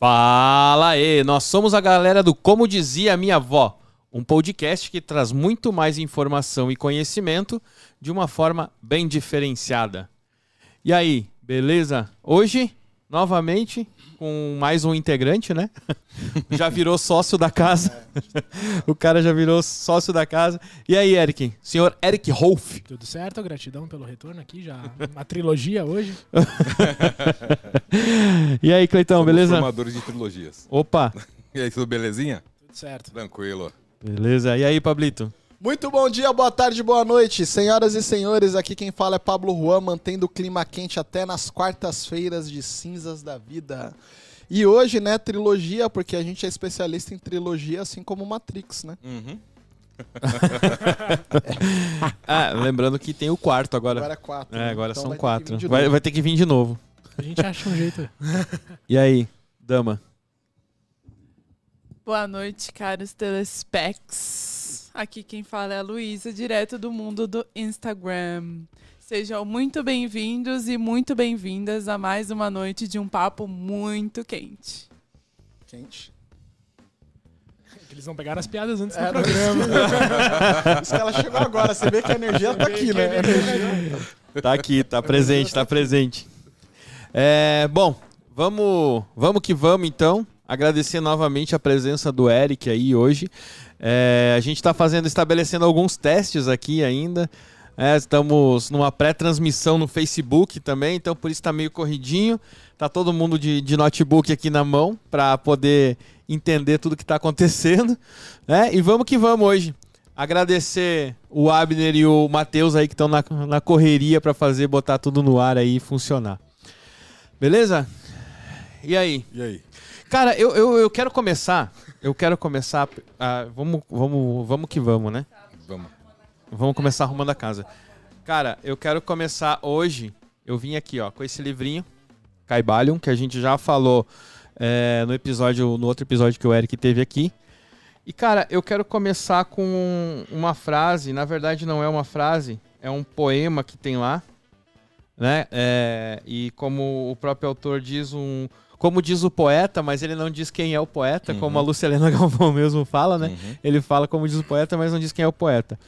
Fala aí, nós somos a galera do Como Dizia Minha Avó, um podcast que traz muito mais informação e conhecimento de uma forma bem diferenciada. E aí, beleza? Hoje, novamente, com mais um integrante, né? já virou sócio da casa. o cara já virou sócio da casa. E aí, Eric? Senhor Eric Rolf. Tudo certo, gratidão pelo retorno aqui, já uma trilogia hoje. e aí, Cleitão, Somos beleza? formadores de trilogias. Opa, E aí, tudo belezinha? Tudo certo. Tranquilo. beleza. E aí, Pablito? Muito bom dia, boa tarde, boa noite, senhoras e senhores. Aqui quem fala é Pablo Juan, mantendo o clima quente até nas quartas-feiras de cinzas da vida. E hoje, né, trilogia, porque a gente é especialista em trilogia, assim como Matrix, né? Uhum. Ah, lembrando que tem o quarto agora. Agora é quatro. É, né? agora Então são vai ter quatro. de Vai, novo. vai ter que vir de novo. A gente acha um jeito. E aí, dama? Boa noite, caros telespecs. Aqui quem fala é a Luísa, direto do mundo do Instagram. Sejam muito bem-vindos e muito bem-vindas a mais uma noite de um papo muito quente. Quente. Eles não pegaram as piadas antes É, do programa. Isso que ela chegou agora, você vê que a energia tá aqui, né? Energia- Tá aqui, tá presente, tá presente. É, bom, vamos, vamos que vamos então. Agradecer novamente a presença do Eric aí hoje. É, a gente está fazendo, estabelecendo alguns testes aqui ainda. É, estamos numa pré-transmissão no Facebook também, então por isso está meio corridinho. Tá todo mundo de, de notebook aqui na mão para poder entender tudo que está acontecendo. Né? E vamos que vamos hoje. Agradecer o Abner e o Matheus aí que estão na, na correria para fazer, botar tudo no ar aí e funcionar. Beleza? E aí? E aí? Cara, eu, eu, eu quero começar. Eu quero começar. ah, vamos, vamos, vamos que vamos, né? Vamos. Vamos começar arrumando a casa. Cara, eu quero começar hoje. Eu vim aqui, ó, com esse livrinho, Caibalion, que a gente já falou é, no episódio, no outro episódio que o Eric teve aqui. E, cara, eu quero começar com uma frase. Na verdade, não é uma frase, é um poema que tem lá, né? É, e como o próprio autor diz, um, como diz o poeta, mas ele não diz quem é o poeta, Uhum. como a Lucilena Galvão mesmo fala, né? Uhum. Ele fala como diz o poeta, mas não diz quem é o poeta.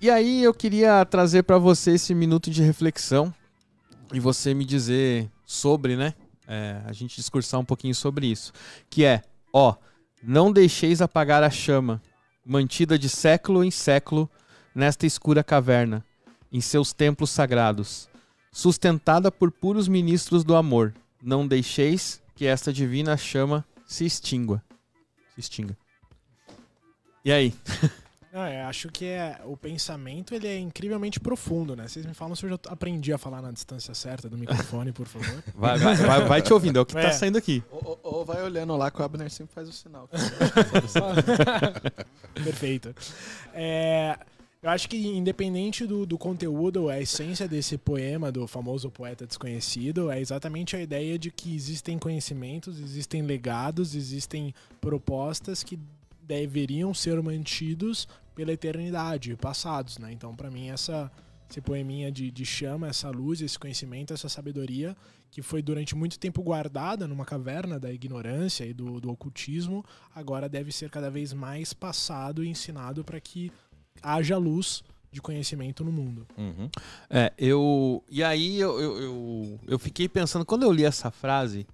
E aí eu queria trazer para você esse minuto de reflexão e você me dizer sobre, né? É, a gente discursar um pouquinho sobre isso. Que é, ó, não deixeis apagar a chama, mantida de século em século nesta escura caverna, em seus templos sagrados, sustentada por puros ministros do amor. Não deixeis que esta divina chama se extingua. Se extinga. E aí? Não, eu acho que é, o pensamento ele é incrivelmente profundo, né? Vocês me falam se eu já aprendi a falar na distância certa do microfone, por favor. Vai, vai, vai, vai te ouvindo, é o que tá É. saindo aqui. Ou, ou- ou vai olhando lá que o Abner sempre faz o sinal. Perfeito. É, eu acho que independente do, do conteúdo, a essência desse poema do famoso poeta desconhecido é exatamente a ideia de que existem conhecimentos, existem legados, existem propostas que deveriam ser mantidos pela eternidade, passados, né? Então, para mim, essa esse poeminha de, de chama, essa luz, esse conhecimento, essa sabedoria que foi durante muito tempo guardada numa caverna da ignorância e do, do ocultismo, agora deve ser cada vez mais passado e ensinado para que haja luz de conhecimento no mundo. Uhum. É, eu. E aí eu, eu, eu, eu fiquei pensando, quando eu li essa frase,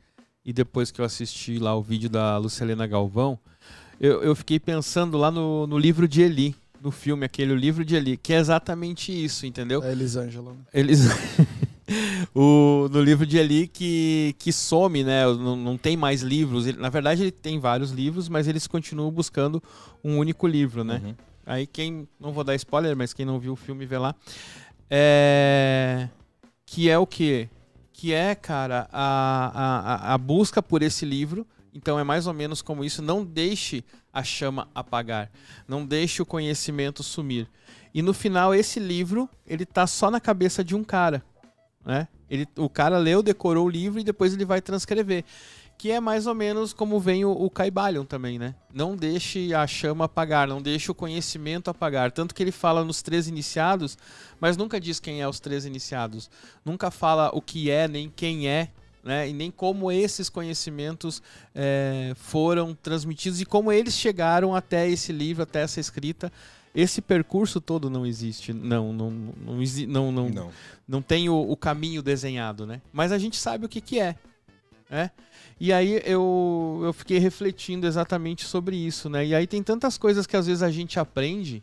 e depois que eu assisti lá o vídeo da Lucilena Galvão, eu, eu fiquei pensando lá no, no livro de Eli, no filme, aquele o livro de Eli, que é exatamente isso, entendeu? É Elisângela, né? Eles. o, no livro de Eli que, que some, né? Não, não tem mais livros. Ele- na verdade, ele tem vários livros, mas eles continuam buscando um único livro, né? Uhum. Aí quem. Não vou dar spoiler, mas quem não viu o filme vê lá. É. Que é o quê? Que é, cara, a, a, a- busca por esse livro. Então é mais ou menos como isso. Não deixe a chama apagar. Não deixe o conhecimento sumir. E no final, esse livro, ele tá só na cabeça de um cara. Né? Ele, o cara leu, decorou o livro e depois ele vai transcrever. Que é mais ou menos como vem o, o Caibalion também, né? Não deixe a chama apagar, não deixe o conhecimento apagar. Tanto que ele fala nos três iniciados, mas nunca diz quem é os três iniciados. Nunca fala o que é, nem quem é né? E nem como esses conhecimentos é, foram transmitidos e como eles chegaram até esse livro, até essa escrita. Esse percurso todo não existe, não, não, não, não, não, Não. não tem o, o caminho desenhado, né? Mas a gente sabe o que, que é, né? E aí eu, eu fiquei refletindo exatamente sobre isso, né? E aí tem tantas coisas que às vezes a gente aprende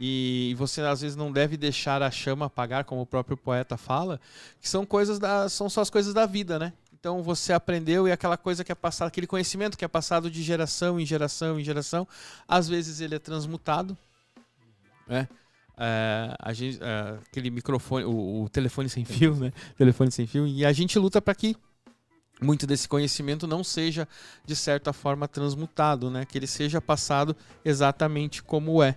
e você às vezes não deve deixar a chama apagar, como o próprio poeta fala, que são coisas da, são só as coisas da vida, né? Então você aprendeu e aquela coisa que é passada, aquele conhecimento que é passado de geração em geração em geração, às vezes ele é transmutado, né? É, a gente, é, aquele microfone, o, o telefone sem fio, né? Telefone sem fio. E a gente luta para que muito desse conhecimento não seja de certa forma transmutado, né? Que ele seja passado exatamente como é.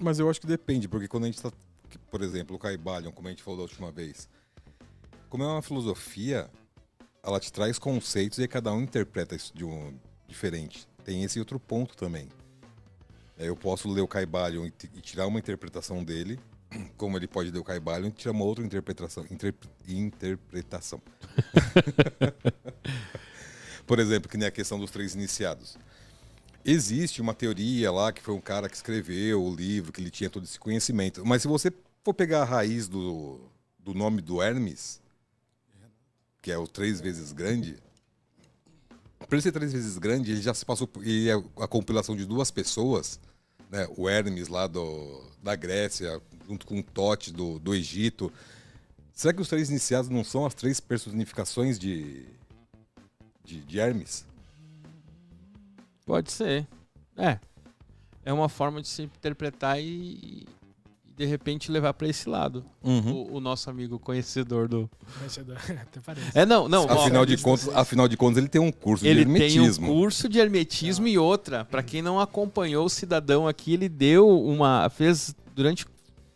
Mas eu acho que depende, porque quando a gente tá. Por exemplo, o Caibalion, como a gente falou da última vez. Como é uma filosofia, ela te traz conceitos e cada um interpreta isso de um diferente. Tem esse outro ponto também. É, Eu posso ler o Caibalion e tirar uma interpretação dele, como ele pode ler o Caibalion e tirar uma outra interpretação. interpre- interpretação. Por exemplo, que nem a questão dos três iniciados. Existe uma teoria lá que foi um cara que escreveu o livro, que ele tinha todo esse conhecimento. Mas se você for pegar a raiz do, do nome do Hermes, que é o três vezes grande, para ser três vezes grande, ele já se passou por. Ele é a compilação de duas pessoas, né? O Hermes lá do, da Grécia, junto com o Tote do, do Egito. Será que os três iniciados não são as três personificações de, de, de Hermes? Pode ser. É. É uma forma de se interpretar e, e de repente levar para esse lado. O, o nosso amigo conhecedor do. Conhecedor. Até parece. É, não, não. ó, Afinal de, isso contas, afinal de contas, ele tem um curso ele de tem um hermetismo. curso de hermetismo e outra. Para quem não acompanhou o cidadão aqui, ele deu uma. fez durante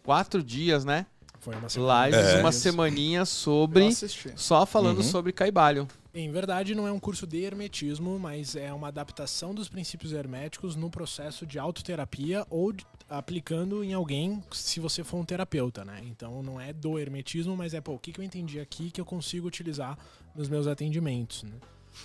quatro dias, né? Foi uma semana. Lives, É. uma semaninha sobre. Só falando Uhum. sobre Caibalion. Em verdade, não é um curso de hermetismo, mas é uma adaptação dos princípios herméticos no processo de autoterapia ou de- aplicando em alguém se você for um terapeuta, né? Então não é do hermetismo, mas é, pô, o que, que eu entendi aqui que eu consigo utilizar nos meus atendimentos, né?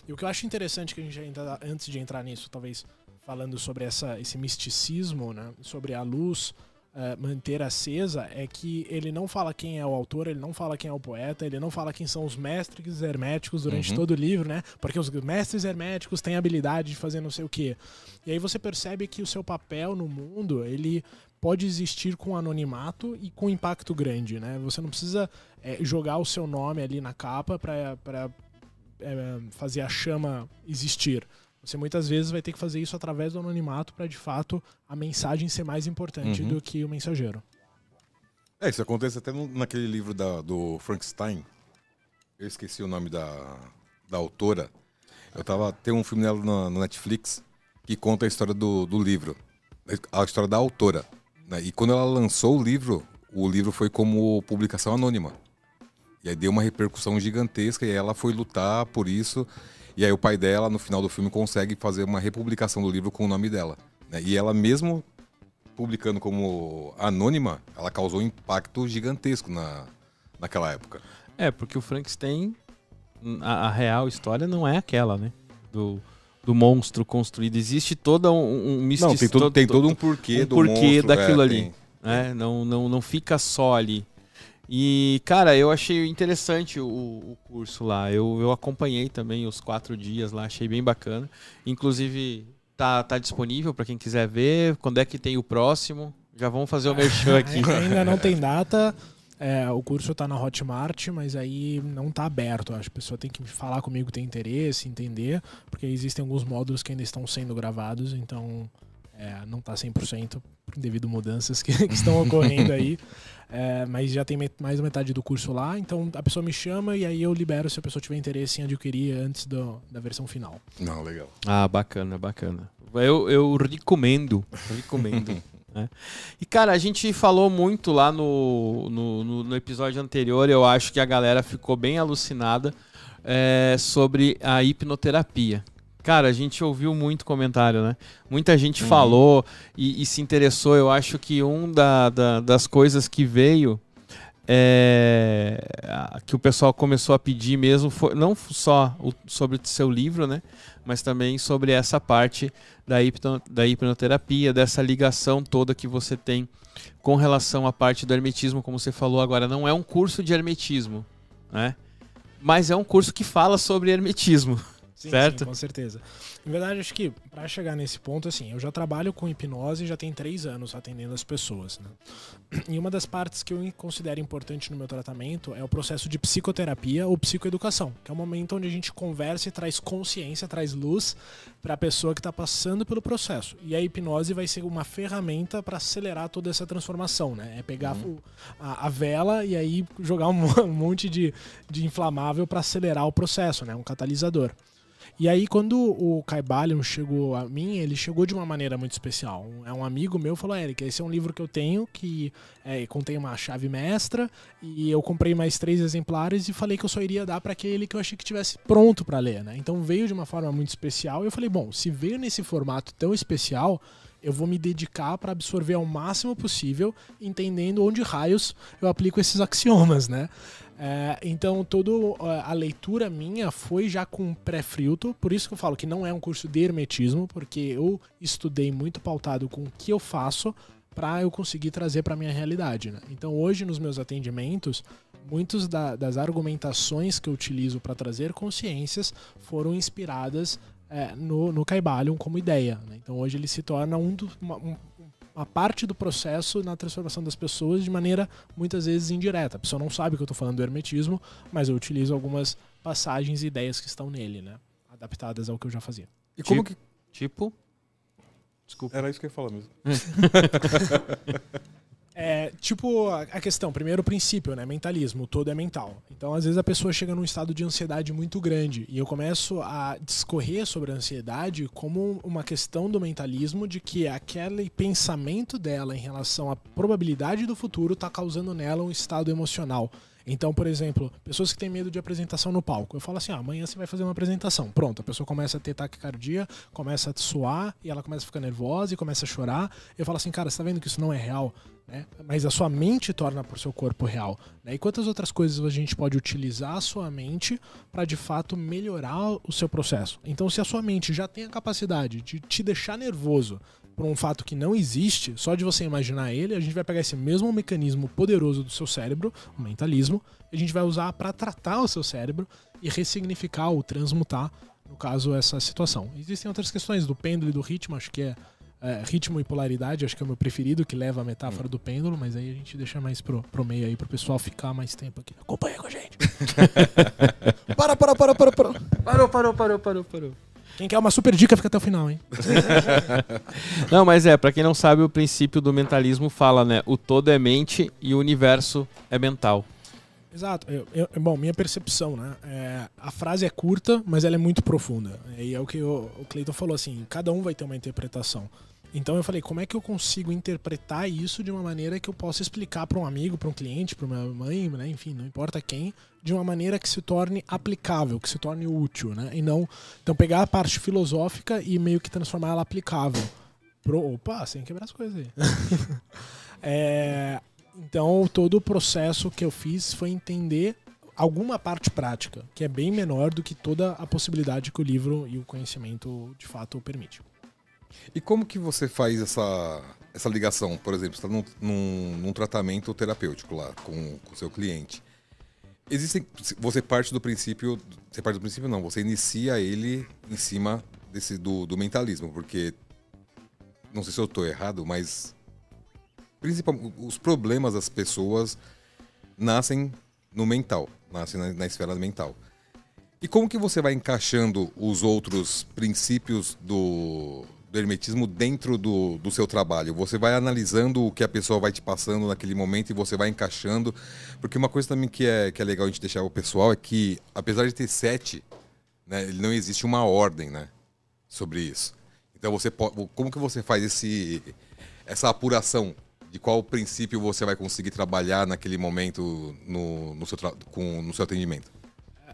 E o que eu acho interessante que a gente ainda, antes de entrar nisso, talvez falando sobre essa, esse misticismo, né? Sobre a luz eh, manter acesa, é que ele não fala quem é o autor, ele não fala quem é o poeta, ele não fala quem são os mestres herméticos durante Uhum. todo o livro, né? Porque os mestres herméticos têm a habilidade de fazer não sei o quê. E aí você percebe que o seu papel no mundo, ele pode existir com anonimato e com impacto grande, né? Você não precisa eh, jogar o seu nome ali na capa para fazer a chama existir. Você muitas vezes vai ter que fazer isso através do anonimato para de fato a mensagem ser mais importante Uhum. do que o mensageiro. É, isso acontece até no- naquele livro da- do Frankenstein. Eu esqueci o nome da, da autora. Eu tava. Tem um filme dela na, no Netflix que conta a história do, do livro. A história da autora. né? E quando ela lançou o livro, o livro foi como publicação anônima. E aí deu uma repercussão gigantesca e ela foi lutar por isso. E aí o pai dela, no final do filme, consegue fazer uma republicação do livro com o nome dela. né? E ela mesmo publicando como anônima, ela causou um impacto gigantesco na, naquela época. É, porque o Frankenstein, a, a real história não é aquela, né? Do, do monstro construído. Existe todo um, um Não, misticismo. tem todo, tem todo um porquê um do porquê monstro, daquilo é, ali. tem. né? Não, não, não fica só ali. E, cara, eu achei interessante o, o curso lá. Eu, eu acompanhei também os quatro dias lá, achei bem bacana. Inclusive, tá, tá disponível para quem quiser ver. Quando é que tem o próximo? Já vamos fazer o merchan aqui. Ainda não tem data. É, o curso tá na Hotmart, mas aí não tá aberto. Acho que a pessoa tem que falar comigo, tem interesse, entender, porque existem alguns módulos que ainda estão sendo gravados, então é, não tá 100% devido a mudanças que, que estão ocorrendo aí. É, mas já tem mais da metade do curso lá, então a pessoa me chama e aí eu libero se a pessoa tiver interesse em adquirir antes do- da versão final. Não, legal. Ah, bacana, bacana. Eu, eu recomendo, recomendo. né? E, cara, a gente falou muito lá no, no, no- no episódio anterior, eu acho que a galera ficou bem alucinada é, sobre a hipnoterapia. Cara, a gente ouviu muito comentário, né? Muita gente Uhum. falou e, e se interessou. Eu acho que um da, da- das coisas que veio é, que o pessoal começou a pedir mesmo, foi, não só o, sobre o seu livro, né? Mas também sobre essa parte da, hipno, da hipnoterapia, dessa ligação toda que você tem com relação à parte do hermetismo, como você falou agora. Não é um curso de hermetismo, né? Mas é um curso que fala sobre hermetismo. Sim, certo? Sim, com certeza. Na verdade, acho que para chegar nesse ponto, assim, eu já trabalho com hipnose já tem três anos atendendo as pessoas. Né? E uma das partes que eu considero importante no meu tratamento é o processo de psicoterapia ou psicoeducação, que é o momento onde a gente conversa e traz consciência, traz luz para a pessoa que está passando pelo processo. E a hipnose vai ser uma ferramenta para acelerar toda essa transformação, né? É pegar uhum. a, a, vela e aí jogar um, um monte de, de inflamável para acelerar o processo, né? Um catalisador. E aí, quando o Kai Balion chegou a mim, ele chegou de uma maneira muito especial. É um amigo meu falou: Eric, esse é um livro que eu tenho que é, contém uma chave mestra e eu comprei mais três exemplares e falei que eu só iria dar para aquele que eu achei que tivesse pronto para ler, né? Então veio de uma forma muito especial e eu falei: bom, se veio nesse formato tão especial, eu vou me dedicar para absorver ao máximo possível, entendendo onde raios eu aplico esses axiomas, né? É, então, toda a leitura minha foi já com pré-filtro, por isso que eu falo que não é um curso de hermetismo, porque eu estudei muito pautado com o que eu faço para eu conseguir trazer para minha realidade. Né? Então, hoje nos meus atendimentos, muitas da, das argumentações que eu utilizo para trazer consciências foram inspiradas é, no, no Caibalion como ideia. Né? Então, hoje ele se torna um, do, uma, um uma parte do processo na transformação das pessoas de maneira muitas vezes indireta. A pessoa não sabe que eu estou falando do hermetismo, mas eu utilizo algumas passagens e ideias que estão nele, né? Adaptadas ao que eu já fazia. E como tipo? que. Tipo? Desculpa. Era isso que eu ia falar mesmo. É, tipo, a questão, primeiro princípio, né? Mentalismo, todo é mental. Então, às vezes a pessoa chega num estado de ansiedade muito grande e eu começo a discorrer sobre a ansiedade como uma questão do mentalismo de que aquele pensamento dela em relação à probabilidade do futuro está causando nela um estado emocional. Então, por exemplo, pessoas que têm medo de apresentação no palco. Eu falo assim: ah, amanhã você vai fazer uma apresentação. Pronto, a pessoa começa a ter taquicardia, começa a suar e ela começa a ficar nervosa e começa a chorar. Eu falo assim: cara, você tá vendo que isso não é real? Né? Mas a sua mente torna por seu corpo real. Né? E quantas outras coisas a gente pode utilizar a sua mente para de fato melhorar o seu processo? Então, se a sua mente já tem a capacidade de te deixar nervoso por um fato que não existe, só de você imaginar ele, a gente vai pegar esse mesmo mecanismo poderoso do seu cérebro, o mentalismo, e a gente vai usar para tratar o seu cérebro e ressignificar ou transmutar, no caso, essa situação. Existem outras questões do pêndulo e do ritmo, acho que é, é ritmo e polaridade, acho que é o meu preferido, que leva a metáfora do pêndulo, mas aí a gente deixa mais pro, pro meio aí, pro pessoal ficar mais tempo aqui. Acompanha com a gente. para, para, para, para, para. Parou, parou, parou, parou, parou. Quem quer uma super dica fica até o final, hein? não, mas é, para quem não sabe, o princípio do mentalismo fala, né? O todo é mente e o universo é mental. Exato. Eu, eu, bom, minha percepção, né? É, a frase é curta, mas ela é muito profunda. E é o que o, o Cleiton falou assim: cada um vai ter uma interpretação. Então eu falei, como é que eu consigo interpretar isso de uma maneira que eu possa explicar para um amigo, para um cliente, para uma mãe, né? enfim, não importa quem, de uma maneira que se torne aplicável, que se torne útil, né? E não então pegar a parte filosófica e meio que transformar ela aplicável. Pro, opa, sem quebrar as coisas aí. é, então todo o processo que eu fiz foi entender alguma parte prática, que é bem menor do que toda a possibilidade que o livro e o conhecimento de fato permite. E como que você faz essa, essa ligação? Por exemplo, você está num, num, num, tratamento terapêutico lá com o seu cliente. Existem, você parte do princípio, você parte do princípio não, você inicia ele em cima desse do, do mentalismo, porque não sei se eu estou errado, mas os problemas das pessoas nascem no mental, nascem na, na esfera mental. E como que você vai encaixando os outros princípios do, do hermetismo dentro do, do seu trabalho? Você vai analisando o que a pessoa vai te passando naquele momento e você vai encaixando. Porque uma coisa também que é, que é legal a gente deixar o pessoal é que, apesar de ter sete, né, não existe uma ordem né, sobre isso. Então, você pode, como que você faz esse, essa apuração de qual princípio você vai conseguir trabalhar naquele momento no, no, seu, com, no seu atendimento?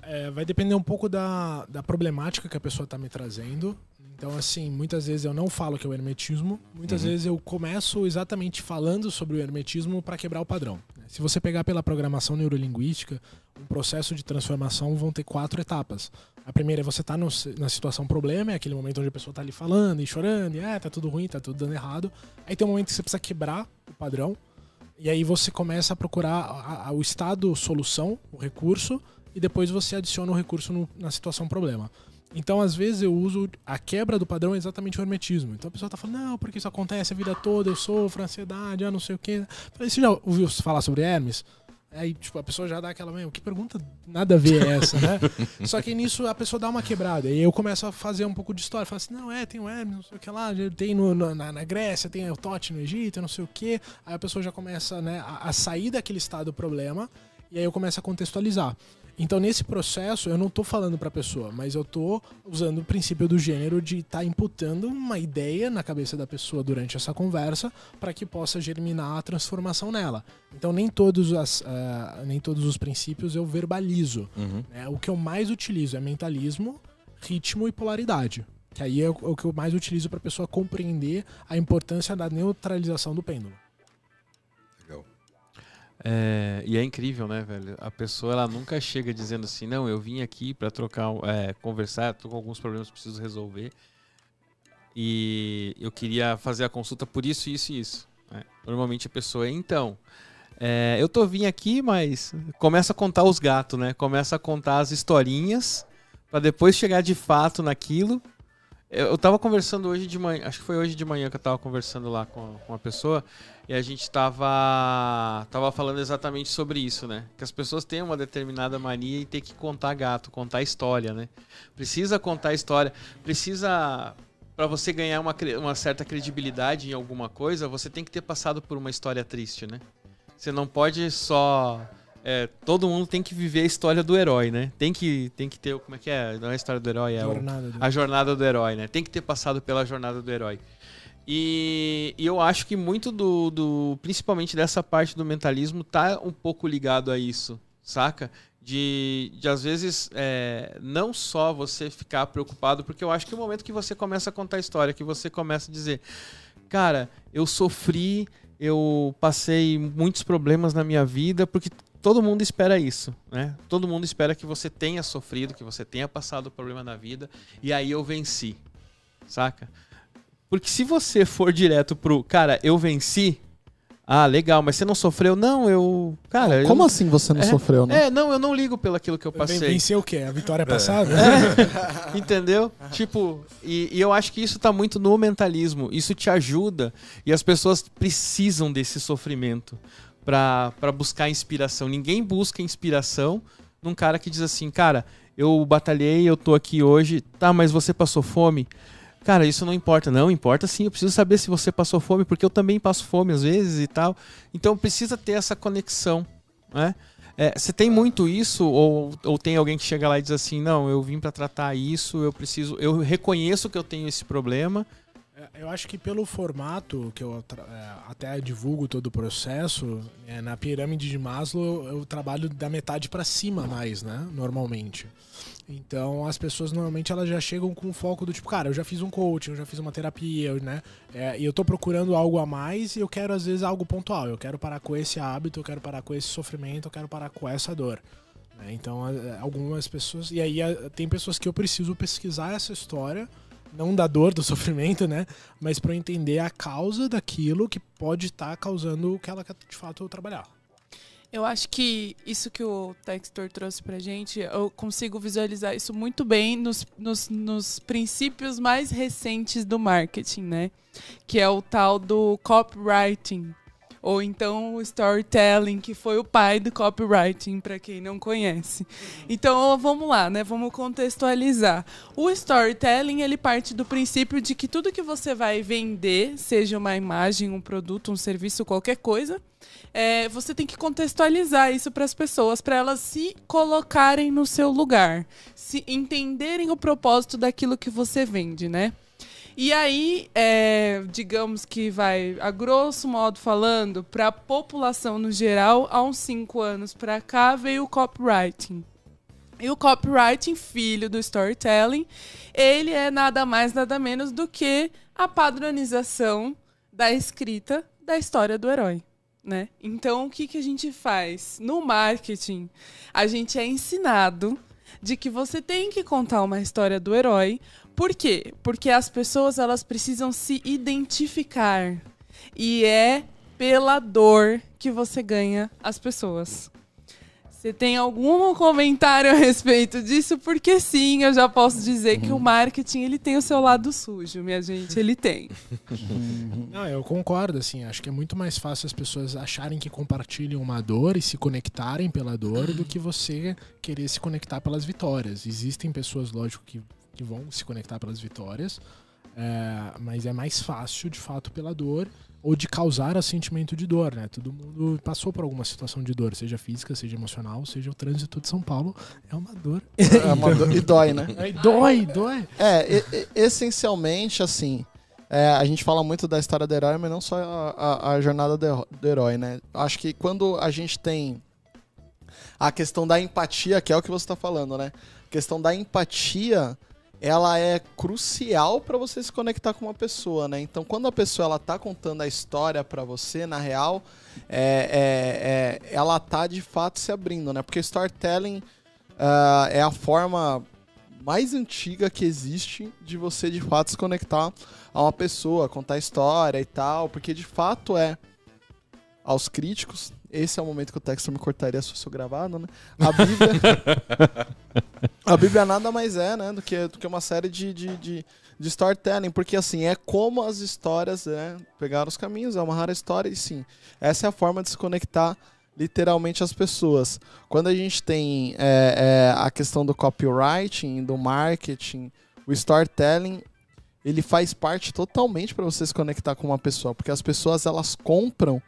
É, vai depender um pouco da, da problemática que a pessoa está me trazendo então, assim, muitas vezes eu não falo que é o hermetismo, muitas uhum. vezes eu começo exatamente falando sobre o hermetismo para quebrar o padrão. Se você pegar pela programação neurolinguística, um processo de transformação vão ter quatro etapas. A primeira é você estar tá na situação problema, é aquele momento onde a pessoa está ali falando e chorando, e ah, tá tudo ruim, tá tudo dando errado. Aí tem um momento que você precisa quebrar o padrão, e aí você começa a procurar a, a, o estado solução, o recurso, e depois você adiciona o recurso no, na situação problema. Então, às vezes, eu uso a quebra do padrão exatamente o hermetismo. Então a pessoa tá falando, não, porque isso acontece a vida toda, eu sofro ansiedade, ah, não sei o quê. falei, você já ouviu falar sobre Hermes? Aí, tipo, a pessoa já dá aquela, que pergunta nada a ver é essa, né? Só que nisso a pessoa dá uma quebrada. E eu começo a fazer um pouco de história. Falo assim, não, é, tem o Hermes, não sei o que lá, tem no, no, na, na, Grécia, tem o Tote no Egito, não sei o que. Aí a pessoa já começa, né, a, a sair daquele estado do problema. E aí eu começo a contextualizar. Então, nesse processo, eu não estou falando para a pessoa, mas eu estou usando o princípio do gênero de estar tá imputando uma ideia na cabeça da pessoa durante essa conversa para que possa germinar a transformação nela. Então, nem todos, as, uh, nem todos os princípios eu verbalizo. Uhum. Né? O que eu mais utilizo é mentalismo, ritmo e polaridade. Que aí é o que eu mais utilizo para a pessoa compreender a importância da neutralização do pêndulo. É, e é incrível, né, velho? A pessoa ela nunca chega dizendo assim, não, eu vim aqui para trocar, é, conversar, tô com alguns problemas preciso resolver e eu queria fazer a consulta por isso, isso e isso. Né? Normalmente a pessoa, então, é, eu tô vindo aqui, mas começa a contar os gatos, né? Começa a contar as historinhas para depois chegar de fato naquilo. Eu, eu tava conversando hoje de manhã, acho que foi hoje de manhã que eu tava conversando lá com, com uma pessoa e a gente estava tava falando exatamente sobre isso, né? Que as pessoas têm uma determinada mania e tem que contar gato, contar história, né? Precisa contar história, precisa para você ganhar uma, uma certa credibilidade em alguma coisa, você tem que ter passado por uma história triste, né? Você não pode só é, todo mundo tem que viver a história do herói, né? Tem que, tem que ter. Como é que é? Não é a história do herói, é jornada o, do... a jornada do herói, né? Tem que ter passado pela jornada do herói. E, e, eu acho que muito do, do. Principalmente dessa parte do mentalismo tá um pouco ligado a isso, saca? De, de às vezes é, não só você ficar preocupado, porque eu acho que o momento que você começa a contar a história, que você começa a dizer, cara, eu sofri, eu passei muitos problemas na minha vida, porque todo mundo espera isso, né? Todo mundo espera que você tenha sofrido, que você tenha passado o problema na vida, e aí eu venci, saca? Porque se você for direto pro, cara, eu venci. Ah, legal, mas você não sofreu? Não, eu. Cara. Como eu... assim você não é, sofreu, né? É, não, eu não ligo pelo aquilo que eu passei. Venceu o quê? A vitória é. passada? É. Entendeu? tipo, e, e, eu acho que isso tá muito no mentalismo. Isso te ajuda e as pessoas precisam desse sofrimento para buscar inspiração. Ninguém busca inspiração num cara que diz assim, cara, eu batalhei, eu tô aqui hoje, tá, mas você passou fome? Cara, isso não importa. Não, importa sim. Eu preciso saber se você passou fome, porque eu também passo fome às vezes e tal. Então precisa ter essa conexão, né? É, você tem muito isso ou, ou tem alguém que chega lá e diz assim, não, eu vim para tratar isso, eu preciso, eu reconheço que eu tenho esse problema. É, eu acho que pelo formato que eu é, até divulgo todo o processo, é, na pirâmide de Maslow eu trabalho da metade para cima mais, né? Normalmente. Então as pessoas normalmente elas já chegam com o foco do tipo, cara, eu já fiz um coaching, eu já fiz uma terapia, né? É, e eu tô procurando algo a mais e eu quero às vezes algo pontual. Eu quero parar com esse hábito, eu quero parar com esse sofrimento, eu quero parar com essa dor. Né? Então algumas pessoas. E aí tem pessoas que eu preciso pesquisar essa história, não da dor, do sofrimento, né? Mas para entender a causa daquilo que pode estar tá causando o que ela quer de fato trabalhar. Eu acho que isso que o Textor trouxe pra gente, eu consigo visualizar isso muito bem nos, nos, nos, princípios mais recentes do marketing, né? Que é o tal do copywriting. Ou então o storytelling, que foi o pai do copywriting, para quem não conhece. Então, vamos lá, né? Vamos contextualizar. O storytelling, ele parte do princípio de que tudo que você vai vender, seja uma imagem, um produto, um serviço, qualquer coisa, é, você tem que contextualizar isso para as pessoas, para elas se colocarem no seu lugar, se entenderem o propósito daquilo que você vende, né? E aí, é, digamos que vai, a grosso modo falando, para a população no geral, há uns cinco anos para cá veio o copywriting. E o copywriting, filho do storytelling, ele é nada mais, nada menos do que a padronização da escrita da história do herói. né? Então, o que, que a gente faz? No marketing, a gente é ensinado de que você tem que contar uma história do herói. Por quê? Porque as pessoas elas precisam se identificar. E é pela dor que você ganha as pessoas. Você tem algum comentário a respeito disso? Porque sim, eu já posso dizer que o marketing ele tem o seu lado sujo, minha gente, ele tem. Não, eu concordo, assim, acho que é muito mais fácil as pessoas acharem que compartilham uma dor e se conectarem pela dor do que você querer se conectar pelas vitórias. Existem pessoas, lógico, que, que vão se conectar pelas vitórias, é, mas é mais fácil, de fato, pela dor ou de causar sentimento de dor, né? Todo mundo passou por alguma situação de dor, seja física, seja emocional, seja o trânsito de São Paulo, é uma dor. É uma dor- e dói, né? Aí dói, dói. É, e- e- essencialmente, assim, é, a gente fala muito da história do herói, mas não só a, a- a jornada do, do herói, né? Acho que quando a gente tem a questão da empatia, que é o que você está falando, né? A questão da empatia, ela é crucial para você se conectar com uma pessoa, né? Então, quando a pessoa ela tá contando a história para você, na real, é, é- é- ela tá de fato se abrindo, né? Porque storytelling ah, é a forma mais antiga que existe de você de fato se conectar a uma pessoa, contar história e tal, porque de fato é aos críticos. Esse é o momento que o texto me cortaria se fosse eu gravado, né? A Bíblia. a Bíblia nada mais é, né? Do que, do que uma série de, de, de, de storytelling. Porque, assim, é como as histórias né, pegaram os caminhos, é uma rara história, e sim, essa é a forma de se conectar literalmente as pessoas. Quando a gente tem é, é, a questão do copywriting, do marketing, o storytelling, ele faz parte totalmente para você se conectar com uma pessoa, porque as pessoas elas compram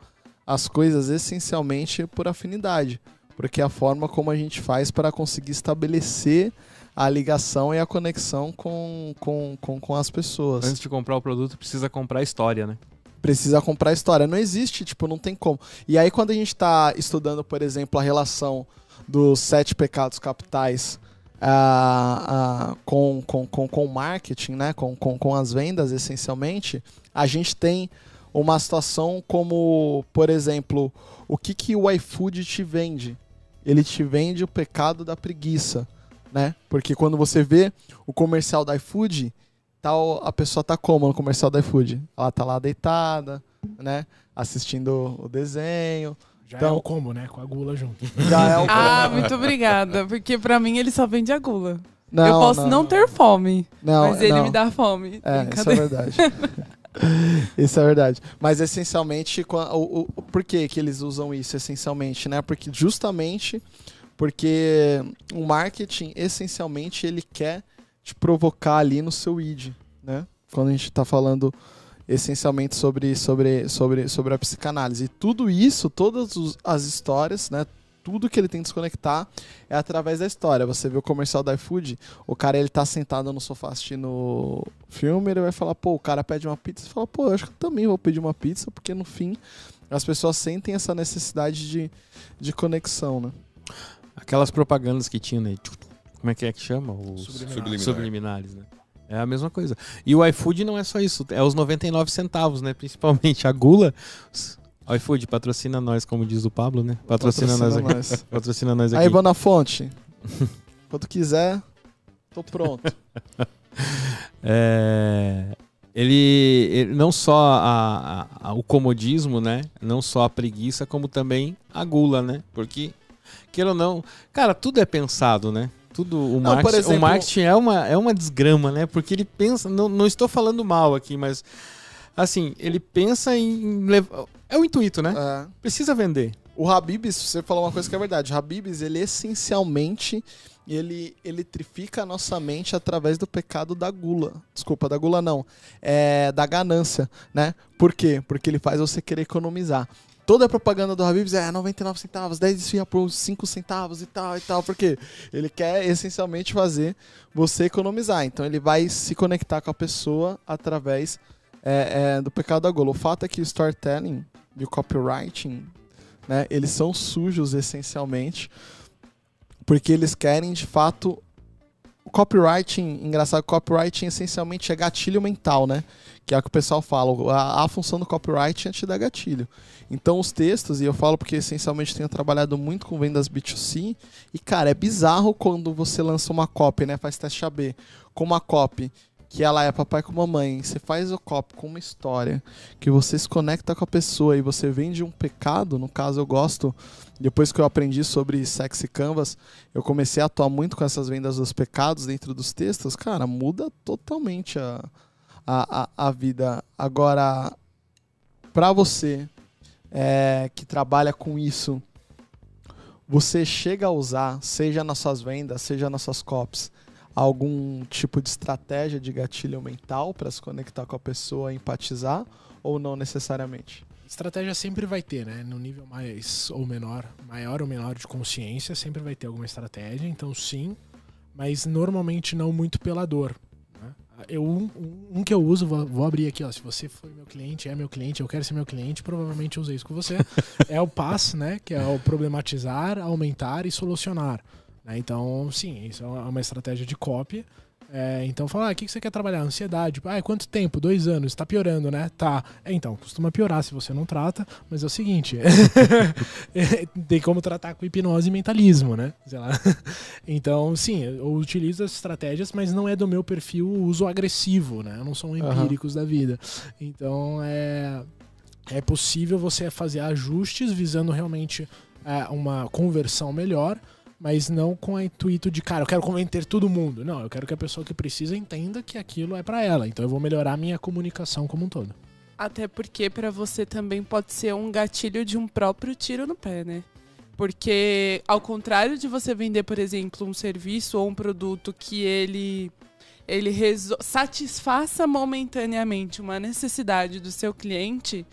as coisas essencialmente por afinidade, porque é a forma como a gente faz para conseguir estabelecer a ligação e a conexão com, com, com, com as pessoas Antes de comprar o produto, precisa comprar a história, né? precisa comprar a história. Não existe, tipo, não tem como. E aí, quando a gente tá estudando, por exemplo, a relação dos sete pecados capitais ah, ah, com, com, com, com o marketing, né? Com, com, com as vendas, essencialmente, a gente tem uma situação como, por exemplo, o que, que o iFood te vende? Ele te vende o pecado da preguiça, né? Porque quando você vê o comercial do iFood, tal, a pessoa tá como no comercial do iFood? Ela tá lá deitada, né? Assistindo o desenho. Já Então- é o combo, né? Com a gula junto. Já é o Ah, muito obrigada, porque pra mim ele só vende a gula. Não, eu posso não, ter fome, não, mas ele não. me dá fome. É, isso é verdade. isso é verdade. Mas essencialmente, o, o, por que, que eles usam isso essencialmente, né? Porque justamente porque o marketing, essencialmente, ele quer te provocar ali no seu id, né? Quando a gente está falando essencialmente sobre, sobre, sobre, sobre a psicanálise. E tudo isso, todas as histórias, né? Tudo que ele tem que desconectar é através da história. Você vê o comercial da iFood, o cara ele tá sentado no sofá assistindo filme, ele vai falar, pô, o cara pede uma pizza, você fala, pô, eu acho que eu também vou pedir uma pizza, porque no fim as pessoas sentem essa necessidade de, de conexão, né? Aquelas propagandas que tinha, né? Como é que é que chama? Os Subliminar. subliminares, né? É a mesma coisa. E o iFood não é só isso, é os 99 centavos, né? Principalmente a gula. IFood patrocina nós, como diz o Pablo, né? Patrocina, nós aqui. nós. Patrocina nós aqui. Aí, Bonafonte, quando quiser, tô pronto. É, ele, ele- não só a- a- a- o comodismo, né? Não só a preguiça, como também a gula, né? Porque, queira ou não, cara, tudo é pensado, né? Tudo, o, Não, marketing, exemplo- o marketing é uma, é uma desgrama, né? Porque ele pensa, não, não estou falando mal aqui, mas assim, ele pensa em levar. É o intuito, né? É. Precisa vender. O Habibs, você falou uma coisa que é verdade. O Habibs, ele essencialmente, ele eletrifica a nossa mente através do pecado da gula. Desculpa, da gula não. É da ganância, né? Por quê? Porque ele faz você querer economizar. Toda a propaganda do Habibs é 99 centavos, 10 desfia por 5 centavos e tal e tal. Por quê? Ele quer essencialmente fazer você economizar. Então ele vai se conectar com a pessoa através é, é, do pecado da gula. O fato é que o storytelling e o copywriting né? Eles são sujos essencialmente porque eles querem de fato o copywriting, engraçado, copywriting essencialmente é gatilho mental, né? Que é o que o pessoal fala. A, a função do copywriting é te dar gatilho. Então, os textos, e eu falo porque essencialmente tenho trabalhado muito com vendas B2C, e cara, é bizarro quando você lança uma copy, né? Faz teste AB com uma copy que ela é papai com mamãe, você faz o copy com uma história, que você se conecta com a pessoa e você vende um pecado, no caso eu gosto, depois que eu aprendi sobre sexy canvas, eu comecei a atuar muito com essas vendas dos pecados dentro dos textos, cara, muda totalmente a, a, a, a vida. Agora, para você é, que trabalha com isso, você chega a usar, seja nas suas vendas, seja nas suas copies, algum tipo de estratégia de gatilho mental para se conectar com a pessoa, empatizar, ou não necessariamente? Estratégia sempre vai ter, né? No nível mais ou menor, maior ou menor de consciência, sempre vai ter alguma estratégia, então sim, mas normalmente não muito pela dor. Né? Eu, um, um, que eu uso, vou, vou, abrir aqui, ó. Se você for meu cliente, é meu cliente, eu quero ser meu cliente, provavelmente eu usei isso com você. é o PAS, né? Que é o problematizar, aumentar e solucionar. Né? Então, sim, isso é uma estratégia de cópia. É, então, falar, ah, o que você quer trabalhar? Ansiedade. Ah, quanto tempo? Dois anos. Está piorando, né? Tá. É, então, costuma piorar se você não trata, mas é o seguinte: tem como tratar com hipnose e mentalismo, né? Sei lá. Então, sim, eu utilizo as estratégias, mas não é do meu perfil uso agressivo, né? Eu não sou um empíricos uhum. da vida. Então, é, é possível você fazer ajustes visando realmente é, uma conversão melhor mas não com o intuito de, cara, eu quero converter todo mundo. Não, eu quero que a pessoa que precisa entenda que aquilo é para ela. Então eu vou melhorar a minha comunicação como um todo. Até porque para você também pode ser um gatilho de um próprio tiro no pé, né? Porque ao contrário de você vender, por exemplo, um serviço ou um produto que ele ele satisfaça momentaneamente uma necessidade do seu cliente,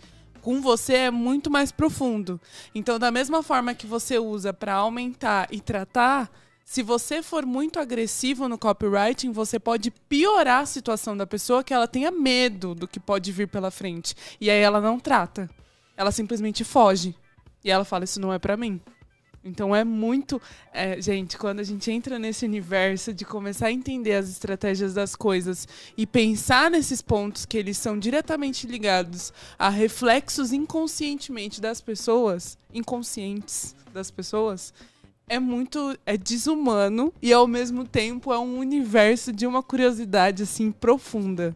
com você é muito mais profundo. Então, da mesma forma que você usa para aumentar e tratar, se você for muito agressivo no copywriting, você pode piorar a situação da pessoa que ela tenha medo do que pode vir pela frente. E aí ela não trata. Ela simplesmente foge. E ela fala: Isso não é para mim. Então é muito. É, gente, quando a gente entra nesse universo de começar a entender as estratégias das coisas e pensar nesses pontos que eles são diretamente ligados a reflexos inconscientemente das pessoas, inconscientes das pessoas, é muito é desumano e ao mesmo tempo é um universo de uma curiosidade assim profunda.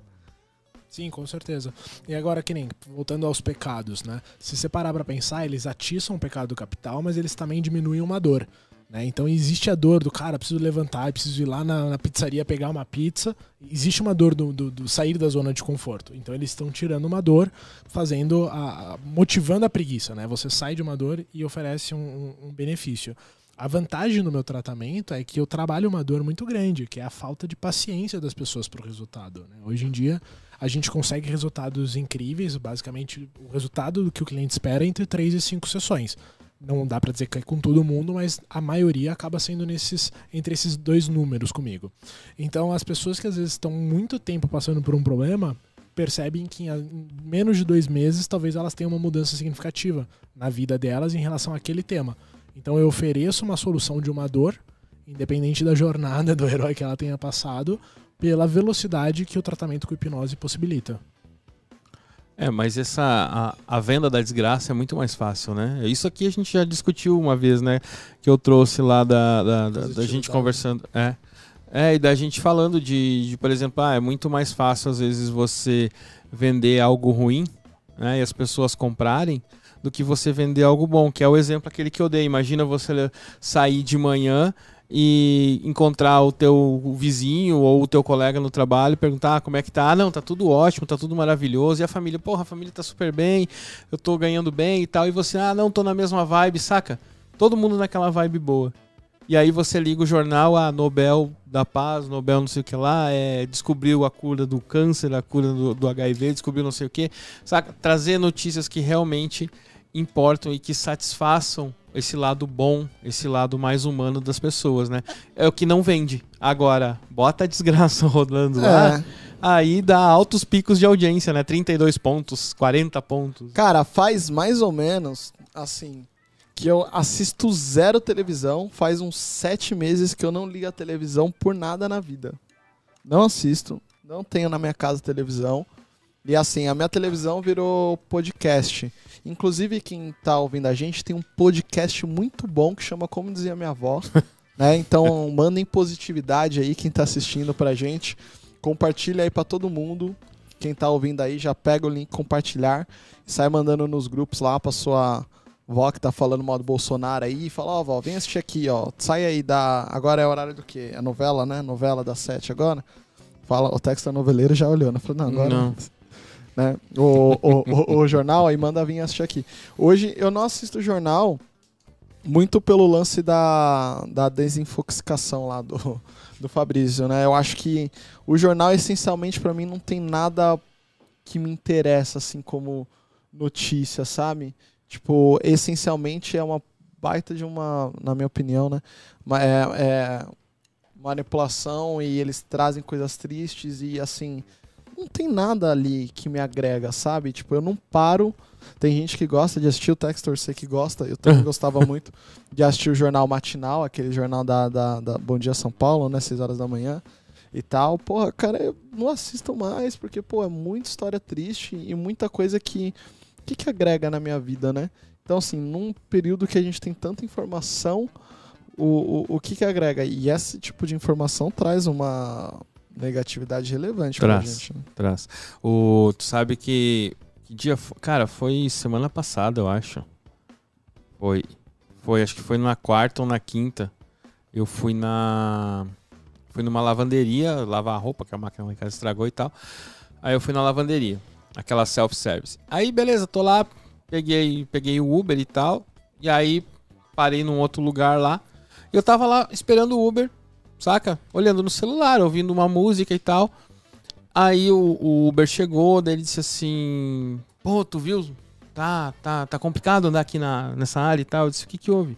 Sim, com certeza. E agora, que nem, voltando aos pecados, né? Se você parar pra pensar, eles atiçam o pecado capital, mas eles também diminuem uma dor. Né? Então existe a dor do cara, preciso levantar, preciso ir lá na, na pizzaria pegar uma pizza. Existe uma dor do, do, do sair da zona de conforto. Então eles estão tirando uma dor, fazendo a, a, motivando a preguiça, né? Você sai de uma dor e oferece um, um, benefício. A vantagem do meu tratamento é que eu trabalho uma dor muito grande, que é a falta de paciência das pessoas para o resultado. Né? Hoje em dia a gente consegue resultados incríveis, basicamente o resultado que o cliente espera entre 3 e 5 sessões. Não dá para dizer que é com todo mundo, mas a maioria acaba sendo nesses entre esses dois números comigo. Então, as pessoas que às vezes estão muito tempo passando por um problema percebem que em menos de dois meses talvez elas tenham uma mudança significativa na vida delas em relação àquele tema. Então, eu ofereço uma solução de uma dor, independente da jornada do herói que ela tenha passado, pela velocidade que o tratamento com hipnose possibilita. É, mas essa a, a, venda da desgraça é muito mais fácil, né? Isso aqui a gente já discutiu uma vez, né? Que eu trouxe lá da, da, da, da gente conversando. É. É, e da gente falando de, de, por exemplo, ah, é muito mais fácil às vezes você vender algo ruim, né? E as pessoas comprarem, do que você vender algo bom, que é o exemplo aquele que eu dei. Imagina você sair de manhã e encontrar o teu vizinho ou o teu colega no trabalho perguntar ah, como é que tá. Ah, não, tá tudo ótimo, tá tudo maravilhoso. E a família, porra, a família tá super bem, eu tô ganhando bem e tal. E você, ah, não, tô na mesma vibe, saca? Todo mundo naquela vibe boa. E aí você liga o jornal, a ah, Nobel da Paz, Nobel não sei o que lá, é, descobriu a cura do câncer, a cura do, do HIV, descobriu não sei o que. Saca? Trazer notícias que realmente importam e que satisfaçam esse lado bom, esse lado mais humano das pessoas, né? É o que não vende. Agora, bota a desgraça rodando é. lá, aí dá altos picos de audiência, né? 32 pontos, 40 pontos. Cara, faz mais ou menos, assim, que eu assisto zero televisão. Faz uns sete meses que eu não ligo a televisão por nada na vida. Não assisto, não tenho na minha casa televisão. E assim, a minha televisão virou podcast. Inclusive, quem tá ouvindo a gente tem um podcast muito bom que chama Como Dizia Minha Avó. né? Então, mandem positividade aí, quem tá assistindo pra gente. Compartilha aí pra todo mundo. Quem tá ouvindo aí, já pega o link compartilhar e sai mandando nos grupos lá pra sua vó que tá falando mal do Bolsonaro aí e fala, ó, vó, vem assistir aqui, ó. Sai aí da. Agora é horário do quê? É novela, né? Novela das sete agora. Fala, o texto da noveleiro já olhou, né? Não, agora. Não. Né? O, o, o, o jornal aí manda vir assistir aqui. Hoje eu não assisto jornal muito pelo lance da, da desinfoxicação lá do, do Fabrício, né? Eu acho que o jornal, essencialmente, pra mim, não tem nada que me interessa, assim, como notícia, sabe? Tipo, essencialmente é uma baita de uma, na minha opinião, né? É, é manipulação e eles trazem coisas tristes e, assim, não tem nada ali que me agrega, sabe? Tipo, eu não paro. Tem gente que gosta de assistir o Textor, sei que gosta. Eu também gostava muito de assistir o jornal matinal, aquele jornal da, da, da Bom Dia São Paulo, né? 6 horas da manhã e tal. Porra, cara, eu não assisto mais, porque, pô, é muita história triste e muita coisa que. que, que agrega na minha vida, né? Então, assim, num período que a gente tem tanta informação, o, o, o que, que agrega? E esse tipo de informação traz uma negatividade relevante pra Traz. gente. né? Traz. O, tu sabe que. Que dia foi? Cara, foi semana passada, eu acho. Foi. Foi, acho que foi na quarta ou na quinta. Eu fui na. Fui numa lavanderia lavar a roupa, que a máquina lá em casa estragou e tal. Aí eu fui na lavanderia, aquela self-service. Aí, beleza, tô lá, peguei, peguei o Uber e tal. E aí parei num outro lugar lá. E eu tava lá esperando o Uber, saca? Olhando no celular, ouvindo uma música e tal. Aí o, o Uber chegou, daí ele disse assim: Pô, tu viu? Tá, tá, tá complicado andar aqui na, nessa área e tal. Eu disse: O que que houve?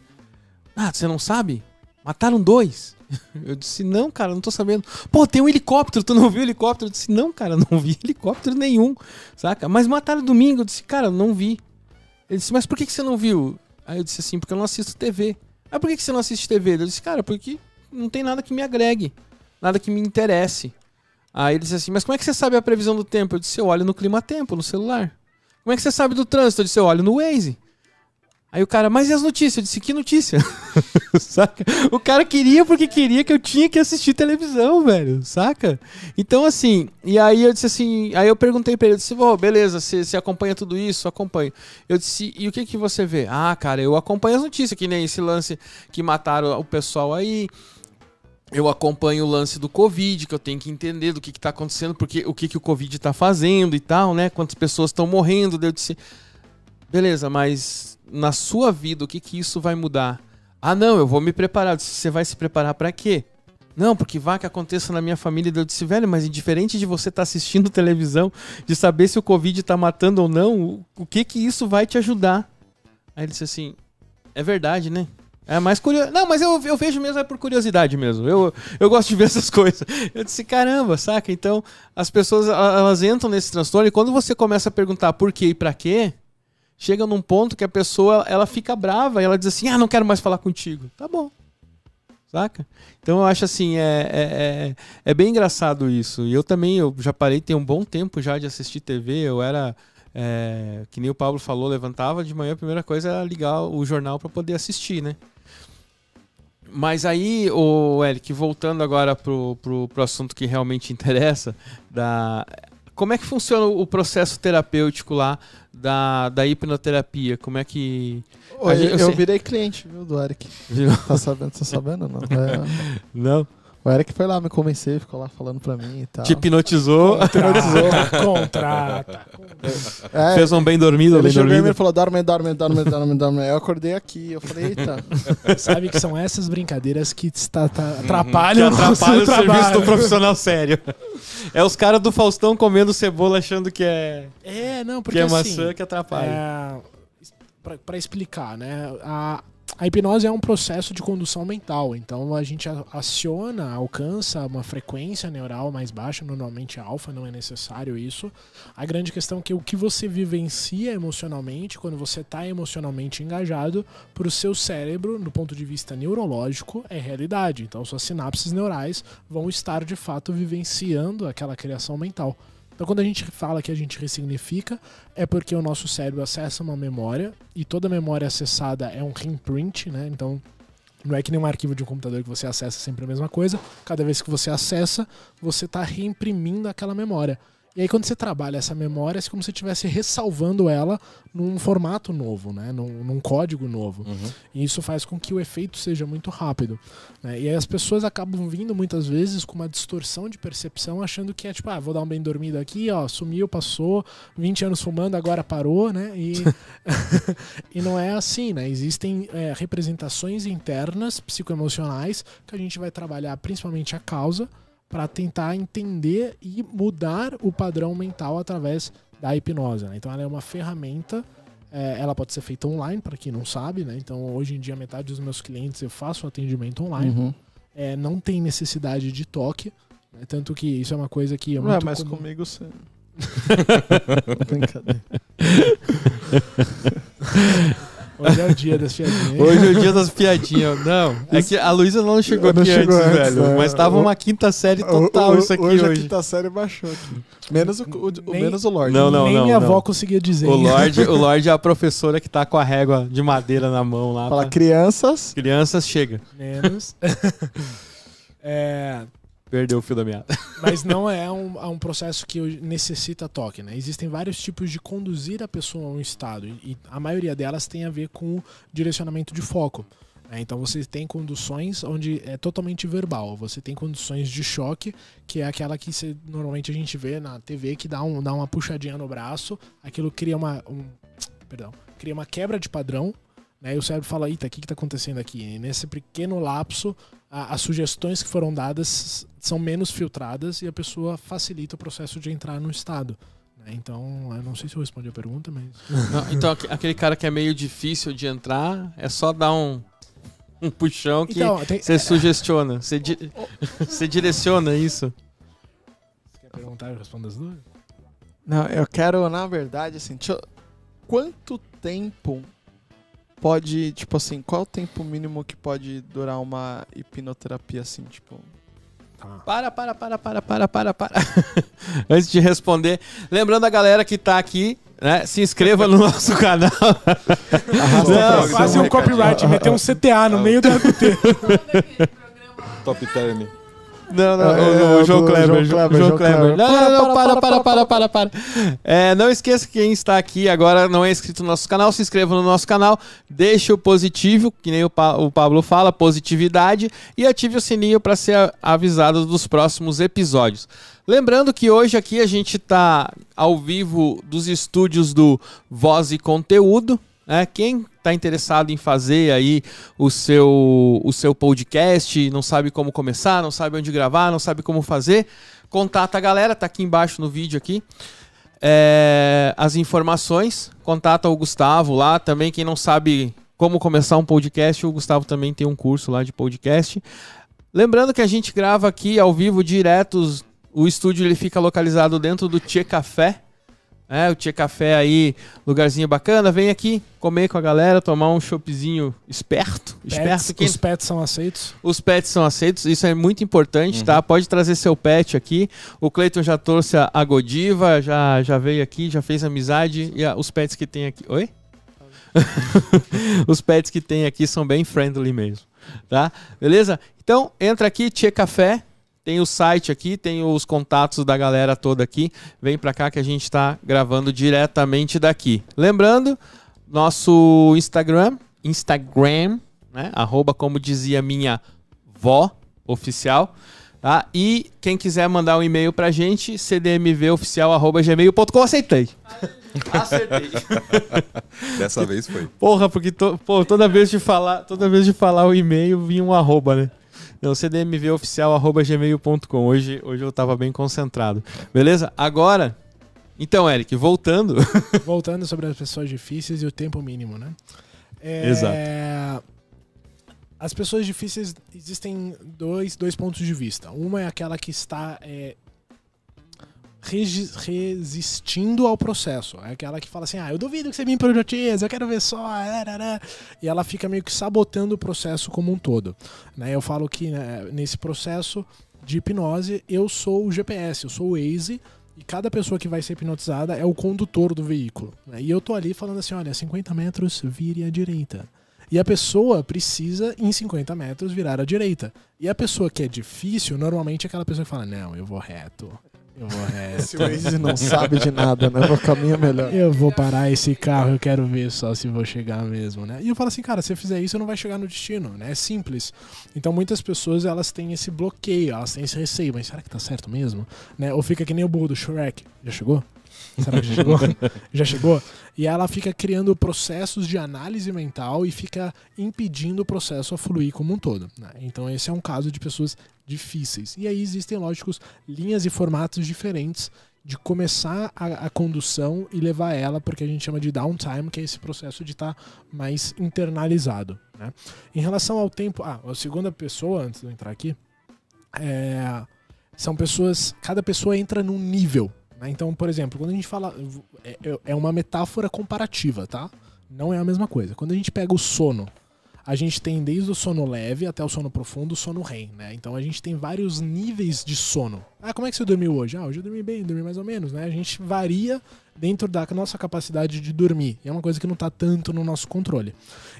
Ah, você não sabe? Mataram dois. Eu disse: Não, cara, não tô sabendo. Pô, tem um helicóptero, tu não viu helicóptero? Eu disse: Não, cara, não vi helicóptero nenhum, saca? Mas mataram domingo. Eu disse: Cara, não vi. Ele disse: Mas por que, que você não viu? Aí eu disse assim: Porque eu não assisto TV. Ah, por que, que você não assiste TV? Eu disse: Cara, porque não tem nada que me agregue, nada que me interesse. Aí ele disse assim: Mas como é que você sabe a previsão do tempo? Eu disse: Eu olho no clima-tempo, no celular. Como é que você sabe do trânsito? Eu disse: Eu olho no Waze. Aí o cara, mas e as notícias? Eu disse: Que notícia? saca? O cara queria porque queria que eu tinha que assistir televisão, velho, saca? Então, assim, e aí eu disse assim: Aí eu perguntei pra ele: Eu disse, Ô, beleza, você, você acompanha tudo isso? Acompanho. Eu disse: E o que, que você vê? Ah, cara, eu acompanho as notícias, que nem esse lance que mataram o pessoal aí eu acompanho o lance do Covid, que eu tenho que entender do que está acontecendo, porque o que, que o Covid está fazendo e tal, né? Quantas pessoas estão morrendo. daí Eu disse, beleza, mas na sua vida, o que, que isso vai mudar? Ah, não, eu vou me preparar. Disse, você vai se preparar para quê? Não, porque vai que aconteça na minha família. Eu disse, velho, mas indiferente de você estar assistindo televisão, de saber se o Covid tá matando ou não, o, o que que isso vai te ajudar? Aí ele disse assim, é verdade, né? É mais curioso. Não, mas eu, eu vejo mesmo é por curiosidade mesmo. Eu, eu gosto de ver essas coisas. Eu disse, caramba, saca? Então, as pessoas, ela- elas entram nesse transtorno e quando você começa a perguntar por quê e pra quê, chega num ponto que a pessoa, ela fica brava e ela diz assim, ah, não quero mais falar contigo. Tá bom. Saca? Então eu acho assim, é, é, é, é bem engraçado isso. E eu também, eu já parei, tem um bom tempo já de assistir TV. Eu era, é, que nem o Pablo falou, levantava de manhã, a primeira coisa era ligar o jornal para poder assistir, né? Mas aí, o Eric, voltando agora pro, pro, pro assunto que realmente interessa, da, como é que funciona o processo terapêutico lá da, da hipnoterapia? Como é que. Eu, gente- eu eu sei- virei cliente, viu, do Eric. Tá sabendo? Tá sabendo não? É, Não? O Eric foi lá me convencer, ficou lá falando pra mim e tal. Te hipnotizou, Contrata, contrata. É, fez um bem dormido, ele bem chegou dormido. falou, dorme, dorme, dorme, dorme, dorme. Eu acordei aqui, eu falei, eita. Sabe que são essas brincadeiras que está, tá- atrapalham, Que atrapalha o seu serviço do profissional sério. É os caras do Faustão comendo cebola achando que é, É, não, que porque é assim, maçã que atrapalha. é, pra, pra explicar, né? A, a hipnose é um processo de condução mental, então a gente aciona, alcança uma frequência neural mais baixa, normalmente alfa, não é necessário isso. A grande questão é que o que você vivencia emocionalmente, quando você está emocionalmente engajado, para o seu cérebro, do ponto de vista neurológico, é realidade. Então suas sinapses neurais vão estar de fato vivenciando aquela criação mental. Então, quando a gente fala que a gente ressignifica, é porque o nosso cérebro acessa uma memória e toda memória acessada é um imprint, né? Então, não é que nem um arquivo de um computador que você acessa sempre a mesma coisa. Cada vez que você acessa, você está reimprimindo aquela memória. E aí, quando você trabalha essa memória, é como se estivesse ressalvando ela num formato novo, né? num, num código novo. Uhum. E isso faz com que o efeito seja muito rápido. né? E aí as pessoas acabam vindo muitas vezes com uma distorção de percepção, achando que é tipo, ah, vou dar um bem dormido aqui, ó, sumiu, passou, 20 anos fumando, agora parou, né? E, e não é assim, né? Existem é, representações internas, psicoemocionais, que a gente vai trabalhar principalmente a causa para tentar entender e mudar o padrão mental através da hipnose. né? Então ela é uma ferramenta é, ela pode ser feita online, para quem não sabe, né? Então, hoje em dia, metade dos meus clientes eu faço atendimento online. Uhum. É, não tem necessidade de toque. né? Tanto que isso é uma coisa que é Ué, muito mas comum. comigo você. Brincadeira. Hoje é o dia das piadinhas. Hoje é o dia das piadinhas. Não, é que a Luísa não chegou Não aqui chegou antes, antes, velho. né? Mas tava uma quinta série total O- o- isso aqui hoje. hoje. a quinta série baixou aqui. Menos o, o- o- Nem- menos o Lorde. Não, não, Nem não. minha não. avó conseguia dizer. O Lorde, o Lorde é a professora que tá com a régua de madeira na mão lá. Fala pra- crianças. Crianças, chega. Menos. É, Perdeu o fio da meada. mas não é um, é um processo que necessita toque, né? Existem vários tipos de conduzir a pessoa a um estado e, a maioria delas tem a ver com o direcionamento de foco. né? Então você tem conduções onde é totalmente verbal. Você tem conduções de choque, que é aquela que você- normalmente a gente vê na TV que dá, um, dá uma puxadinha no braço, aquilo cria uma, um, perdão, cria uma quebra de padrão. Né, e o cérebro fala, eita, o que está acontecendo aqui? E nesse pequeno lapso, a- as sugestões que foram dadas são menos filtradas e a pessoa facilita o processo de entrar no estado. né? Então, eu não sei se eu respondi a pergunta, mas. Não, então, aque- aquele cara que é meio difícil de entrar, é só dar um, um puxão que Então, tem... você sugestiona. Você, di- você direciona isso. Você quer perguntar? Eu respondo as duas? Não, eu quero, na verdade, assim, eu- quanto tempo pode, tipo assim, qual é o tempo mínimo que pode durar uma hipnoterapia, assim, tipo... Tá. Para, para, para, para, para, para, para. Antes de responder, lembrando a galera que tá aqui, né? Se inscreva no nosso canal. Não. Quase um copyright, meter um CTA no meio do RPT. Top Term. Não, não, É, o, o é, João Kleber. João João Kleber. Não, não, não, para, Para, para, para, para. É, não esqueça que quem está aqui agora não é inscrito no nosso canal, se inscreva no nosso canal, deixe o positivo, que nem o, Pa- o Pablo fala, positividade, e ative o sininho para ser avisado dos próximos episódios. Lembrando que hoje aqui a gente está ao vivo dos estúdios do Voz e Conteúdo. Né? Quem está interessado em fazer aí o seu, o seu podcast, não sabe como começar, não sabe onde gravar, não sabe como fazer, contata a galera, tá aqui embaixo no vídeo aqui. É, as informações, contata o Gustavo lá também, quem não sabe como começar um podcast, o Gustavo também tem um curso lá de podcast. Lembrando que a gente grava aqui ao vivo diretos, o estúdio ele fica localizado dentro do Tchê Café, é, o Tia Café aí, lugarzinho bacana. Vem aqui comer com a galera, tomar um choppzinho esperto. Pets, esperto quem... Os pets são aceitos. Os pets são aceitos, isso é muito importante, Uhum. tá? Pode trazer seu pet aqui. O Cleiton já trouxe a, a Godiva, já, já veio aqui, já fez amizade. E a- os pets que tem aqui. Oi? os pets que tem aqui são bem friendly mesmo, tá? Beleza? Então, entra aqui, Tia Café. Tem o site aqui, tem os contatos da galera toda aqui. Vem pra cá que a gente tá gravando diretamente daqui. Lembrando, nosso Instagram, Instagram, né? Arroba, como dizia minha vó oficial. Tá? E quem quiser mandar um e-mail pra gente, cdmvoficial.gmail.com. Aceitei. Acertei. Dessa vez foi. Porra, porque to- pô, toda vez de falar, toda vez de falar o e-mail vinha um arroba, né? Não, cdmvoficial.gmail.com. Hoje, hoje eu tava bem concentrado. Beleza? Agora, então, Eric, voltando. Voltando sobre as pessoas difíceis e o tempo mínimo, né? É, Exato. As pessoas difíceis existem dois, dois pontos de vista. Uma é aquela que está é, resistindo ao processo. É aquela que fala assim: ah, eu duvido que você me projetize, eu quero ver só. arará." E ela fica meio que sabotando o processo como um todo. Né? Eu falo que né, nesse processo de hipnose, eu sou o GPS, eu sou o Waze. E cada pessoa que vai ser hipnotizada é o condutor do veículo. né? E eu tô ali falando assim: olha, 50 metros, vire à direita. E a pessoa precisa, em 50 metros, virar à direita. E a pessoa que é difícil, normalmente é aquela pessoa que fala: Não, eu vou reto. Eu reto. Esse Waze não sabe de nada, né? O caminho é melhor. Eu vou parar esse carro, eu quero ver só se vou chegar mesmo, né? E eu falo assim, cara, se você fizer isso, você não vai chegar no destino, né? É simples. Então muitas pessoas, elas têm esse bloqueio, elas têm esse receio, mas será que tá certo mesmo? Né? Ou fica que nem o burro do Shrek. Já chegou? Será que já chegou? já chegou? E ela fica criando processos de análise mental e fica impedindo o processo a fluir como um todo. né? Então esse é um caso de pessoas difíceis. E aí existem, lógicos, linhas e formatos diferentes de começar a, a condução e levar ela porque a gente chama de downtime, que é esse processo de estar mais internalizado. Né? Em relação ao tempo, ah, a segunda pessoa, antes de eu entrar aqui, é, são pessoas, cada pessoa entra num nível. né? Então, por exemplo, quando a gente fala, é, é uma metáfora comparativa, tá? Não é a mesma coisa. Quando a gente pega o sono, a gente tem desde o sono leve até o sono profundo, o sono REM, né? Então a gente tem vários níveis de sono. Ah, como é que você dormiu hoje? Ah, hoje eu dormi bem, dormi mais ou menos, né? A gente varia dentro da nossa capacidade de dormir. E é uma coisa que não está tanto no nosso controle.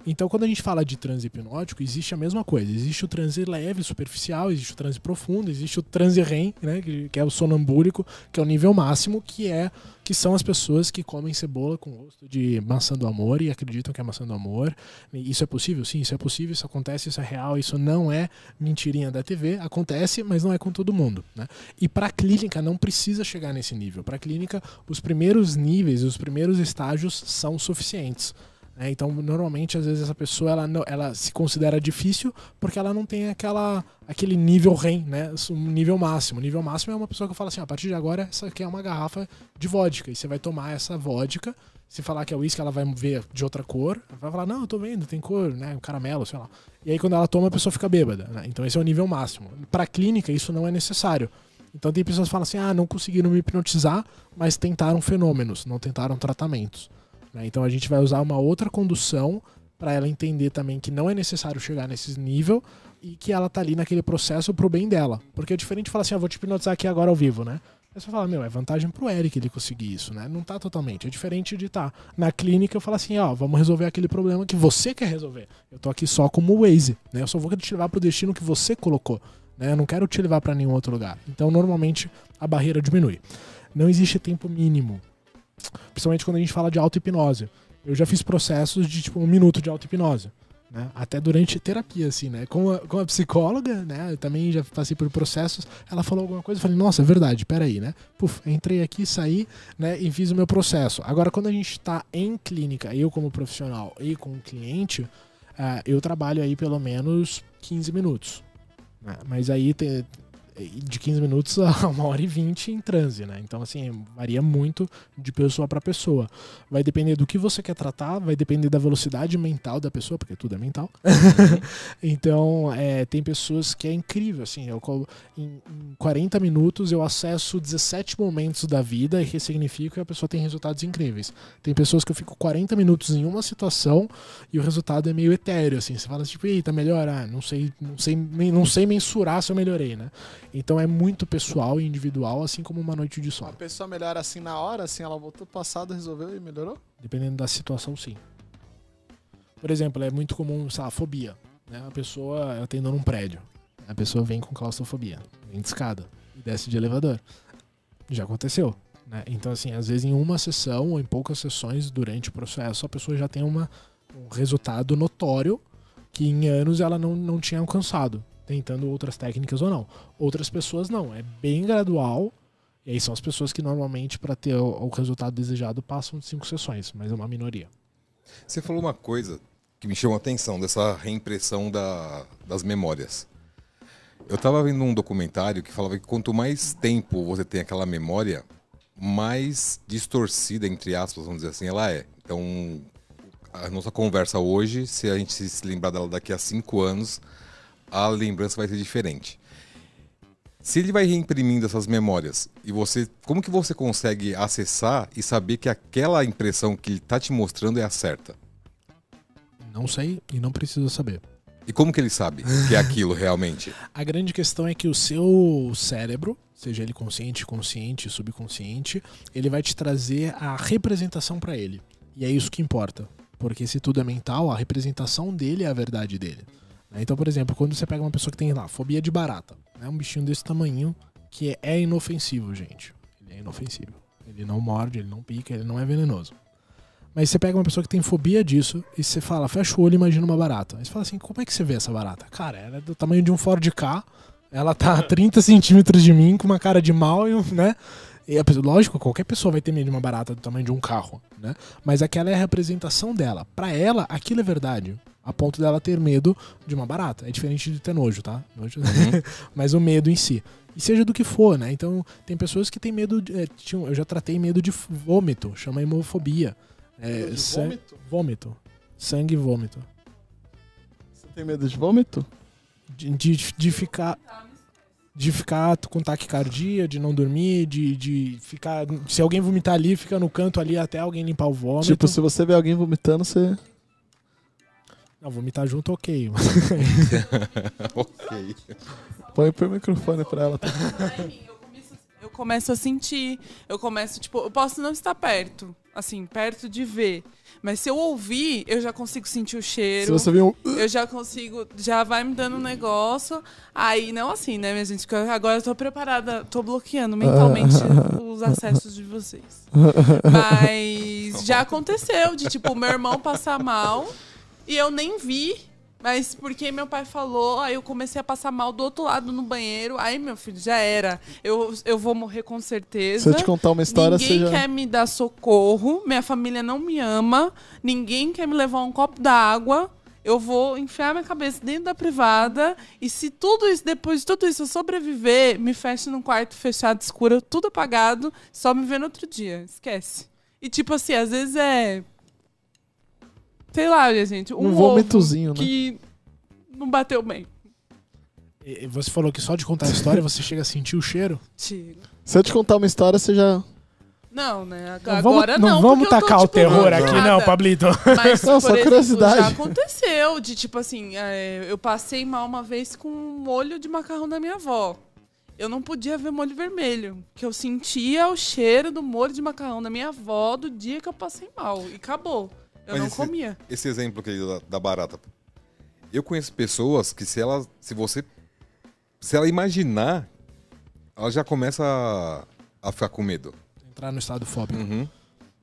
Então, quando a gente fala de transe hipnótico, existe a mesma coisa. Existe o transe leve, superficial, existe o transe profundo, existe o transe REM, né, que, é o sonambúlico, que é o nível máximo, que é que são as pessoas que comem cebola com gosto de maçã do amor e acreditam que é maçã do amor. Isso é possível? Sim, isso é possível, isso acontece, isso é real, isso não é mentirinha da TV. Acontece, mas não é com todo mundo. Né? E para a clínica não precisa chegar nesse nível. Para a clínica, os primeiros níveis, os primeiros estágios são suficientes. Né? Então, normalmente, às vezes essa pessoa ela, ela se considera difícil porque ela não tem aquela, aquele nível REM, né? Um nível máximo. O nível máximo é uma pessoa que fala assim: "Ah, a partir de agora, essa aqui é uma garrafa de vodka. E você vai tomar essa vodka. Se falar que é uísque, ela vai ver de outra cor. Ela vai falar: Não, eu tô vendo, tem cor, né? Caramelo, sei lá. E aí, quando ela toma, a pessoa fica bêbada. né? Então, esse é o nível máximo. Para clínica, isso não é necessário. Então, tem pessoas que falam assim: ah, não conseguiram me hipnotizar, mas tentaram fenômenos, não tentaram tratamentos. Né? Então, a gente vai usar uma outra condução para ela entender também que não é necessário chegar nesse nível e que ela tá ali naquele processo pro bem dela. Porque é diferente de falar assim: ah, vou te hipnotizar aqui agora ao vivo, né? Aí você fala, meu, é vantagem pro Eric ele conseguir isso, né? Não tá totalmente. É diferente de estar na clínica eu falar assim, ó, vamos resolver aquele problema que você quer resolver. Eu tô aqui só como Waze, né? Eu só vou te levar pro destino que você colocou, né? Eu não quero te levar para nenhum outro lugar. Então, normalmente, a barreira diminui. Não existe tempo mínimo. Principalmente quando a gente fala de auto-hipnose. Eu já fiz processos de, tipo, um minuto de auto-hipnose. Né? Até durante terapia, assim, né? Com a, com a psicóloga, né? Eu também já passei por processos. Ela falou alguma coisa, eu falei, nossa, é verdade, peraí, né? Puf, entrei aqui, saí, né? E fiz o meu processo. Agora, quando a gente está em clínica, eu como profissional e com o cliente, ah, eu trabalho aí pelo menos 15 minutos. né? Mas aí tem de 15 minutos a uma hora e 20 em transe, né? Então, assim, varia muito de pessoa para pessoa. Vai depender do que você quer tratar, vai depender da velocidade mental da pessoa, porque tudo é mental. então, é, tem pessoas que é incrível, assim, eu, em, em 40 minutos eu acesso 17 momentos da vida e ressignifico e a pessoa tem resultados incríveis. Tem pessoas que eu fico 40 minutos em uma situação e o resultado é meio etéreo, assim. Você fala tipo, eita, melhor, ah, não sei, não sei, não sei mensurar se eu melhorei, né? Então é muito pessoal e individual, assim como uma noite de A sono. pessoa melhora assim na hora, assim, ela voltou passado, resolveu e melhorou? Dependendo da situação, sim. Por exemplo, é muito comum, sei lá, fobia. Né? A pessoa, eu atendo num prédio. A pessoa vem com claustrofobia, vem de escada e desce de elevador. Já aconteceu. Né? Então, assim, às vezes em uma sessão ou em poucas sessões durante o processo, a pessoa já tem uma, um resultado notório que em anos ela não, não tinha alcançado, tentando outras técnicas ou não. Outras pessoas não, é bem gradual. E aí são as pessoas que normalmente, para ter o, o resultado desejado, passam de cinco sessões, mas é uma minoria. Você falou uma coisa que me chamou a atenção, dessa reimpressão da- das memórias. Eu tava vendo um documentário que falava que quanto mais tempo você tem aquela memória, mais distorcida, entre aspas, vamos dizer assim, ela é. Então, a nossa conversa hoje, se a gente se lembrar dela daqui a cinco anos, a lembrança vai ser diferente. Se ele vai reimprimindo essas memórias e você, como que você consegue acessar e saber que aquela impressão que ele está te mostrando é a certa? Não sei e não preciso saber. E como que ele sabe que é aquilo realmente? A grande questão é que o seu cérebro, seja ele consciente, consciente, subconsciente, ele vai te trazer a representação para ele. E é isso que importa. Porque se tudo é mental, a representação dele é a verdade dele. Né? Então, por exemplo, quando você pega uma pessoa que tem lá fobia de barata, né? um bichinho desse tamanho que é inofensivo, gente. Ele é inofensivo. Ele não morde, ele não pica, ele não é venenoso. Mas você pega uma pessoa que tem fobia disso e você fala, fecha o olho e imagina uma barata. Aí você fala assim, como é que você vê essa barata? Cara, ela é do tamanho de um Ford K, ela tá a 30 centímetros de mim, com uma cara de mal, e, né? E, lógico, qualquer pessoa vai ter medo de uma barata do tamanho de um carro, né? Mas aquela é a representação dela. Para ela, aquilo é verdade. A ponto dela ter medo de uma barata. É diferente de ter nojo, tá? Nojo, uhum. mas o medo em si. E seja do que for, né? Então, tem pessoas que têm medo. De, é, eu já tratei medo de vômito, chama hemofobia. É, vômito? Vômito. Sangue e vômito. Você tem medo de vômito? De, de, de ficar. De ficar com taquicardia, de não dormir, de, de ficar. Se alguém vomitar ali, fica no canto ali até alguém limpar o vômito. Tipo, se você vê alguém vomitando, você. Não, vomitar junto, ok. ok. Põe o microfone pra ela. Tá? Eu começo a sentir, eu começo, tipo, eu posso não estar perto, assim, perto de ver. Mas se eu ouvir, eu já consigo sentir o cheiro. Se você viu um... Eu já consigo, já vai me dando um negócio. Aí, não assim, né, minha gente? Agora eu tô preparada, tô bloqueando mentalmente os acessos de vocês. Mas já aconteceu de, tipo, meu irmão passar mal e eu nem vi. Mas porque meu pai falou, aí eu comecei a passar mal do outro lado no banheiro. Aí, meu filho, já era. Eu, eu vou morrer com certeza. Se eu te contar uma história, Ninguém já... quer me dar socorro. Minha família não me ama. Ninguém quer me levar um copo d'água. Eu vou enfiar minha cabeça dentro da privada. E se tudo isso, depois de tudo isso, eu sobreviver, me feche num quarto fechado, escuro, tudo apagado, só me ver no outro dia. Esquece. E tipo assim, às vezes é sei lá, gente, um, um vômitozinho, né? que não bateu bem. E você falou que só de contar a história você chega a sentir o cheiro? Chega. Se eu te contar uma história, você já. Não, né? Agora não. Não vamos tacar tô, o tipo, terror aqui, não, Pablito. Mas, não, só exemplo, curiosidade. já aconteceu de tipo assim, é, eu passei mal uma vez com um molho de macarrão da minha avó. Eu não podia ver molho vermelho, que eu sentia o cheiro do molho de macarrão da minha avó do dia que eu passei mal e acabou. Eu Mas não esse, comia. Esse exemplo aqui da, da, barata. Eu conheço pessoas que se ela. Se você. Se ela imaginar, ela já começa a, a ficar com medo. Entrar no estado fóbico. Uhum.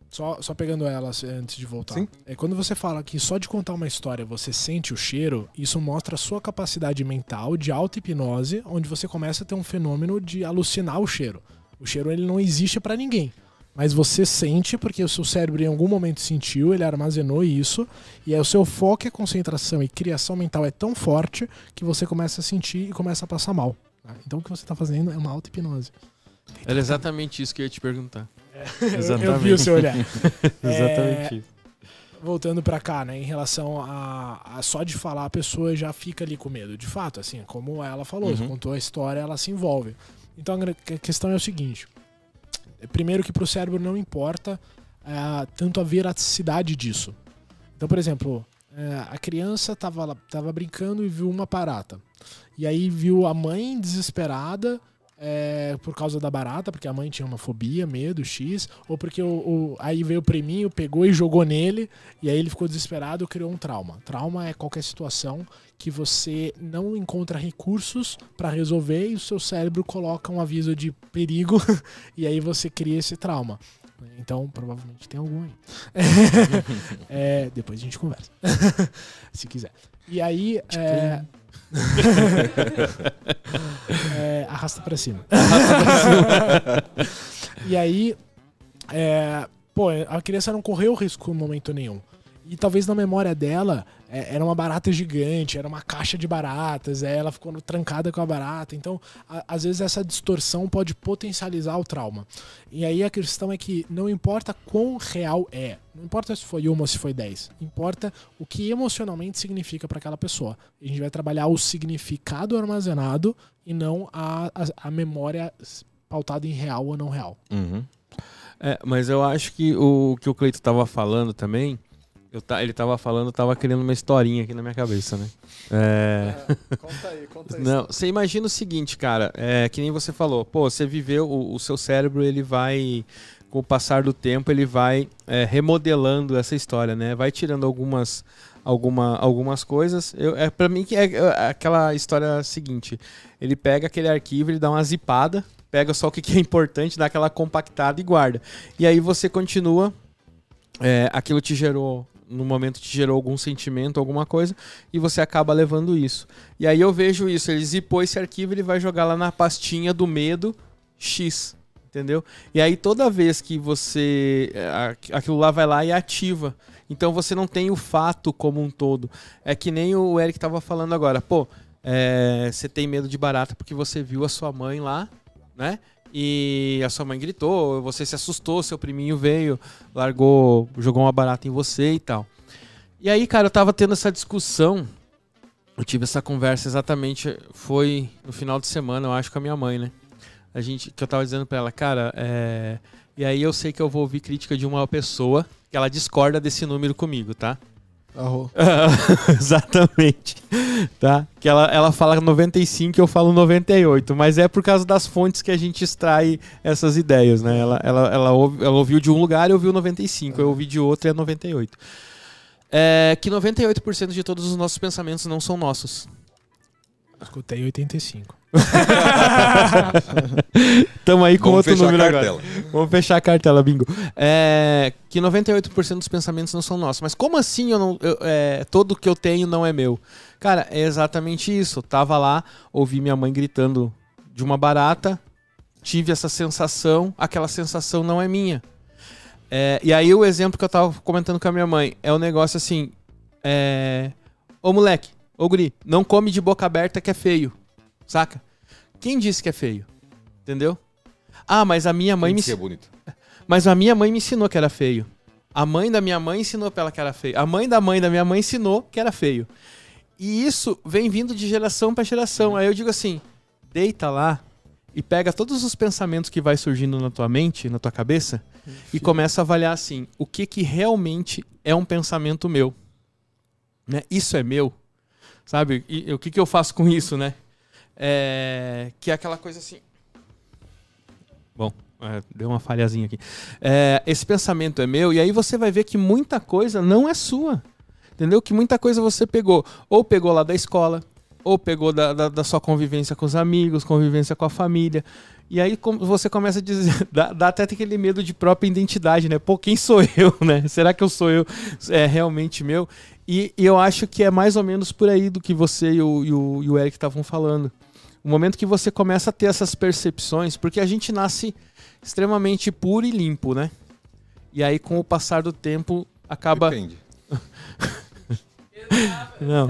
Só, só pegando ela antes de voltar. Sim. É quando você fala que só de contar uma história você sente o cheiro, isso mostra a sua capacidade mental de auto-hipnose, onde você começa a ter um fenômeno de alucinar o cheiro. O cheiro ele não existe para ninguém. Mas você sente, porque o seu cérebro em algum momento sentiu, ele armazenou isso, e aí o seu foco e concentração e criação mental é tão forte que você começa a sentir e começa a passar mal. Né? Então o que você está fazendo é uma auto-hipnose. Era exatamente isso que eu ia te perguntar. É, exatamente. Eu, vi o seu olhar. exatamente é, isso. Voltando para cá, né, em relação a, a, só de falar a pessoa já fica ali com medo. De fato, assim, como ela falou, uhum. contou a história, ela se envolve. Então a questão é o seguinte: primeiro que para o cérebro não importa é, tanto a veracidade disso. Então, por exemplo, é, a criança estava tava brincando e viu uma barata. E aí viu a mãe desesperada é, por causa da barata, porque a mãe tinha uma fobia, medo, X, ou porque o, o, aí veio o priminho, pegou e jogou nele, e aí ele ficou desesperado e criou um trauma. Trauma é qualquer situação que você não encontra recursos para resolver e o seu cérebro coloca um aviso de perigo e aí você cria esse trauma. Então, provavelmente tem algum aí. é, depois a gente conversa. Se quiser. E aí. É, é, arrasta pra cima. e aí, é, pô, a criança não correu risco em momento nenhum. E talvez na memória dela é, era uma barata gigante, era uma caixa de baratas, aí ela ficou trancada com a barata. Então, a- às vezes essa distorção pode potencializar o trauma. E aí a questão é que não importa quão real é, não importa se foi uma ou se foi dez, importa o que emocionalmente significa para aquela pessoa. A gente vai trabalhar o significado armazenado e não a, a, a memória pautada em real ou não real. Uhum. É, mas eu acho que o que o Cleito tava falando também, eu ta- ele tava falando, tava criando uma historinha aqui na minha cabeça, né? É, conta aí, conta Não, você imagina o seguinte, cara, é que nem você falou, pô, você viveu, o, o seu cérebro, ele vai, com o passar do tempo, ele vai é, remodelando essa história, né? Vai tirando algumas, alguma, algumas coisas. Eu, é, para mim, que é, é aquela história seguinte, ele pega aquele arquivo, ele dá uma zipada, pega só o que, que é importante, dá aquela compactada e guarda. E aí você continua, é, aquilo te gerou no momento te gerou algum sentimento, alguma coisa, e você acaba levando isso. E aí eu vejo isso, ele zipou esse arquivo, ele vai jogar lá na pastinha do medo X, entendeu? E aí toda vez que você é, aqu- aquilo lá vai lá e ativa. Então você não tem o fato como um todo. É que nem o Eric tava falando agora, pô, é, você tem medo de barata porque você viu a sua mãe lá, né? E a sua mãe gritou, você se assustou, seu priminho veio, largou, jogou uma barata em você e tal. E aí, cara, eu tava tendo essa discussão. Eu tive essa conversa exatamente. Foi no final de semana, eu acho, com a minha mãe, né? A gente, que eu tava dizendo pra ela, cara, é. E aí eu sei que eu vou ouvir crítica de uma pessoa que ela discorda desse número comigo, tá? Arro. Exatamente. Tá? Que ela, ela fala 95 e eu falo 98. Mas é por causa das fontes que a gente extrai essas ideias, né? Ela, ela, ela, ouve- ela ouviu de um lugar e ouviu 95. Eu ouvi de outro e é 98. É que 98% de todos os nossos pensamentos não são nossos. Escutei 85. Tamo aí com Vamos outro número agora. cartela. Vamos fechar a cartela, bingo. É, que 98% dos pensamentos não são nossos. Mas como assim eu não, eu- é, todo que eu tenho não é meu? Cara, é exatamente isso. Eu tava lá, ouvi minha mãe gritando de uma barata, tive essa sensação, aquela sensação não é minha. É, e aí o exemplo que eu tava comentando com a minha mãe é o negócio assim: é, Ô moleque, ô guri, não come de boca aberta que é feio. Saca? Quem disse que é feio? Entendeu? Ah, mas a minha mãe Tem me que ser bonito. mas a minha mãe me ensinou que era feio. A mãe da minha mãe ensinou pra ela que era feio. A mãe da mãe da minha mãe ensinou que era feio. E isso vem vindo de geração pra geração. Aí eu digo assim: deita lá e pega todos os pensamentos que vai surgindo na tua mente, na tua cabeça, e começa a avaliar assim: o que que realmente é um pensamento meu? Né? Isso é meu? Sabe? E, o que que eu faço com isso, né? É, que é aquela coisa assim. Bom, é, deu uma falhazinha aqui. É, esse pensamento é meu, e aí você vai ver que muita coisa não é sua. Entendeu? Que muita coisa você pegou. Ou pegou lá da escola, ou pegou da, da, da sua convivência com os amigos, convivência com a família. E aí você começa a dizer. Dá, dá até aquele medo de própria identidade, né? Pô, quem sou eu, né? Será que eu sou eu? É realmente meu? E, e eu acho que é mais ou menos por aí do que você e o, e o, e o Eric estavam falando. O momento que você começa a ter essas percepções, porque a gente nasce extremamente puro e limpo, né? E aí, com o passar do tempo, acaba. Depende. Não.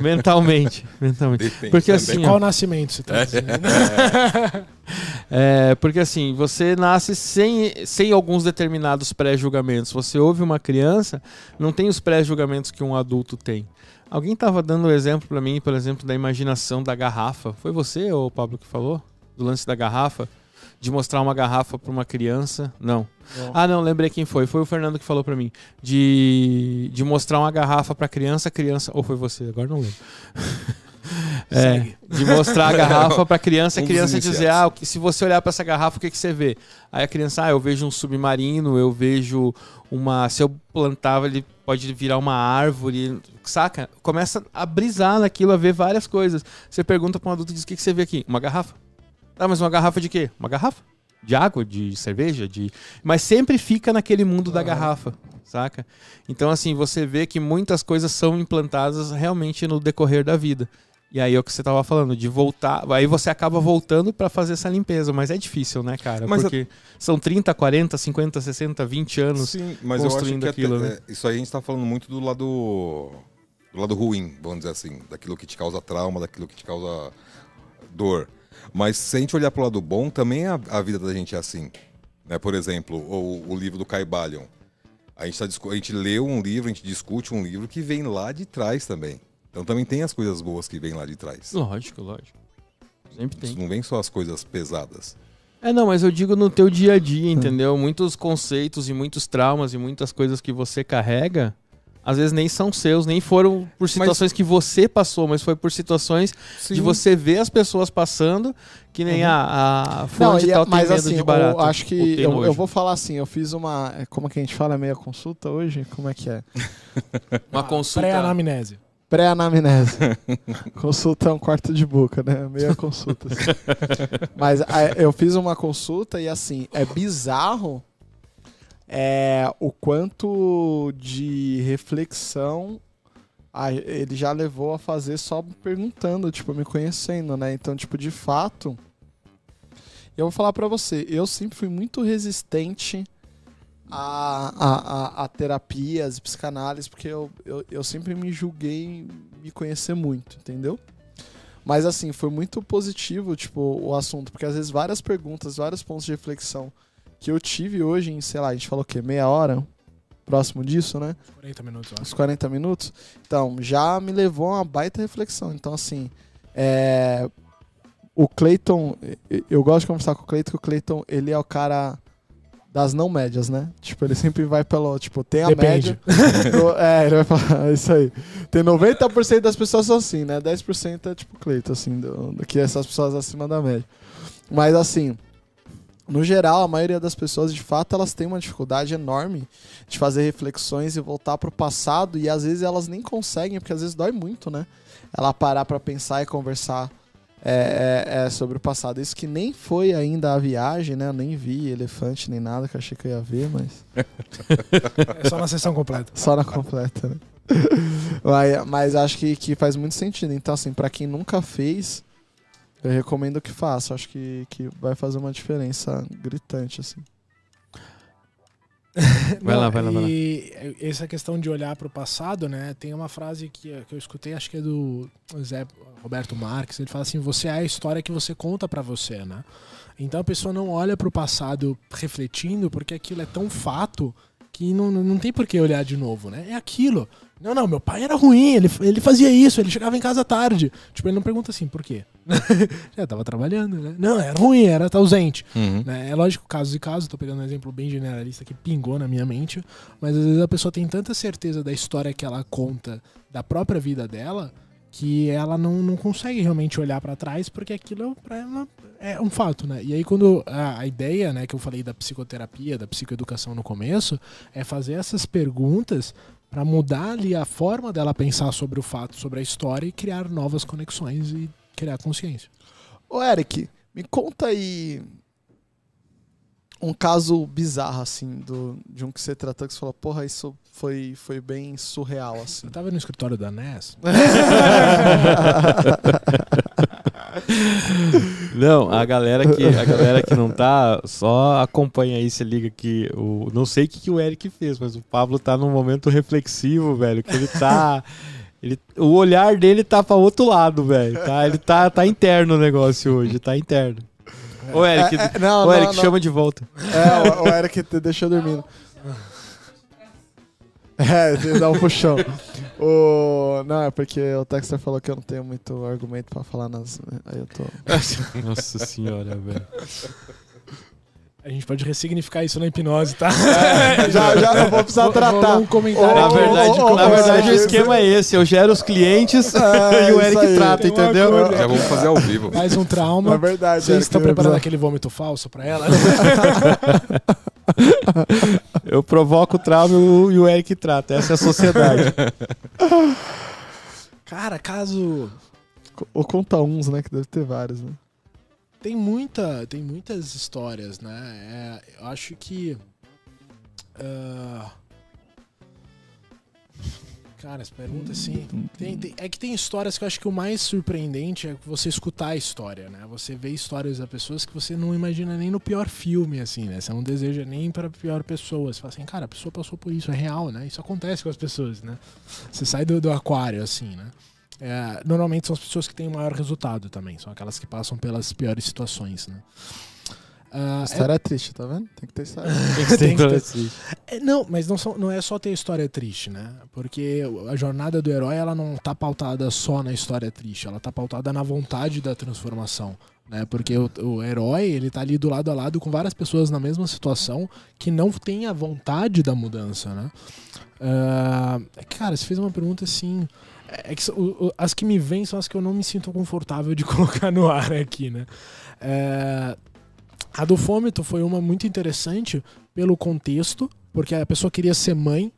Mentalmente. mentalmente. Depende Porque também. assim, Qual nascimento você tá dizendo? é, porque assim, você nasce sem, sem alguns determinados pré-julgamentos. Você ouve uma criança, não tem os pré-julgamentos que um adulto tem. Alguém estava dando um exemplo para mim, por exemplo, da imaginação da garrafa. Foi você ou Pablo que falou? Do lance da garrafa? De mostrar uma garrafa para uma criança? Não. Não. Ah, não, lembrei quem foi. Foi o Fernando que falou para mim. De, de mostrar uma garrafa para criança, criança. Ou foi você? Agora não lembro. É, de mostrar a garrafa para criança, a Um criança dizer: ah, se você olhar para essa garrafa, o que, que você vê? Aí a criança, ah, eu vejo um submarino, eu vejo uma. Se eu plantava, ele pode virar uma árvore, saca? Começa a brisar naquilo, a ver várias coisas. Você pergunta para um adulto e diz: o que, que você vê aqui? Uma garrafa. Ah, mas uma garrafa de quê? Uma garrafa? De água, de cerveja, de. Mas sempre fica naquele mundo da garrafa, saca? Então, assim, você vê que muitas coisas são implantadas realmente no decorrer da vida. E aí é o que você tava falando, de voltar. Aí você acaba voltando pra fazer essa limpeza, mas é difícil, né, cara? Mas Porque são 30, 40, 50, 60, 20 anos. Sim, mas eu acho construindo que aquilo, até- né? é, isso aí a gente tá falando muito do lado do lado ruim, vamos dizer assim, daquilo que te causa trauma, daquilo que te causa dor. Mas se a gente olhar pro lado bom, também a, a vida da gente é assim. Né? Por exemplo, o, o livro do Caibalion. A gente, tá, a gente lê um livro, a gente discute um livro que vem lá de trás também. Então também tem as coisas boas que vêm lá de trás. Lógico, lógico. Sempre tem. Isso não vem só as coisas pesadas. É, não, mas eu digo no teu dia a dia, entendeu? Muitos conceitos e muitos traumas e muitas coisas que você carrega, às vezes nem são seus, nem foram por situações que você passou, mas foi por situações de você ver as pessoas passando, que nem a, a fulano Não, de e- tal tem mas medo assim, de barato. eu acho que eu, eu vou falar assim, eu fiz uma, é, como que a gente fala, meia consulta hoje? Como é que é? Uma consulta... Pré-anamnese. Pré-anamnese. consulta é um quarto de boca, né? Meia consulta. assim. Mas é, eu fiz uma consulta e assim, é bizarro é, o quanto de reflexão a- ele já levou a fazer só perguntando, tipo, me conhecendo, né? Então, tipo, de fato, eu vou falar pra você, eu sempre fui muito resistente a, a, a, a terapias, psicanálise, porque eu, eu, eu sempre me julguei me conhecer muito, entendeu? Mas assim, foi muito positivo, tipo, o assunto, porque às vezes várias perguntas, vários pontos de reflexão que eu tive hoje em, sei lá, a gente falou o quê? Meia hora? Próximo disso, né? 40 minutos. Uns 40 minutos. Então, já me levou a uma baita reflexão. Então, assim, é... o Clayton, eu gosto de conversar com o Clayton, que o Clayton, ele é o cara das não médias, né? Tipo, ele sempre vai pelo, tipo, tem a Depende. média. É, ele vai falar, é isso aí. Tem 90% das pessoas são assim, né? 10% é tipo Cleiton, assim, do, do que essas pessoas acima da média. Mas assim, no geral, a maioria das pessoas, de fato, elas têm uma dificuldade enorme de fazer reflexões e voltar pro passado, e às vezes elas nem conseguem, porque às vezes dói muito, né? Ela parar pra pensar e conversar é, é, é, sobre o passado. Isso que nem foi ainda a viagem, né? Eu nem vi elefante nem nada, que eu achei que eu ia ver, mas. É só na sessão completa. Só na completa, né? mas, mas acho que, que faz muito sentido. Então, assim, pra quem nunca fez, eu recomendo que faça. Acho que, que vai fazer uma diferença gritante, assim. Vai lá, vai lá, vai lá. E essa questão de olhar para o passado, né? Tem uma frase que, que eu escutei, acho que é do Zé Roberto Marques. Ele fala assim: você é a história que você conta para você, né? Então a pessoa não olha para o passado refletindo, porque aquilo é tão fato que não, não tem por que olhar de novo, né? É aquilo. Não, não, meu pai era ruim, ele, ele fazia isso, ele chegava em casa tarde. Tipo, ele não pergunta assim, por quê? Já tava trabalhando, né? Não, era ruim, era tá ausente. Né? É lógico, casos e casos, tô pegando um exemplo bem generalista que pingou na minha mente, mas às vezes a pessoa tem tanta certeza da história que ela conta da própria vida dela que ela não, não consegue realmente olhar pra trás porque aquilo pra ela é um fato, né? E aí quando a, a ideia, né, que eu falei da psicoterapia, da psicoeducação no começo, é fazer essas perguntas pra mudar ali a forma dela pensar sobre o fato, sobre a história e criar novas conexões e criar consciência. Ô, Eric, me conta aí um caso bizarro, assim, do, de um que você tratou que você falou, porra, isso foi, foi bem surreal, assim. Eu tava no escritório da NES, Não, a galera que a galera que não tá, só acompanha aí, se liga que o não sei o que, que o Eric fez, mas o Pablo tá num momento reflexivo, velho, que ele tá ele, o olhar dele tá para outro lado, velho, tá? Ele tá tá interno o negócio hoje, tá interno. Ô Eric, É, é, não, ô não, Eric não. chama de volta. É, o, o Eric te deixou dormindo. É, ele dá um puxão. O... Não, é porque o Texter falou que eu não tenho muito argumento pra falar nas. Aí eu tô. Nossa senhora, velho. A gente pode ressignificar isso na hipnose, tá? já, já eu vou precisar Vou- vou tratar. um comentário. Na verdade, ô, ô, na verdade ô, o esquema é esse, eu gero os clientes É, e o Eric aí. trata, Tem entendeu? Já vamos fazer ao vivo. Mais um trauma. É verdade. Vocês Eric, estão ia preparando aquele vômito falso pra ela? Eu provoco o trauma e o- e o Eric trata. Essa é a sociedade. Cara, caso. Ou conta uns, né? Que deve ter vários, né? Tem muita, tem muitas histórias, né? É, eu acho que. ah, Cara, essa pergunta assim. Tem, tem- é que tem histórias que eu acho que o mais surpreendente é você escutar a história, né? Você vê histórias das pessoas que você não imagina nem no pior filme, assim, né? Você não deseja nem pra pior pessoa. Você fala assim, cara, a pessoa passou por isso, é real, né? Isso acontece com as pessoas, né? Você sai do, do aquário, assim, né? É, normalmente são as pessoas que têm o maior resultado também, são aquelas que passam pelas piores situações, né? É- História triste, tá vendo? Tem que ter história. Tem que ter- é, não, mas não, são- não é só ter história triste, né? Porque a jornada do herói ela não tá pautada só na história triste, ela tá pautada na vontade da transformação. Né? Porque o, o herói ele tá ali do lado a lado com várias pessoas na mesma situação que não tem a vontade da mudança, né? Ah, cara, você fez uma pergunta assim. É que as que me vêm são as que eu não me sinto confortável de colocar no ar aqui, né? É, a do vômito foi uma muito interessante pelo contexto, porque a pessoa queria ser mãe,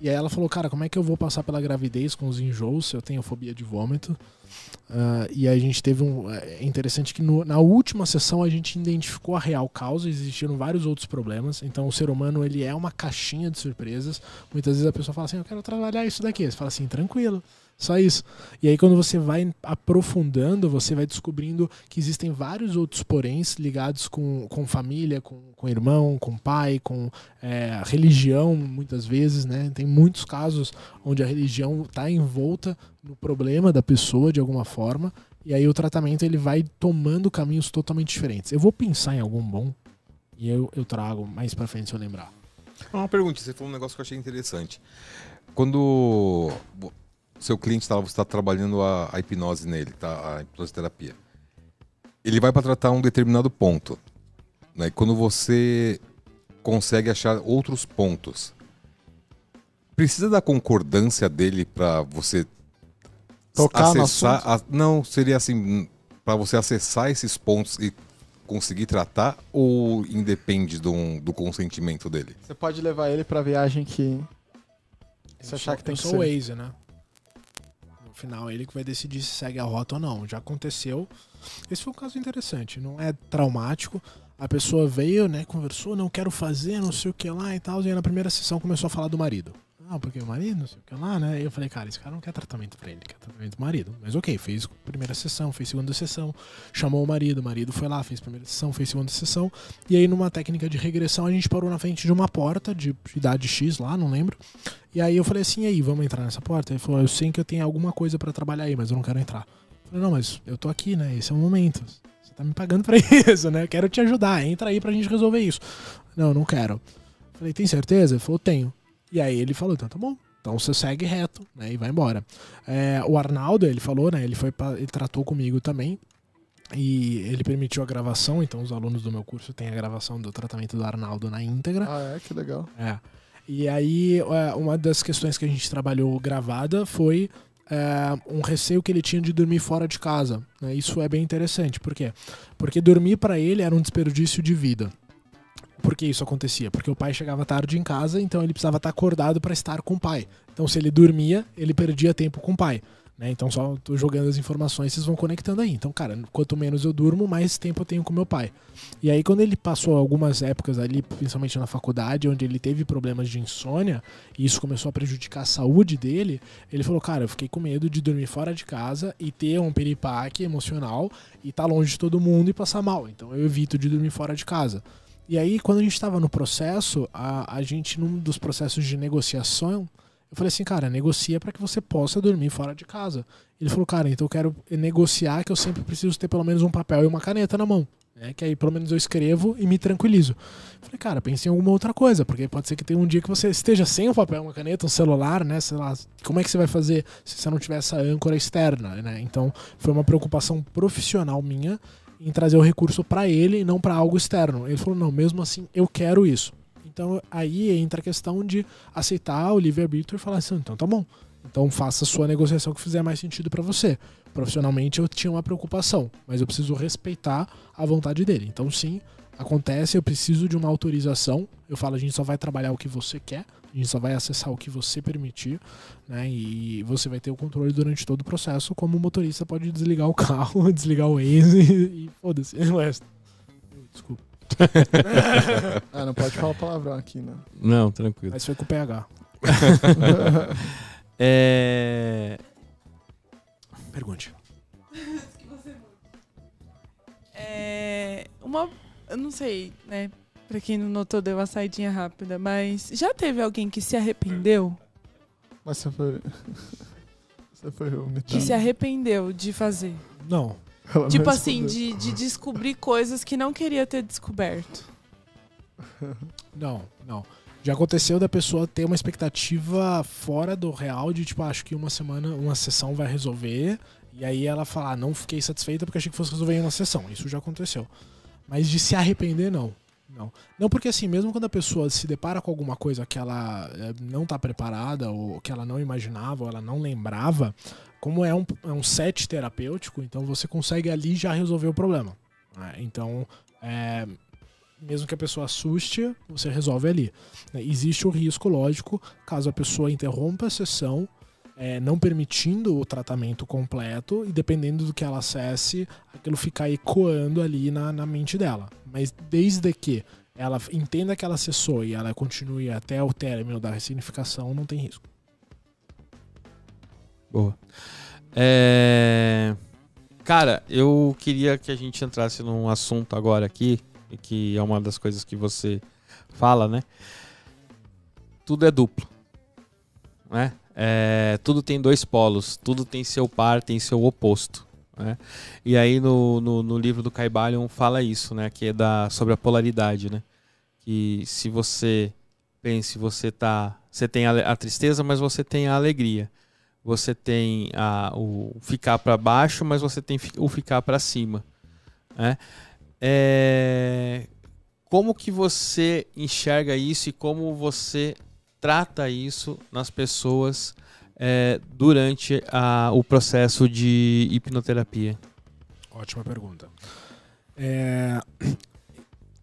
e aí ela falou, cara, como é que eu vou passar pela gravidez com os enjoos se eu tenho fobia de vômito? Ah, e aí a gente teve um. É interessante que no- na última sessão a gente identificou a real causa, existiram vários outros problemas. Então o ser humano ele é uma caixinha de surpresas. Muitas vezes a pessoa fala assim, eu quero trabalhar isso daqui. Você fala assim, tranquilo. Só isso. E aí, quando você vai aprofundando, você vai descobrindo que existem vários outros poréns ligados com, com família, com, com irmão, com pai, com é, religião, muitas vezes, né? Tem muitos casos onde a religião está envolta no problema da pessoa de alguma forma. E aí o tratamento ele vai tomando caminhos totalmente diferentes. Eu vou pensar em algum bom e eu, eu trago mais pra frente se eu lembrar. Uma pergunta, você falou um negócio que eu achei interessante. Quando seu cliente está tá trabalhando a, a hipnose nele, tá? a hipnose terapia, ele vai para tratar um determinado ponto. Né? E quando você consegue achar outros pontos, precisa da concordância dele para você Tocar acessar. a- não, seria assim, para você acessar esses pontos e conseguir tratar ou independe do, do consentimento dele? Você pode levar ele pra viagem que. Você achar que tem que ser. o Waze, né? Final, ele que vai decidir se segue a rota ou não. Já aconteceu. Esse foi um caso interessante. Não é traumático. A pessoa veio, né? Conversou, não quero fazer, não sei o que lá e tal. E aí na primeira sessão começou a falar do marido. Ah, porque o marido, não sei o que lá, né? Eu falei, cara, esse cara não quer tratamento pra ele, quer tratamento do marido. Mas ok, fez primeira sessão, fez segunda sessão, chamou o marido, o marido foi lá, fez primeira sessão, fez segunda sessão. E aí, numa técnica de regressão, a gente parou na frente de uma porta de idade X lá, não lembro. E aí eu falei assim, e aí, vamos entrar nessa porta? Ele falou, eu sei que eu tenho alguma coisa pra trabalhar aí, mas eu não quero entrar. Eu falei, não, mas eu tô aqui, né? Esse é o momento. Você tá me pagando pra isso, né? Eu quero te ajudar, entra aí pra gente resolver isso. Não, não quero. Eu falei, tem certeza? Ele falou, tenho. E aí ele falou, então tá bom. Então você segue reto, né? E vai embora. É, o Arnaldo, ele falou, né? Ele foi pra, ele tratou comigo também. E ele permitiu a gravação, então os alunos do meu curso têm a gravação do tratamento do Arnaldo na íntegra. Ah, é, que legal. É. E aí, é, uma das questões que a gente trabalhou gravada foi é, um receio que ele tinha de dormir fora de casa. né? Isso é bem interessante. Por quê? Porque dormir para ele era um desperdício de vida. Por que isso acontecia? Porque o pai chegava tarde em casa, então ele precisava estar acordado para estar com o pai. Então, se ele dormia, ele perdia tempo com o pai. né? Então, só tô jogando as informações, vocês vão conectando aí. Então, cara, quanto menos eu durmo, mais tempo eu tenho com meu pai. E aí, quando ele passou algumas épocas ali, principalmente na faculdade, onde ele teve problemas de insônia, e isso começou a prejudicar a saúde dele, ele falou: Cara, eu fiquei com medo de dormir fora de casa e ter um piripaque emocional e estar longe de todo mundo e passar mal. Então, eu evito de dormir fora de casa. E aí, quando a gente estava no processo, a, a gente, num dos processos de negociação, eu falei assim, cara, negocia para que você possa dormir fora de casa. Ele falou, cara, então eu quero negociar que eu sempre preciso ter pelo menos um papel e uma caneta na mão. Né? Que aí pelo menos eu escrevo e me tranquilizo. Eu falei, cara, pense em alguma outra coisa, porque pode ser que tenha um dia que você esteja sem um papel, uma caneta, um celular, né? Sei lá, como é que você vai fazer se você não tiver essa âncora externa, né? Então foi uma preocupação profissional minha em trazer o recurso para ele e não para algo externo. Ele falou: não, mesmo assim, eu quero isso. Então aí entra a questão de aceitar o livre-arbítrio e falar assim: então tá bom. Então faça a sua negociação que fizer mais sentido para você. Profissionalmente eu tinha uma preocupação, mas eu preciso respeitar a vontade dele. Então sim, acontece, eu preciso de uma autorização. Eu falo, a gente só vai trabalhar o que você quer, a gente só vai acessar o que você permitir, né? E você vai ter o controle durante todo o processo, como o motorista pode desligar o carro, desligar o Waze e, e foda-se. o resto. Desculpa. Ah, não pode falar palavrão aqui, né? Não, tranquilo. Mas foi com o PH. É... Pergunte. É, uma. Eu não sei, né? Pra quem não notou, deu uma saidinha rápida, mas já teve alguém que se arrependeu? Mas você foi. Você foi Que omitido. se arrependeu de fazer? Não. Ela tipo assim, de, de descobrir coisas que não queria ter descoberto. Não, não. Já aconteceu da pessoa ter uma expectativa fora do real de tipo, ah, acho que uma semana, uma sessão vai resolver. E aí ela fala, ah, não fiquei satisfeita porque achei que fosse resolver em uma sessão. Isso já aconteceu. Mas de se arrepender, não. Não. Não porque assim, mesmo quando a pessoa se depara com alguma coisa que ela eh, não tá preparada, ou que ela não imaginava, ou ela não lembrava, como é um, é um set terapêutico, então você consegue ali já resolver o problema. né? Então, é, mesmo que a pessoa assuste, você resolve ali. Existe o risco, lógico, caso a pessoa interrompa a sessão, é, não permitindo o tratamento completo e dependendo do que ela acesse, aquilo ficar ecoando ali na, na mente dela. Mas desde que ela entenda que ela acessou e ela continue até o término da ressignificação, não tem risco. Boa. É... Cara, eu queria que a gente entrasse num assunto agora aqui, que é uma das coisas que você fala, né? Tudo é duplo, né? É, tudo tem dois polos, tudo tem seu par, tem seu oposto. Né? E aí no, no, no livro do Caibalion fala isso, né? Que é da, sobre a polaridade, né? Que se você pense, você tá, você tem a, a tristeza, mas você tem a alegria você tem a, o ficar para baixo, mas você tem o ficar para cima. Né? É, Como que você enxerga isso e como você trata isso nas pessoas é, durante a- o processo de hipnoterapia? Ótima pergunta. É,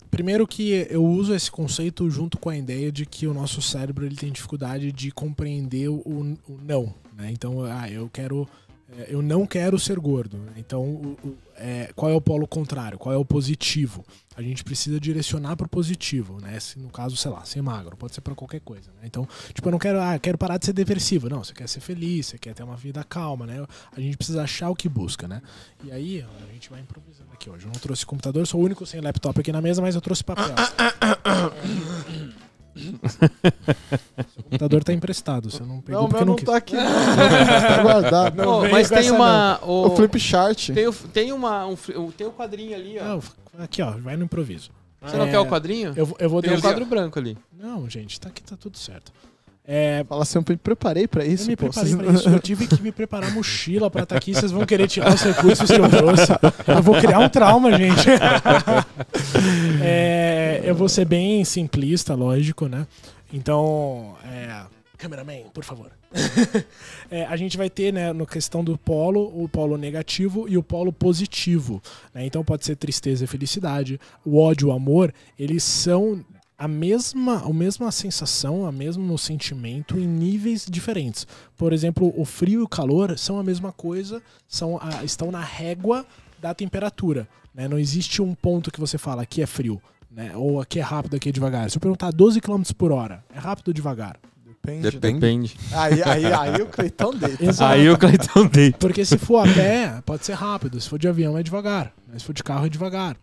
Primeiro que eu uso esse conceito junto com a ideia de que o nosso cérebro ele tem dificuldade de compreender o, o não. Né? Então, ah, eu quero. É, Eu não quero ser gordo. Então, é, qual é o polo contrário? Qual é o positivo? A gente precisa direcionar para o positivo, né? Se, no caso, sei lá, ser magro, pode ser para qualquer coisa. Né? Então, tipo, eu não quero, ah, quero parar de ser depressivo. Não, você quer ser feliz, você quer ter uma vida calma, né? A gente precisa achar o que busca, né? E aí, a gente vai improvisando aqui hoje. Eu não trouxe computador, sou o único sem laptop aqui na mesa, mas eu trouxe papel. Seu computador tá emprestado, você não pegou Não, o porque meu não não quis. tá aqui. Não. tá guardado. Não, mas tem uma. O, O flip chart. tem, o- tem uma. Um, tem o quadrinho ali, ó. Não, aqui, ó, vai no improviso. Você não É, quer o quadrinho? Eu, vou- eu vou Tem um dar quadro branco ali. Não, gente, tá aqui, tá tudo certo. É, Fala assim, eu me preparei pra isso, eu me pô. preparei Vocês- pra isso. Eu tive que me preparar a mochila pra estar aqui. Vocês vão querer tirar os recursos que eu trouxe. Eu vou criar um trauma, gente. É, eu vou ser bem simplista, lógico, né? Então, é, cameraman, por favor. É, a gente vai ter, né, na questão do polo, o polo negativo e o polo positivo. né? Então pode ser tristeza e felicidade. O ódio e o amor, eles são a mesma, a mesma sensação, o mesmo sentimento em níveis diferentes. Por exemplo, o frio e o calor são a mesma coisa, são a- estão na régua da temperatura. né? Não existe um ponto que você fala aqui é frio, né? ou aqui é rápido, aqui é devagar. Se eu perguntar 12 km por hora, é rápido ou devagar? Depende. né? Depende. Depende. Aí, aí, aí o Cleitão deita. Exato. Aí o Cleiton deita. Porque se for a pé, pode ser rápido. Se for de avião, é devagar. Mas se for de carro, é devagar.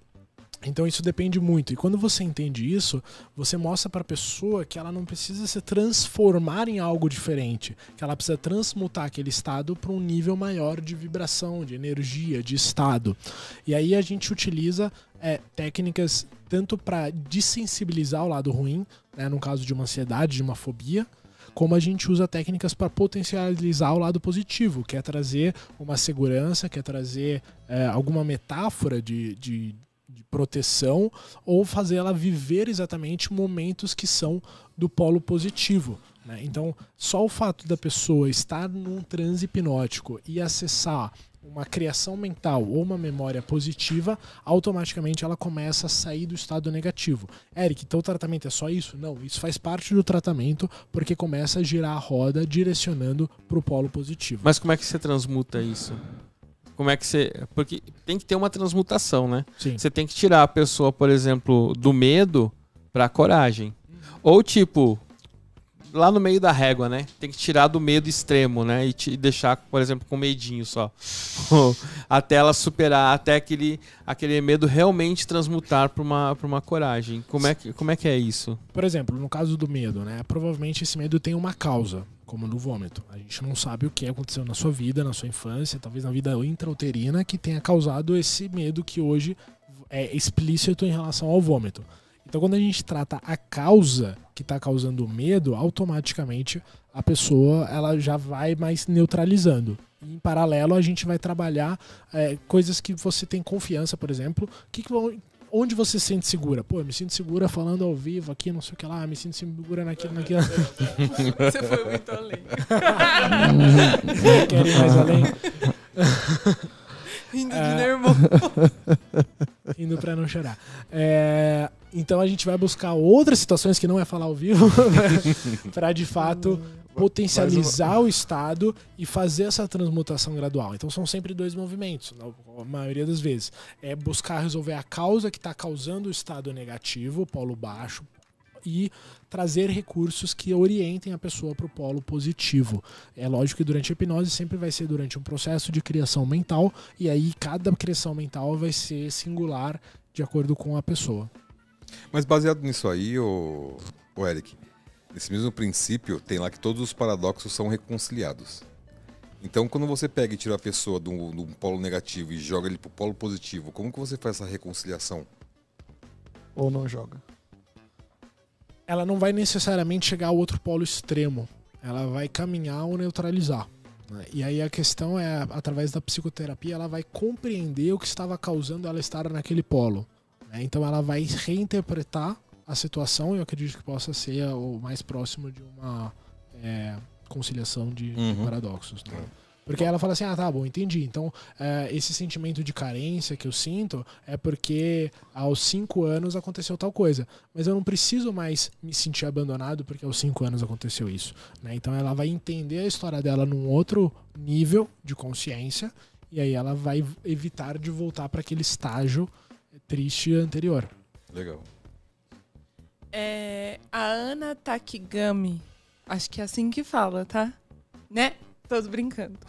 Então isso depende muito. E quando você entende isso, você mostra para a pessoa que ela não precisa se transformar em algo diferente, que ela precisa transmutar aquele estado para um nível maior de vibração, de energia, de estado. E aí a gente utiliza é, técnicas tanto para desensibilizar o lado ruim, né, no caso de uma ansiedade, de uma fobia, como a gente usa técnicas para potencializar o lado positivo, que é trazer uma segurança, que é trazer é, alguma metáfora de, de, de proteção, ou fazer ela viver exatamente momentos que são do polo positivo. né? Então, só o fato da pessoa estar num transe hipnótico e acessar uma criação mental ou uma memória positiva, automaticamente ela começa a sair do estado negativo. Eric, então o tratamento é só isso? Não, isso faz parte do tratamento porque começa a girar a roda direcionando para o polo positivo. Mas como é que você transmuta isso? Como é que você. Porque tem que ter uma transmutação, né? Sim. Você tem que tirar a pessoa, por exemplo, do medo pra coragem. Ou tipo, lá no meio da régua, né? Tem que tirar do medo extremo, né? E te deixar, por exemplo, com medinho só. até ela superar, até aquele, aquele medo realmente transmutar para uma, pra uma coragem. Como é, que, como é que é isso? Por exemplo, no caso do medo, né? Provavelmente esse medo tem uma causa, como no vômito. A gente não sabe o que aconteceu na sua vida, na sua infância, talvez na vida intrauterina, que tenha causado esse medo que hoje é explícito em relação ao vômito. Então, quando a gente trata a causa que está causando o medo, automaticamente a pessoa ela já vai mais neutralizando. Em paralelo, a gente vai trabalhar é, coisas que você tem confiança, por exemplo. Que que vão, onde você se sente segura? Pô, eu me sinto segura falando ao vivo aqui, não sei o que lá, me sinto segura naquilo, naquilo. Você foi muito além. Quer ir mais além? Rindo de É. nervoso. Indo pra não chorar. É, então a gente vai buscar outras situações que não é falar ao vivo, para de fato potencializar o estado e fazer essa transmutação gradual. Então são sempre dois movimentos, na maioria das vezes. É buscar resolver a causa que está causando o estado negativo, o polo baixo, e trazer recursos que orientem a pessoa para o polo positivo. É lógico que durante a hipnose sempre vai ser durante um processo de criação mental, e aí cada criação mental vai ser singular de acordo com a pessoa. Mas baseado nisso aí, o, o Eric, nesse mesmo princípio, tem lá que todos os paradoxos são reconciliados. Então, quando você pega e tira a pessoa de um, de um polo negativo e joga ele pro polo positivo, como que você faz essa reconciliação? Ou não joga? ela não vai necessariamente chegar ao outro polo extremo. Ela vai caminhar ou neutralizar. né? E aí a questão é, através da psicoterapia, ela vai compreender o que estava causando ela estar naquele polo. né? Então ela vai reinterpretar a situação, e eu acredito que possa ser o mais próximo de uma é, conciliação de, de Uhum. paradoxos. né? Porque ela fala assim, ah, tá bom, entendi. Então, é, esse sentimento de carência que eu sinto é porque aos cinco anos aconteceu tal coisa. Mas eu não preciso mais me sentir abandonado porque aos cinco anos aconteceu isso. né? Então, ela vai entender a história dela num outro nível de consciência e aí ela vai evitar de voltar para aquele estágio triste anterior. Legal. É, a Ana Takigami, acho que é assim que fala, tá? Né? Tô brincando.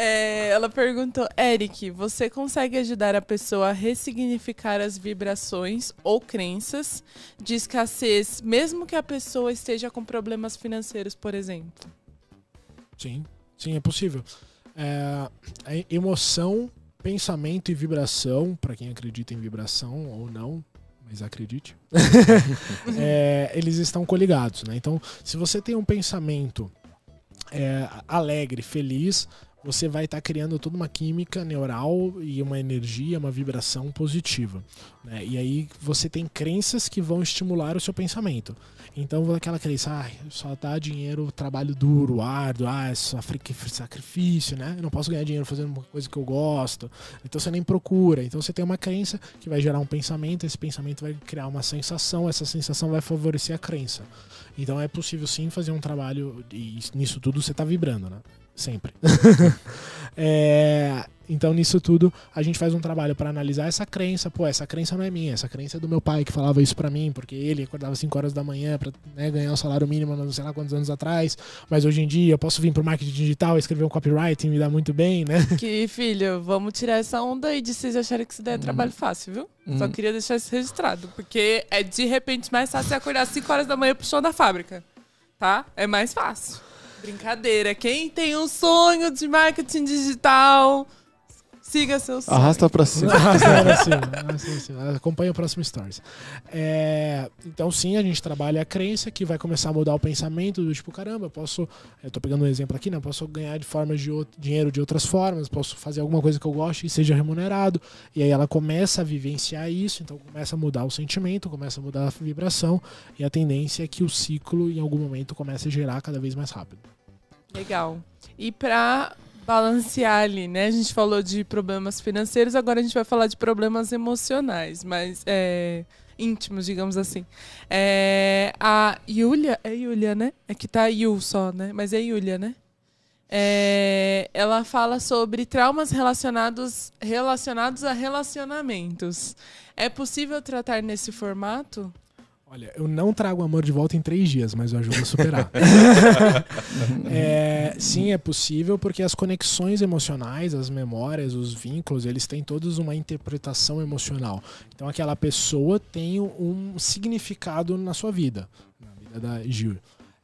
É, ela perguntou, Eric, você consegue ajudar a pessoa a ressignificar as vibrações ou crenças de escassez, mesmo que a pessoa esteja com problemas financeiros, por exemplo? Sim, sim, é possível. É, a emoção, pensamento e vibração, para quem acredita em vibração ou não, mas acredite, é, eles estão coligados. Né? Então, se você tem um pensamento é, alegre, feliz, você vai estar criando toda uma química neural e uma energia, uma vibração positiva. né? E aí você tem crenças que vão estimular o seu pensamento. Então aquela crença, ah, só dá dinheiro, trabalho duro, árduo, ah, é sacrifício, né? Eu não posso ganhar dinheiro fazendo uma coisa que eu gosto. Então você nem procura. Então você tem uma crença que vai gerar um pensamento, esse pensamento vai criar uma sensação, essa sensação vai favorecer a crença. Então é possível sim fazer um trabalho e nisso tudo você está vibrando, né? Sempre. É, então nisso tudo a gente faz um trabalho para analisar essa crença. Pô, essa crença não é minha, essa crença é do meu pai que falava isso para mim, porque ele acordava 5 horas da manhã para ganhar o salário mínimo, não sei lá quantos anos atrás. Mas hoje em dia eu posso vir pro marketing digital, escrever um copywriting, me dá muito bem, né? Que, filho, vamos tirar essa onda aí de vocês acharem que isso daí é trabalho fácil, viu? Só Hum. queria deixar isso registrado. Porque é de repente mais fácil você acordar às 5 horas da manhã pro chão da fábrica. Tá? É mais fácil. Brincadeira. Quem tem um sonho de marketing digital, siga seus. Arrasta pra cima. Arrasta assim, arrasta assim. Acompanha o próximo Stories. É, então, sim, a gente trabalha a crença que vai começar a mudar o pensamento do tipo, caramba, eu posso. Eu tô pegando um exemplo aqui, né? Eu posso ganhar de formas de outro, dinheiro de outras formas, posso fazer alguma coisa que eu goste e seja remunerado. E aí ela começa a vivenciar isso, então começa a mudar o sentimento, começa a mudar a vibração, e a tendência é que o ciclo, em algum momento, comece a gerar cada vez mais rápido. Legal. E pra balancear ali, né? A gente falou de problemas financeiros, agora a gente vai falar de problemas emocionais, mas é, íntimos, digamos assim. É, a Yulia, é Yulia, né? É que tá Yu só, né? Mas é Yulia, né? É, ela fala sobre traumas relacionados, relacionados a relacionamentos. É possível tratar nesse formato? Olha, eu não trago amor de volta em três dias, mas eu ajudo a superar. é, sim, é possível porque as conexões emocionais, as memórias, os vínculos, eles têm todos uma interpretação emocional. Então aquela pessoa tem um significado na sua vida, na vida da Gil.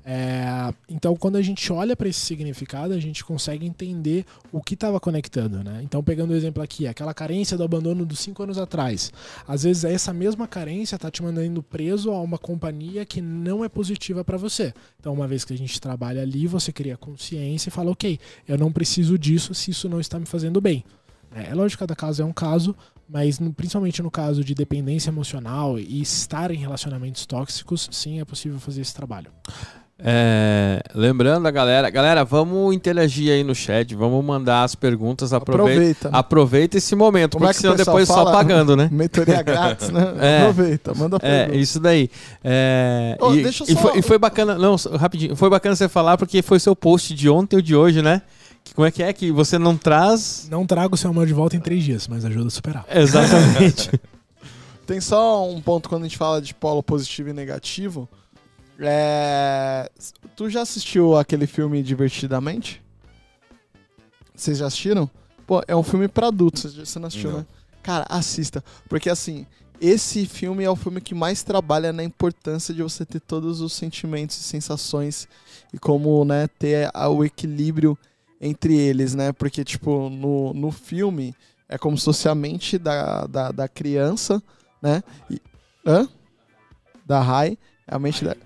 É, então, quando a gente olha para esse significado, a gente consegue entender o que estava conectando. Né? Então, pegando o exemplo aqui, aquela carência do abandono dos cinco anos atrás. Às vezes, essa mesma carência está te mandando preso a uma companhia que não é positiva para você. Então, uma vez que a gente trabalha ali, você cria consciência e fala: ok, eu não preciso disso se isso não está me fazendo bem. É, é lógico que cada caso é um caso, mas no, principalmente no caso de dependência emocional e estar em relacionamentos tóxicos, sim, é possível fazer esse trabalho. É, lembrando a galera, galera, vamos interagir aí no chat, vamos mandar as perguntas, aproveita, aproveita, aproveita esse momento, Como porque é senão depois fala? só pagando, né? Mentoria grátis, né? É, aproveita, manda pergunta. É, isso daí. É, oh, e, só... e, foi, e, foi, bacana, não, rapidinho, foi bacana você falar porque foi seu post de ontem ou de hoje, né? Como é que é que você não traz? Não trago o seu amor de volta em três dias, mas ajuda a superar. Exatamente. Tem só um ponto quando a gente fala de polo positivo e negativo é... Tu já assistiu aquele filme Divertidamente? Vocês já assistiram? Pô, é um filme para adultos. Você não assistiu, não. né? Cara, assista. Porque assim, esse filme é o filme que mais trabalha na importância de você ter todos os sentimentos e sensações e como, né, ter o equilíbrio entre eles, né? Porque, tipo, no, no filme é como se fosse a mente da, da, da criança, né? E, hã? Da Rai. É a mente da.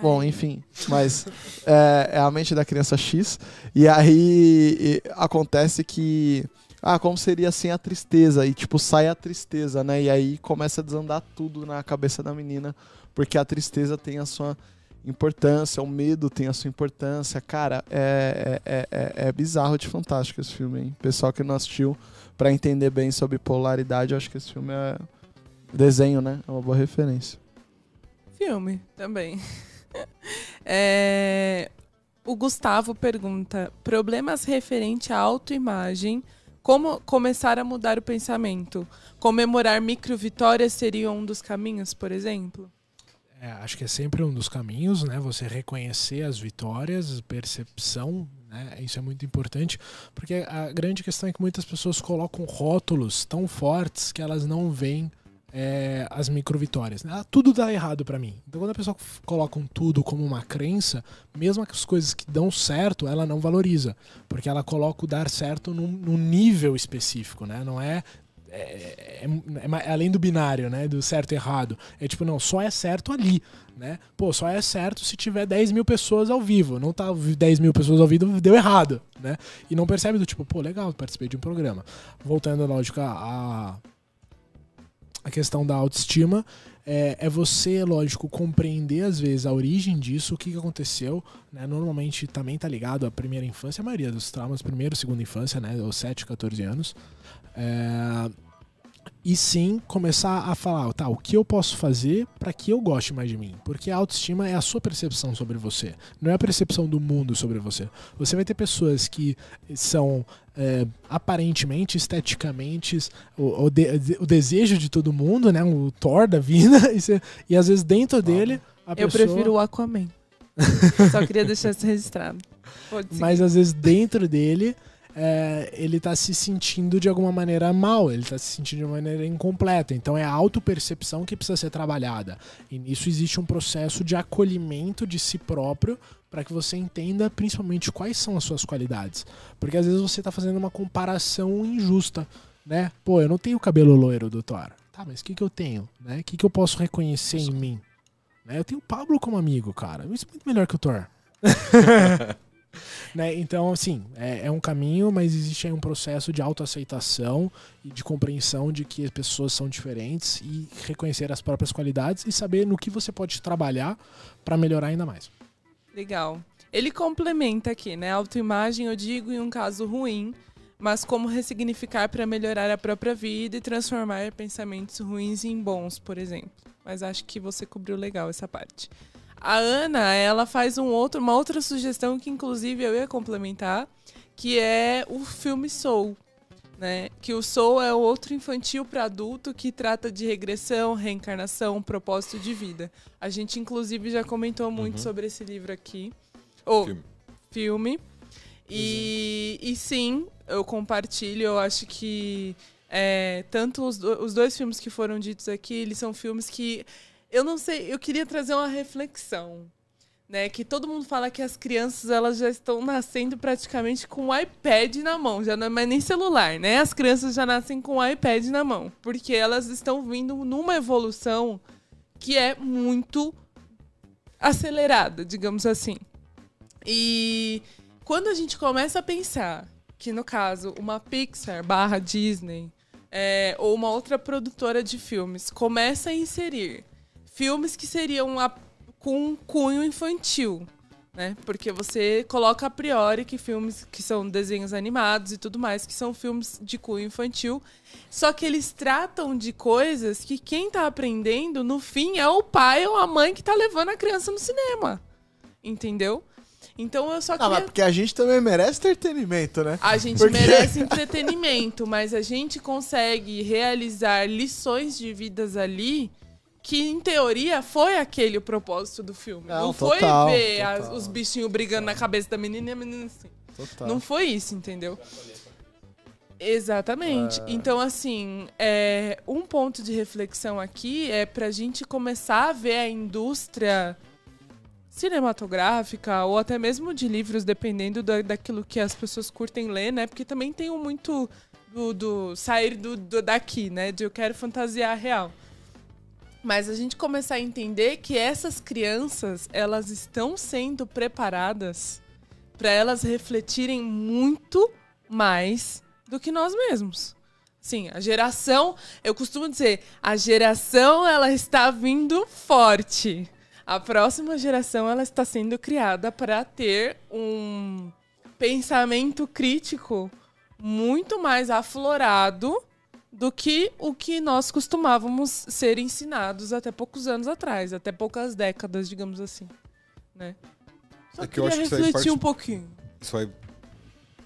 Bom, enfim, mas é, é, a mente da criança X. E aí e, acontece que. Ah, como seria assim a tristeza? E tipo, sai a tristeza, né? E aí começa a desandar tudo na cabeça da menina, porque a tristeza tem a sua importância, o medo tem a sua importância. Cara, é, é, é, é bizarro de fantástico esse filme, hein? Pessoal que não assistiu, para entender bem sobre polaridade, eu acho que esse filme é. Desenho, né? É uma boa referência. Filme também. é, o Gustavo pergunta: problemas referente à autoimagem. Como começar a mudar o pensamento? Comemorar micro vitórias seria um dos caminhos, por exemplo? É, acho que é sempre um dos caminhos, né? Você reconhecer as vitórias, percepção, né? Isso é muito importante, porque a grande questão é que muitas pessoas colocam rótulos tão fortes que elas não veem é, as micro vitórias. Né? Ah, tudo dá errado para mim. Então quando a pessoa coloca um tudo como uma crença, mesmo as coisas que dão certo, ela não valoriza, porque ela coloca o dar certo num, num nível específico, né? Não é é, é, é, além do binário, né? Do certo e errado. É tipo, não, só é certo ali, né? Pô, só é certo se tiver 10 mil pessoas ao vivo. Não tá 10 mil pessoas ao vivo, deu errado, né? E não percebe do tipo, pô, legal, participei de um programa. Voltando à lógica, a a questão da autoestima é, é, você, lógico, compreender às vezes a origem disso, o que, que aconteceu. Né? Normalmente também tá ligado à primeira infância, a maioria dos traumas, primeira e segunda infância, né? Ou 7, 14 anos. É, e sim começar a falar, tá, o que eu posso fazer para que eu goste mais de mim? Porque a autoestima é a sua percepção sobre você, não é a percepção do mundo sobre você. Você vai ter pessoas que são é, aparentemente, esteticamente, o, o, de, o, desejo de todo mundo, né? O Thor da vida, e, você, e às vezes dentro dele. A eu pessoa... prefiro o Aquaman. Só queria deixar isso registrado. Mas às vezes dentro dele é, ele está se sentindo de alguma maneira mal, ele está se sentindo de uma maneira incompleta. Então é a autopercepção que precisa ser trabalhada. E nisso existe um processo de acolhimento de si próprio para que você entenda principalmente quais são as suas qualidades. Porque às vezes você está fazendo uma comparação injusta, né? Pô, eu não tenho cabelo loiro, doutor. Tá, mas o que, que eu tenho? Né? O que, que eu posso reconhecer em mim? Né? Eu tenho o Pablo como amigo, cara. Isso é muito melhor que o Thor. Né? Então, assim, é, é, um caminho, mas existe aí um processo de autoaceitação e de compreensão de que as pessoas são diferentes e reconhecer as próprias qualidades e saber no que você pode trabalhar para melhorar ainda mais. Legal. Ele complementa aqui, né? Autoimagem, eu digo, em um caso ruim, mas como ressignificar para melhorar a própria vida e transformar pensamentos ruins em bons, por exemplo. Mas acho que você cobriu legal essa parte. A Ana, ela faz um outro, uma outra sugestão que inclusive eu ia complementar, que é o filme Soul. né? Que o Soul é outro infantil para adulto que trata de regressão, reencarnação, propósito de vida. A gente inclusive já comentou muito Uhum. sobre esse livro aqui. Ou Filme. filme. E, e sim, eu compartilho. Eu acho que é, tanto os, do- os dois filmes que foram ditos aqui, eles são filmes que eu não sei. Eu queria trazer uma reflexão, né? Que todo mundo fala que as crianças elas já estão nascendo praticamente com o iPad na mão, já não é mais nem celular, né? As crianças já nascem com o iPad na mão, porque elas estão vindo numa evolução que é muito acelerada, digamos assim. E quando a gente começa a pensar que, no caso, uma Pixar barra Disney é, ou uma outra produtora de filmes começa a inserir filmes que seriam a- com um cunho infantil, né? Porque você coloca a priori que filmes que são desenhos animados e tudo mais, que são filmes de cunho infantil, só que eles tratam de coisas que quem tá aprendendo, no fim, é o pai ou a mãe que tá levando a criança no cinema. Entendeu? Então eu só Ah, queria... mas porque a gente também merece entretenimento, né? A gente Porque- merece entretenimento, mas a gente consegue realizar lições de vidas ali que, em teoria, foi aquele o propósito do filme. Não, Não, foi total, ver as- total. os bichinhos brigando na cabeça da menina e a menina assim. Total. Não foi isso, entendeu? Exatamente. É. Então, assim, é, um ponto de reflexão aqui é pra gente começar a ver a indústria cinematográfica ou até mesmo de livros, dependendo da, daquilo que as pessoas curtem ler, né? Porque também tem um muito do, do sair do, do- daqui, né? De eu quero fantasiar real. Mas a gente começar a entender que essas crianças, elas estão sendo preparadas para elas refletirem muito mais do que nós mesmos. Sim, a geração, eu costumo dizer, a geração ela está vindo forte. A próxima geração ela está sendo criada para ter um pensamento crítico muito mais aflorado do que o que nós costumávamos ser ensinados até poucos anos atrás, até poucas décadas, digamos assim, né? Só É que eu acho que isso aí refletir um pouquinho. Isso aí.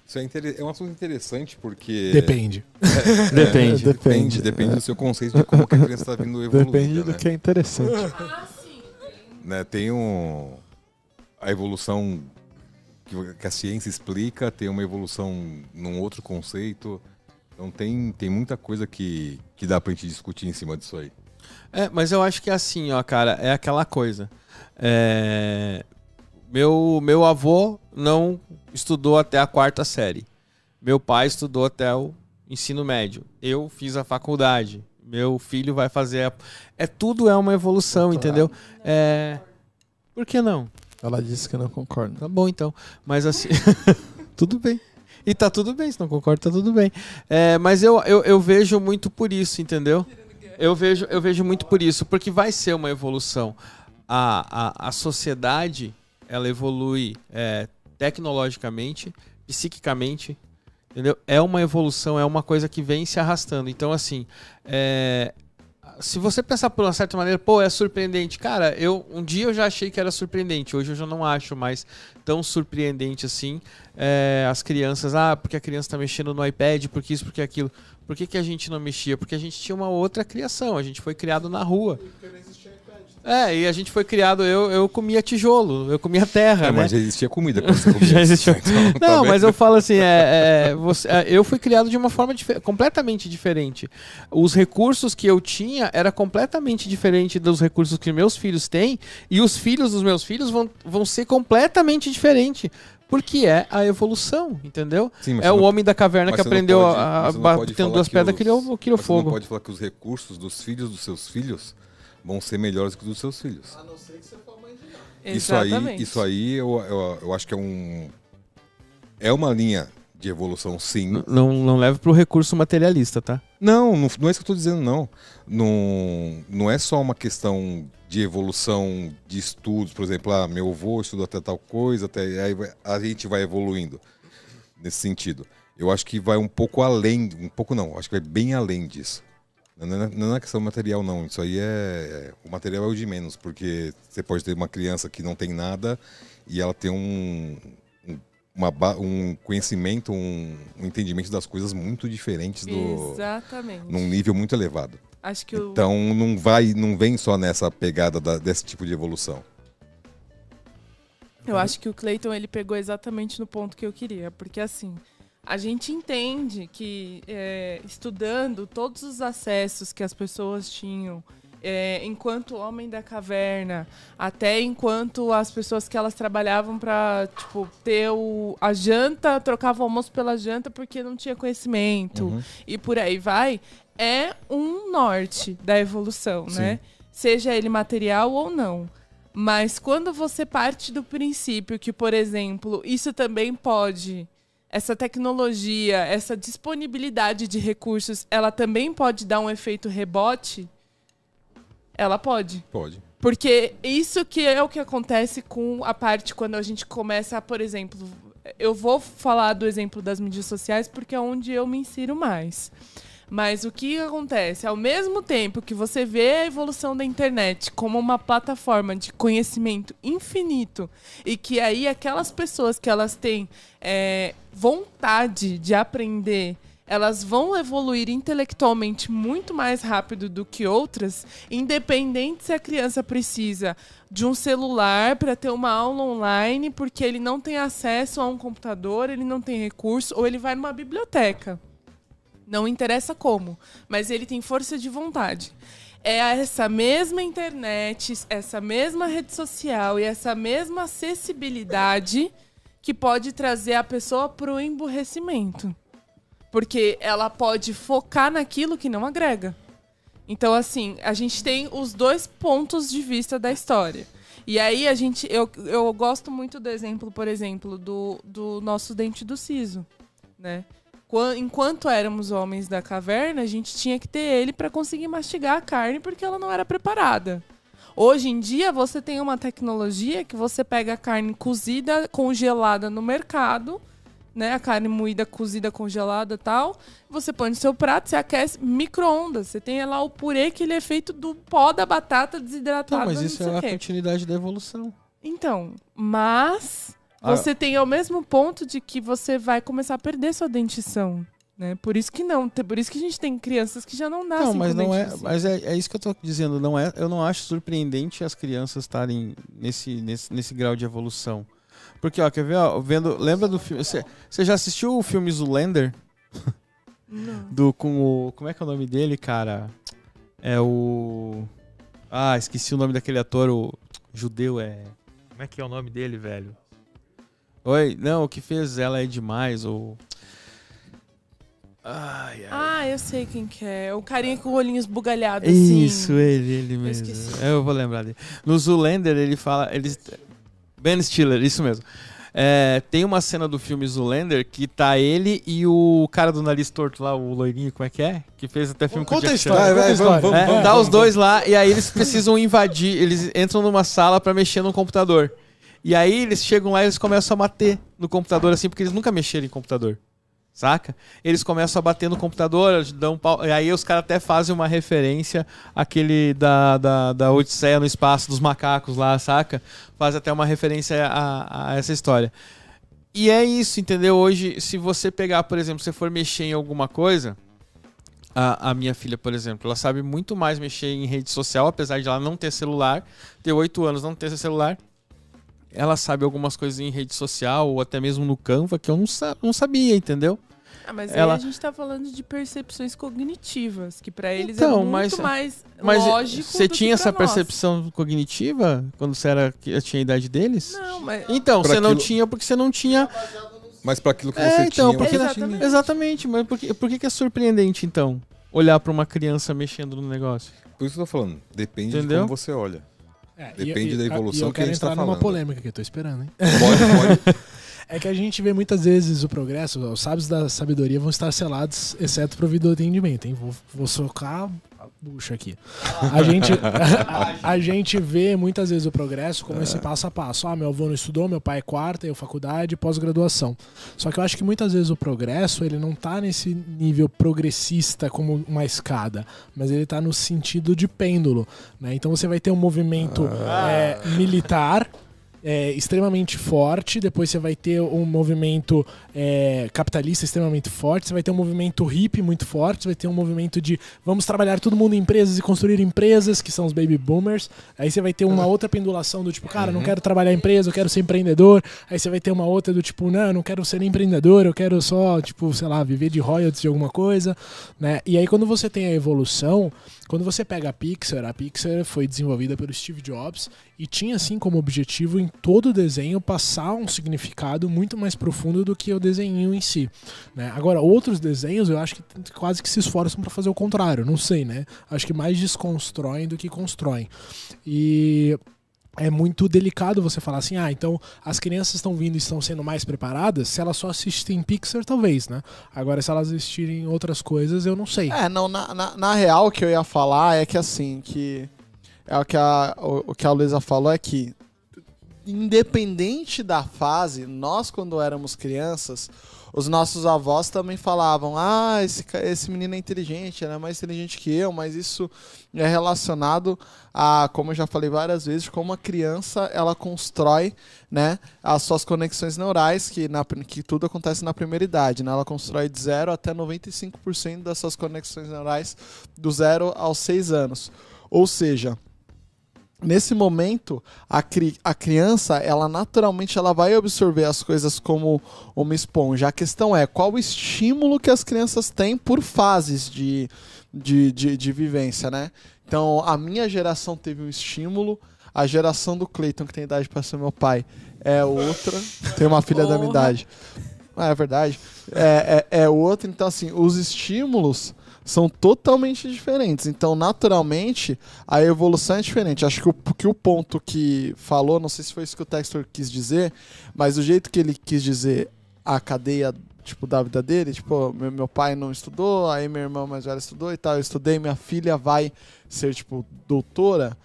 Isso é, inter- é um assunto interessante porque. Depende. Depende. Depende, depende do seu conceito de como que a criança está vindo evoluindo. Depende do né? que é interessante. Ah, sim. né, tem um, a evolução que, que a ciência explica, tem uma evolução num outro conceito. Então tem, tem muita coisa que, que dá pra gente discutir em cima disso aí. É, mas eu acho que é assim, ó, cara, é aquela coisa. É, Meu, meu avô não estudou até a quarta série. Meu pai estudou até o ensino médio. Eu fiz a faculdade. Meu filho vai fazer. A... É tudo é uma evolução, Doutorado. entendeu? É. Por que não? Ela disse que não concorda. Tá bom, então. Mas assim. tudo bem. E tá tudo bem, se não concorda, tá tudo bem. É, mas eu, eu, eu vejo muito por isso, entendeu? Eu vejo, eu vejo muito por isso, porque vai ser uma evolução. A, a, a sociedade, ela evolui é, tecnologicamente, psiquicamente, entendeu? É uma evolução, é uma coisa que vem se arrastando. Então, assim, é, se você pensar por uma certa maneira, pô, é surpreendente. Cara, eu um dia eu já achei que era surpreendente, hoje eu já não acho mais tão surpreendente assim. É, as crianças, ah, porque a criança está mexendo no iPad, porque isso, porque aquilo. Por que, que a gente não mexia? Porque a gente tinha uma outra criação, a gente foi criado na rua. É, e a gente foi criado, eu, eu comia tijolo, eu comia terra, É, né? mas já existia comida quando você comia. Já existiu. Então, tá Não, vendo? mas eu falo assim, é, é, você- é, eu fui criado de uma forma dife- completamente diferente. Os recursos que eu tinha era completamente diferente dos recursos que meus filhos têm, e os filhos dos meus filhos vão, vão ser completamente diferentes. Porque é a evolução, entendeu? Sim, É você o não- homem da caverna que você aprendeu pode- a, você pode batendo duas pedras, criou, criou Você fogo. não pode falar que os recursos dos filhos dos seus filhos vão ser melhores que os dos seus filhos. A não ser que você for mãe de Isso aí, isso aí eu, eu, eu acho que é um. É uma linha de evolução, sim. Não, não leve pro recurso materialista, tá? Não, não, não é isso que eu tô dizendo, não. não. Não é só uma questão de evolução de estudos, por exemplo, ah, meu avô estudou até tal coisa, até aí a gente vai evoluindo nesse sentido. Eu acho que vai um pouco além, um pouco não, acho que vai bem além disso. Não é, não é questão material, não. Isso aí é, é- O material é o de menos, porque você pode ter uma criança que não tem nada e ela tem um, um, uma um conhecimento, um, um entendimento das coisas muito diferentes do Exatamente. num nível muito elevado. Acho que o. Então não vai, não vem só nessa pegada da- desse tipo de evolução. Eu acho que o Clayton ele pegou exatamente no ponto que eu queria, porque assim a gente entende que é, estudando todos os acessos que as pessoas tinham é, enquanto homem da caverna, até enquanto as pessoas que elas trabalhavam para tipo ter o, a janta, trocavam o almoço pela janta porque não tinha conhecimento Uhum. e por aí vai, é um norte da evolução, né? Seja ele material ou não. Mas quando você parte do princípio que, por exemplo, isso também pode, essa tecnologia, essa disponibilidade de recursos, ela também pode dar um efeito rebote, ela pode. Pode. Porque isso que é o que acontece com a parte quando a gente começa, a, por exemplo, eu vou falar do exemplo das mídias sociais porque é onde eu me insiro mais. Mas o que acontece? Ao mesmo tempo que você vê a evolução da internet como uma plataforma de conhecimento infinito e que aí aquelas pessoas que elas têm é, vontade de aprender elas vão evoluir intelectualmente muito mais rápido do que outras, independente se a criança precisa de um celular para ter uma aula online, porque ele não tem acesso a um computador, ele não tem recurso, ou ele vai numa biblioteca. Não interessa como, mas ele tem força de vontade. É essa mesma internet, essa mesma rede social e essa mesma acessibilidade que pode trazer a pessoa para o emburrecimento. Porque ela pode focar naquilo que não agrega. Então, assim, a gente tem os dois pontos de vista da história. E aí a gente. Eu, eu gosto muito do exemplo, por exemplo, do, do nosso dente do siso. Né? Quan- Enquanto éramos homens da caverna, a gente tinha que ter ele para conseguir mastigar a carne porque ela não era preparada. Hoje em dia, você tem uma tecnologia que você pega a carne cozida, congelada no mercado, né? A carne moída, cozida, congelada e tal. Você põe no seu prato, você aquece micro-ondas. Você tem lá o purê que ele é feito do pó da batata desidratada. Não, mas não isso sei é a continuidade da evolução. Então, mas Ah. você tem ao mesmo ponto de que você vai começar a perder sua dentição. Né? Por isso que não. Por isso que a gente tem crianças que já não nascem Não, mas com não é. Mas é, é isso que eu tô dizendo. Não é, eu não acho surpreendente as crianças estarem nesse, nesse, nesse grau de evolução. Porque, ó, quer ver, ó, vendo. Lembra do filme. Você você já assistiu o filme Zoolander? Não. Do, com o. Como é que é o nome dele, cara? É o. Ah, esqueci o nome daquele ator, o judeu é. Como é que é o nome dele, velho? Oi, não, o que fez ela é demais, ou. Ai, ai. Ah, eu sei quem que é. O carinha com o olhinho esbugalhado assim. Isso, ele, ele mesmo. esqueci. Eu vou lembrar dele. No Zoolander, ele fala. Ele, ben Stiller, isso mesmo. É, tem uma cena do filme Zoolander que tá ele e o cara do nariz torto lá, o loirinho, como é que é? Que fez até filme com o Conta Jack Chan. história, conta a história. vamos, É, vamos, tá vamos, os dois lá e aí eles precisam invadir. Eles entram numa sala pra mexer no computador. E aí eles chegam lá e eles começam a bater no computador assim, porque eles nunca mexeram em computador. Saca? Eles começam a bater no computador, dão pau. E aí os caras até fazem uma referência àquele da, da, da Odisseia no espaço dos macacos lá, saca? Faz até uma referência a, a essa história. E é isso, entendeu? Hoje, se você pegar, por exemplo, se for mexer em alguma coisa, a, a minha filha, por exemplo, ela sabe muito mais mexer em rede social, apesar de ela não ter celular, ter oito anos, não ter celular. Ela sabe algumas coisas em rede social ou até mesmo no Canva que eu não, sa- não sabia, entendeu? Ah, mas Ela- aí a gente tá falando de percepções cognitivas, que pra eles Então, é muito mas- mais Mas lógico você tinha essa nós. percepção cognitiva quando você era que tinha a idade deles? Não, mas Então, Pra você não aquilo- tinha porque você não tinha. Mas para aquilo que É, você então, tinha, porque Exatamente. tinha. Exatamente, mas por que, por que que é surpreendente então olhar pra uma criança mexendo no negócio? Por isso que eu tô falando. Depende Entendeu? de como você olha. É, Depende e- da evolução eu que a gente tá numa falando. polêmica que eu tô esperando, hein? Pode, pode. É que a gente vê muitas vezes o progresso, os sábios da sabedoria vão estar selados, exceto pro do atendimento, hein? Vou, vou socar bucha aqui. A gente, a, a gente vê muitas vezes o progresso como esse passo a passo. Ah, meu avô não estudou, meu pai é quarta, eu faculdade, pós-graduação. Só que eu acho que muitas vezes o progresso, ele não tá nesse nível progressista como uma escada, mas ele tá no sentido de pêndulo, né? Então você vai ter um movimento é, militar, é, extremamente forte, depois você vai ter um movimento é, capitalista extremamente forte, você vai ter um movimento hippie muito forte, você vai ter um movimento de vamos trabalhar todo mundo em empresas e construir empresas, que são os baby boomers. Aí você vai ter uma outra pendulação do tipo, cara, não quero trabalhar em empresa, eu quero ser empreendedor. Aí você vai ter uma outra do tipo, não, eu não quero ser empreendedor, eu quero só, tipo, sei lá, viver de royalties de alguma coisa, né? E aí quando você tem a evolução, quando você pega a Pixar, a Pixar foi desenvolvida pelo Steve Jobs e tinha assim como objetivo todo o desenho passar um significado muito mais profundo do que o desenho em si. Né? Agora, outros desenhos eu acho que quase que se esforçam para fazer o contrário, não sei, né? Acho que mais desconstroem do que constroem. E é muito delicado você falar assim, ah, então as crianças estão vindo e estão sendo mais preparadas. Se elas só assistem Pixar, talvez, né? Agora, se elas assistirem outras coisas, eu não sei. É, não, na, na, na real, o que eu ia falar é que assim, que. É o que a, o, o que a Luísa falou é que, independente da fase, nós, quando éramos crianças, os nossos avós também falavam: ah, esse, esse menino é inteligente, ele é mais inteligente que eu, mas isso é relacionado a, como eu já falei várias vezes, como a criança ela constrói né, as suas conexões neurais, que, na, que tudo acontece na primeira idade. Né? Ela constrói de 0 até 95% das suas conexões neurais do 0 aos 6 anos. Ou seja, nesse momento a, cri a criança ela naturalmente ela vai absorver as coisas como uma esponja. A questão é qual o estímulo que as crianças têm por fases de, de, de, de vivência né? Então a minha geração teve um estímulo a geração do Cleiton que tem idade para ser meu pai é outra. Tem uma filha da minha idade. Ah, é verdade. É, é, é outra. Então assim os estímulos são totalmente diferentes. Então, naturalmente, a evolução é diferente. Acho que o, que o ponto que falou, não sei se foi isso que o Textor quis dizer, mas o jeito que ele quis dizer a cadeia tipo da vida dele, tipo, meu, meu pai não estudou, aí minha irmã mais velha estudou e tal, eu estudei, minha filha vai ser tipo doutora.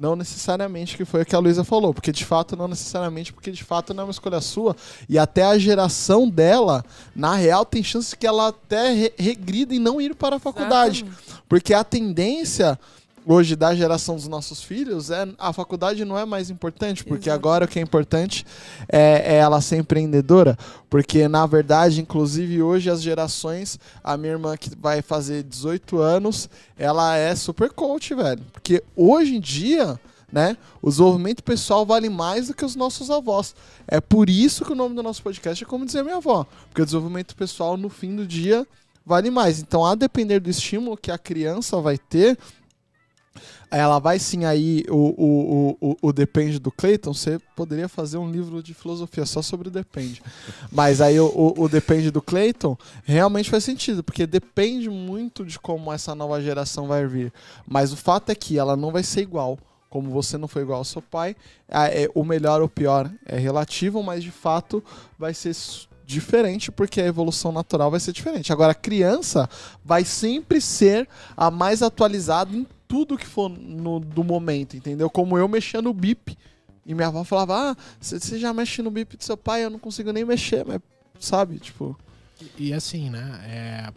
Não necessariamente que foi o que a Luísa falou, porque de fato não necessariamente, porque de fato não é uma escolha sua. E até a geração dela, na real, tem chance que ela até re regrida em não ir para a faculdade. Exatamente. Porque a tendência hoje da geração dos nossos filhos é a faculdade não é mais importante, porque Exato. agora o que é importante é, é, ela ser empreendedora, porque na verdade, inclusive hoje as gerações, a minha irmã que vai fazer 18 anos, ela é super coach, velho, porque hoje em dia né? O desenvolvimento pessoal vale mais do que os nossos avós. É por isso que o nome do nosso podcast é como dizer minha avó, porque o desenvolvimento pessoal no fim do dia vale mais. Então, a depender do estímulo que a criança vai ter, ela vai sim aí, o, o, o, o, Depende do Clayton, você poderia fazer um livro de filosofia só sobre o Depende. Mas aí o, o, Depende do Clayton realmente faz sentido, porque depende muito de como essa nova geração vai vir. Mas o fato é que ela não vai ser igual. Como você não foi igual ao seu pai, é, o melhor ou pior é relativo, mas de fato vai ser diferente porque a evolução natural vai ser diferente. Agora, a criança vai sempre ser a mais atualizada em tudo que for no, do momento, entendeu? Como eu mexia no bip. E minha avó falava, ah, você já mexe no bip do seu pai, eu não consigo nem mexer, mas sabe, tipo. E, e assim, né? É,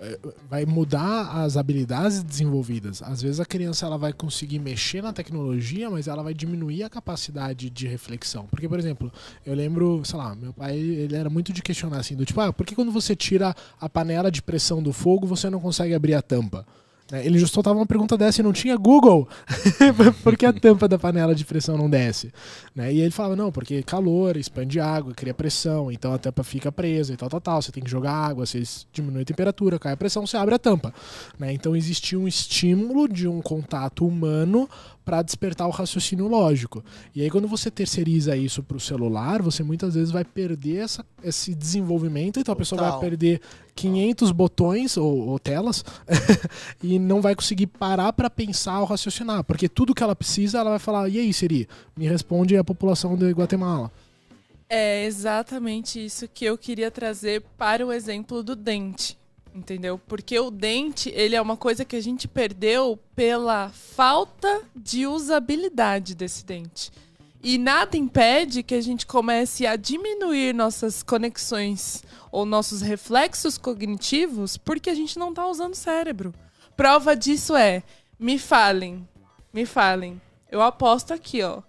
é, vai mudar as habilidades desenvolvidas. Às vezes a criança ela vai conseguir mexer na tecnologia, mas ela vai diminuir a capacidade de reflexão. Porque, por exemplo, eu lembro, sei lá, meu pai ele era muito de questionar assim, do tipo, ah, por que quando você tira a panela de pressão do fogo você não consegue abrir a tampa? Né? Ele just soltava uma pergunta dessa e não tinha Google. por que a tampa da panela de pressão não desce? Né? E ele falava, não, porque calor, expande água, cria pressão, então a tampa fica presa e tal, tal, tal. Você tem que jogar água, você diminui a temperatura, cai a pressão, você abre a tampa. Né? Então existia um estímulo de um contato humano para despertar o raciocínio lógico. E aí, quando você terceiriza isso para o celular, você muitas vezes vai perder essa, esse desenvolvimento. Então, a pessoa vai perder 500 botões ou, ou telas e não vai conseguir parar para pensar ou raciocinar. Porque tudo que ela precisa, ela vai falar: e aí, Siri? Me responde a população de Guatemala. É exatamente isso que eu queria trazer para o exemplo do dente entendeu? Porque o dente, ele é uma coisa que a gente perdeu pela falta de usabilidade desse dente. E nada impede que a gente comece a diminuir nossas conexões ou nossos reflexos cognitivos porque a gente não está usando o cérebro. Prova disso é, me falem, me falem. Eu aposto aqui, ó.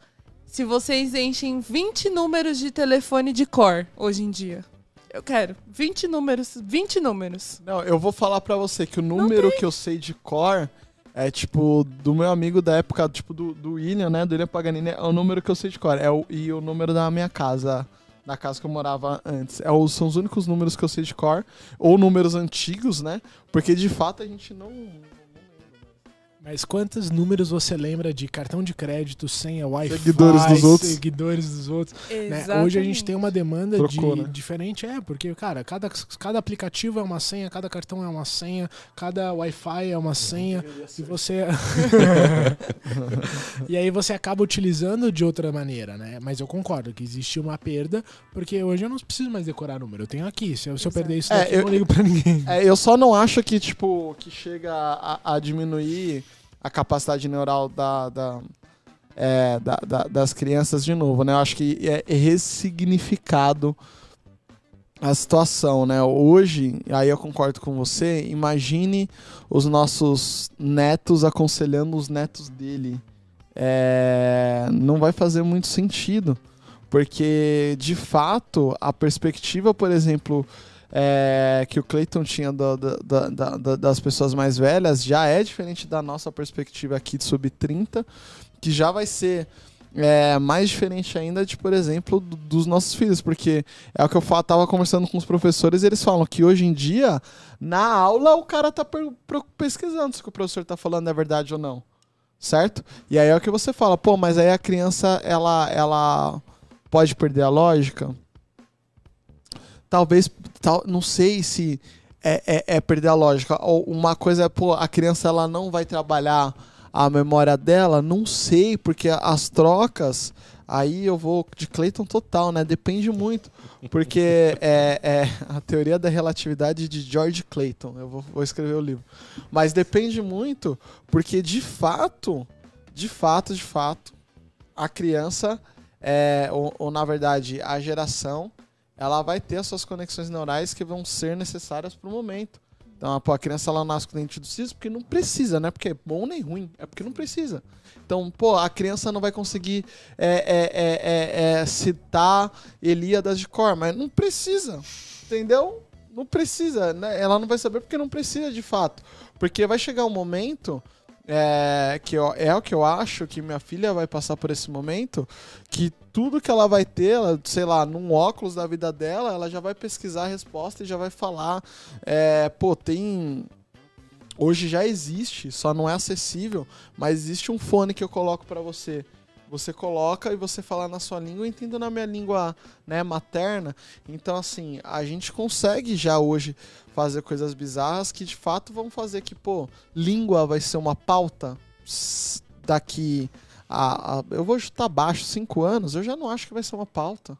se vocês enchem 20 números de telefone de cor hoje em dia. Eu quero 20 números, 20 números. Não, eu vou falar pra você que o número que eu sei de cor é tipo do meu amigo da época, tipo do, do William, né? Do William Paganini, é o número que eu sei de cor. É o, e o número da minha casa, da casa que eu morava antes. É, são os únicos números que eu sei de cor. Ou números antigos, né? Porque de fato a gente não. Mas quantos números você lembra de cartão de crédito, senha, Wi-Fi, Seguidores dos outros. seguidores dos outros? né? Hoje a gente tem uma demanda Trocou, de né? diferente, é, porque, cara, cada, cada aplicativo é uma senha, cada cartão é uma senha, cada Wi-Fi é uma senha, e você. e aí você acaba utilizando de outra maneira, né? Mas eu concordo que existe uma perda, porque hoje eu não preciso mais decorar número, eu tenho aqui. Se eu, se eu perder isso É, daqui, eu eu- não ligo pra ninguém. É, eu só não acho que, tipo, que chega a, a diminuir a capacidade neural da, da, é, da- da- das crianças de novo, né? Eu acho que é ressignificado a situação, né? Hoje, aí eu concordo com você, imagine os nossos netos aconselhando os netos dele. É, não vai fazer muito sentido, porque de fato a perspectiva, por exemplo, é, que o Clayton tinha do- do- da- das pessoas mais velhas já é diferente da nossa perspectiva aqui de sub 30, que já vai ser é, mais diferente ainda de, por exemplo, do- dos nossos filhos, porque é o que eu tava conversando com os professores, eles falam que hoje em dia, na aula, o cara tá pesquisando se o professor tá falando é verdade ou não. Certo? E aí é o que você fala, pô, mas aí a criança, ela, ela pode perder a lógica? Talvez, tal, não sei se é, é, é perder a lógica. Ou uma coisa é, pô, a criança ela não vai trabalhar a memória dela, não sei, porque as trocas, aí eu vou de Clayton total, né? Depende muito. Porque é, é a teoria da relatividade de George Clayton. Eu vou, vou escrever o livro. Mas depende muito, porque de fato, de fato, de fato, a criança, é, ou, ou na verdade a geração, ela vai ter as suas conexões neurais que vão ser necessárias para o momento. Então, a criança ela nasce com dente do siso porque não precisa, não é porque é bom nem ruim, é porque não precisa. Então, pô, a criança não vai conseguir é, é, é, é, é, citar Elíadas de cor, mas não precisa, entendeu? Não precisa, né? Ela não vai saber porque não precisa de fato. Porque vai chegar um momento é, que eu- é o que eu acho que minha filha vai passar por esse momento, que tudo que ela vai ter, ela, sei lá, num óculos da vida dela, ela já vai pesquisar a resposta e já vai falar. É, pô, tem. Hoje já existe, só não é acessível, mas existe um fone que eu coloco pra você. Você coloca e você fala na sua língua, eu entendo na minha língua né, materna. Então, assim, a gente consegue já hoje fazer coisas bizarras que de fato vão fazer que, pô, língua vai ser uma pauta daqui a, a- eu vou chutar baixo, cinco anos, eu já não acho que vai ser uma pauta.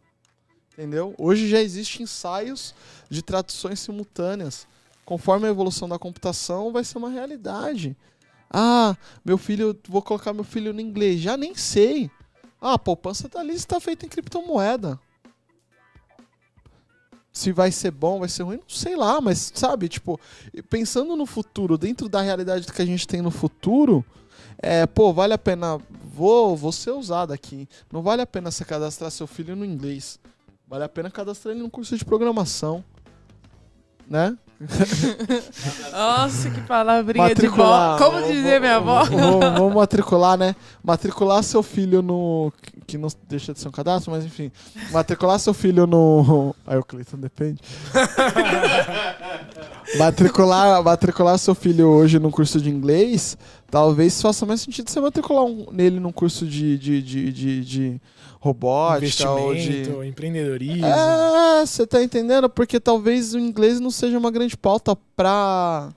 Entendeu? Hoje já existem ensaios de traduções simultâneas. Conforme a evolução da computação, vai ser uma realidade. Ah, meu filho, vou colocar meu filho no inglês. Já nem sei. Ah, a poupança da Liz está feita em criptomoeda. Se vai ser bom, vai ser ruim, não sei lá, mas sabe, tipo, pensando no futuro, dentro da realidade que a gente tem no futuro, é, pô, vale a pena. Vou, vou ser usado aqui. Não vale a pena você cadastrar seu filho no inglês. Vale a pena cadastrar ele num curso de programação. Né? Nossa, que palavrinha de Matricular. vó. Como dizia minha avó? Vamos matricular, né? Matricular seu filho no. Que não deixa de ser um cadastro, mas enfim. Matricular seu filho no. Aí o Cleiton depende. matricular, matricular seu filho hoje num curso de inglês, talvez faça mais sentido você matricular um- nele num curso de, de, de, de, de robótica ou de. Empreendedorismo. É, você tá entendendo? Porque talvez o inglês não seja uma grande pauta pra,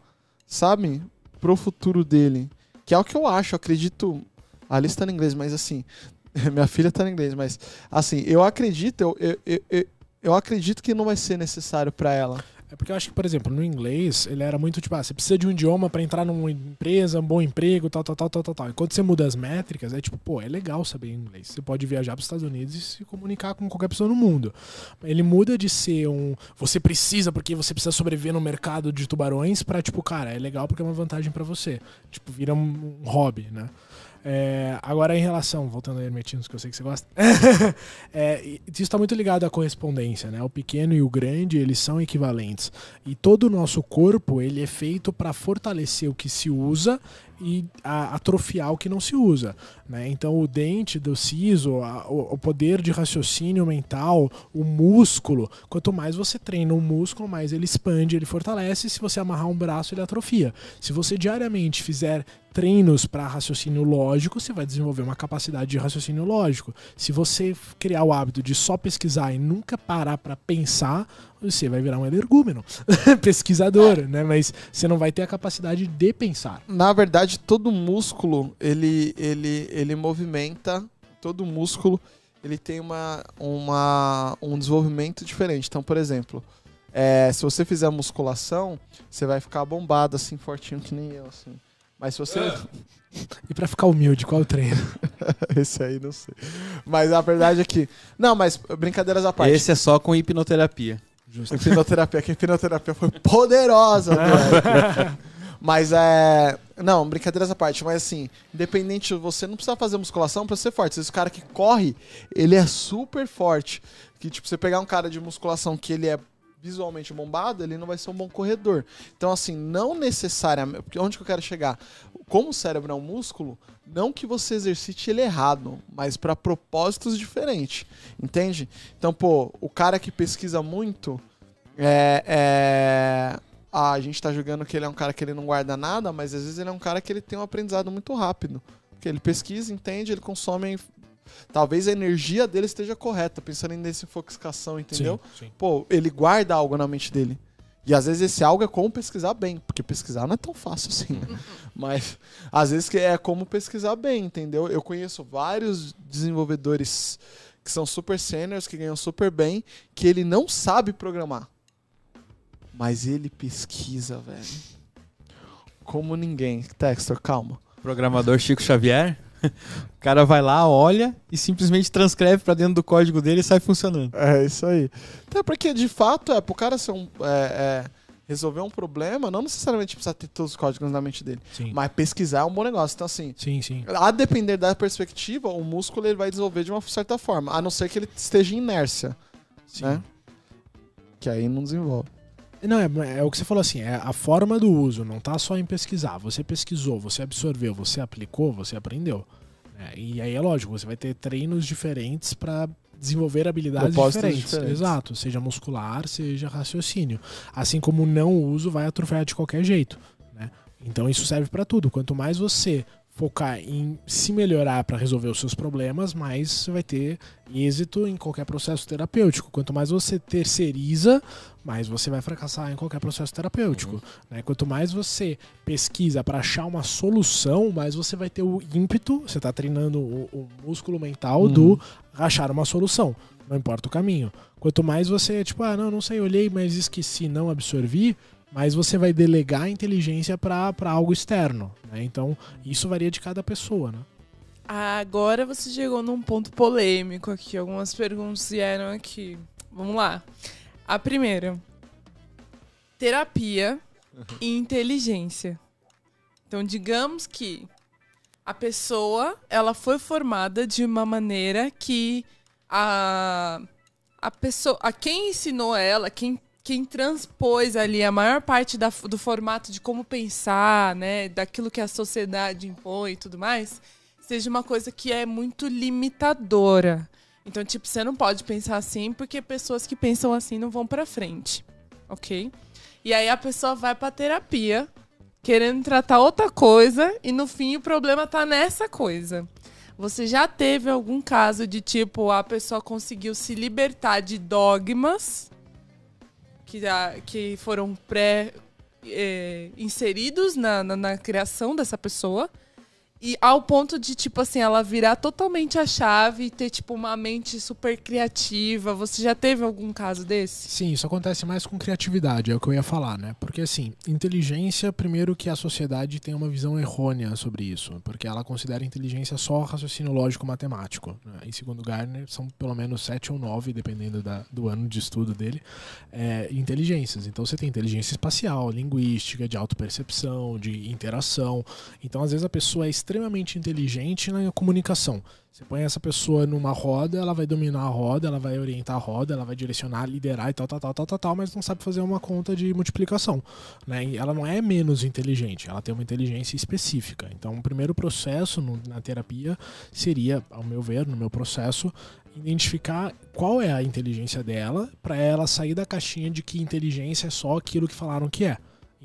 sabe, pro futuro dele. Que é o que eu acho, eu acredito. A Alice tá em inglês, mas assim, minha filha tá em inglês, mas assim, eu acredito, eu, eu, eu, eu- acredito que não vai ser necessário pra ela. É porque eu acho que, por exemplo, no inglês, ele era muito tipo, ah, você precisa de um idioma pra entrar numa empresa, um bom emprego, tal, tal, tal, tal, tal, tal. Enquanto você muda as métricas, é tipo, pô, é legal saber inglês. Você pode viajar pros Estados Unidos e se comunicar com qualquer pessoa no mundo. Ele muda de ser um, você precisa porque você precisa sobreviver no mercado de tubarões pra, tipo, cara, é legal porque é uma vantagem pra você. Tipo, vira um hobby, né? É, agora, em relação, voltando a hermetinos, que eu sei que você gosta, é, isso está muito ligado à correspondência, né? O pequeno e o grande, eles são equivalentes. E todo o nosso corpo, ele é feito para fortalecer o que se usa e atrofiar o que não se usa. Né? Então, o dente do siso, o, poder de raciocínio mental, o músculo, quanto mais você treina o músculo, mais ele expande, ele fortalece. Se você amarrar um braço, ele atrofia. Se você diariamente fizer treinos para raciocínio lógico, você vai desenvolver uma capacidade de raciocínio lógico. Se você criar o hábito de só pesquisar e nunca parar para pensar, você vai virar um energúmeno, pesquisador, é. né? Mas você não vai ter a capacidade de pensar. Na verdade, todo músculo ele ele ele movimenta, todo músculo ele tem uma, uma um desenvolvimento diferente. Então, por exemplo, é, se você fizer musculação, você vai ficar bombado assim, fortinho que nem eu, assim. Mas se você. E para ficar humilde, qual é o treino? Esse aí não sei. Mas a verdade é que. Não, mas brincadeiras à parte. Esse é só com hipnoterapia. Justo. Hipnoterapia, que a hipnoterapia foi poderosa, Mas é. Não, brincadeiras à parte, mas assim, independente, você não precisa fazer musculação para ser forte. Esse cara que corre, ele é super forte. Que, tipo, você pegar um cara de musculação que ele é visualmente bombado, ele não vai ser um bom corredor. Então, assim, não necessariamente. Onde que eu quero chegar? Como o cérebro é um músculo, não que você exercite ele errado, mas para propósitos diferentes. Entende? Então, pô, o cara que pesquisa muito. É, é, a gente tá julgando que ele é um cara que ele não guarda nada, mas às vezes ele é um cara que ele tem um aprendizado muito rápido. Porque ele pesquisa, entende, ele consome talvez a energia dele esteja correta, pensando em desinfoxicação, entendeu? Sim, sim. Pô, ele guarda algo na mente dele. E às vezes esse algo é como pesquisar bem, porque pesquisar não é tão fácil assim. Né? Mas às vezes é como pesquisar bem, entendeu? Eu conheço vários desenvolvedores que são super seniors, que ganham super bem, que ele não sabe programar. Mas ele pesquisa, velho. Como ninguém. Textor, calma. Programador Chico Xavier? o cara vai lá, olha e simplesmente transcreve para dentro do código dele e sai funcionando. É isso aí. Até porque, de fato, é pro cara ser um. É, é, resolver um problema, não necessariamente precisa ter todos os códigos na mente dele. Sim. Mas pesquisar é um bom negócio. Então, assim, sim, sim. a depender da perspectiva, o músculo ele vai desenvolver de uma certa forma. A não ser que ele esteja em inércia. Sim. Né? Que aí não desenvolve. Não, é, é, o que você falou assim, é a forma do uso, não tá só em pesquisar. Você pesquisou, você absorveu, você aplicou, você aprendeu. É, e aí é lógico, você vai ter treinos diferentes para desenvolver habilidades diferentes. diferentes. Exato, seja muscular, seja raciocínio. Assim como o não uso vai atrofiar de qualquer jeito. Né? Então isso serve para tudo. Quanto mais você focar em se melhorar para resolver os seus problemas, mais você vai ter êxito em qualquer processo terapêutico. Quanto mais você terceiriza, mais você vai fracassar em qualquer processo terapêutico. Uhum. Né? Quanto mais você pesquisa para achar uma solução, mais você vai ter o ímpeto, você está treinando o, o, músculo mental uhum. do achar uma solução. Não importa o caminho. Quanto mais você, tipo, ah, não, não sei, olhei, mas esqueci, não absorvi, mas você vai delegar a inteligência para algo externo. Né? Então, isso varia de cada pessoa. Né? Agora você chegou num ponto polêmico aqui. Algumas perguntas vieram aqui. Vamos lá. A primeira: terapia e inteligência. Então, digamos que a pessoa ela foi formada de uma maneira que a, a pessoa, a quem ensinou ela, quem quem transpôs ali a maior parte da, do formato de como pensar, né, daquilo que a sociedade impõe e tudo mais, seja uma coisa que é muito limitadora. Então, tipo, você não pode pensar assim porque pessoas que pensam assim não vão para frente, ok? E aí a pessoa vai para terapia querendo tratar outra coisa e no fim o problema tá nessa coisa. Você já teve algum caso de tipo a pessoa conseguiu se libertar de dogmas que, que foram pré é, inseridos na, na, na criação dessa pessoa. E ao ponto de, tipo assim, ela virar totalmente a chave e ter, tipo, uma mente super criativa. Você já teve algum caso desse? Sim, isso acontece mais com criatividade, é o que eu ia falar, né? Porque, assim, inteligência, primeiro que a sociedade tem uma visão errônea sobre isso. Porque ela considera inteligência só raciocínio lógico-matemático. Né? Em segundo Garner, são pelo menos sete ou nove, dependendo da, do ano de estudo dele, é, inteligências. Então, você tem inteligência espacial, linguística, de autopercepção, de interação. Então, às vezes, a pessoa é extremamente inteligente na comunicação. Você põe essa pessoa numa roda, ela vai dominar a roda, ela vai orientar a roda, ela vai direcionar, liderar e tal, tal, tal, tal, tal, tal mas não sabe fazer uma conta de multiplicação. Né? E ela não é menos inteligente, ela tem uma inteligência específica. Então, o primeiro processo no, na terapia seria, ao meu ver, no meu processo, identificar qual é a inteligência dela, para ela sair da caixinha de que inteligência é só aquilo que falaram que é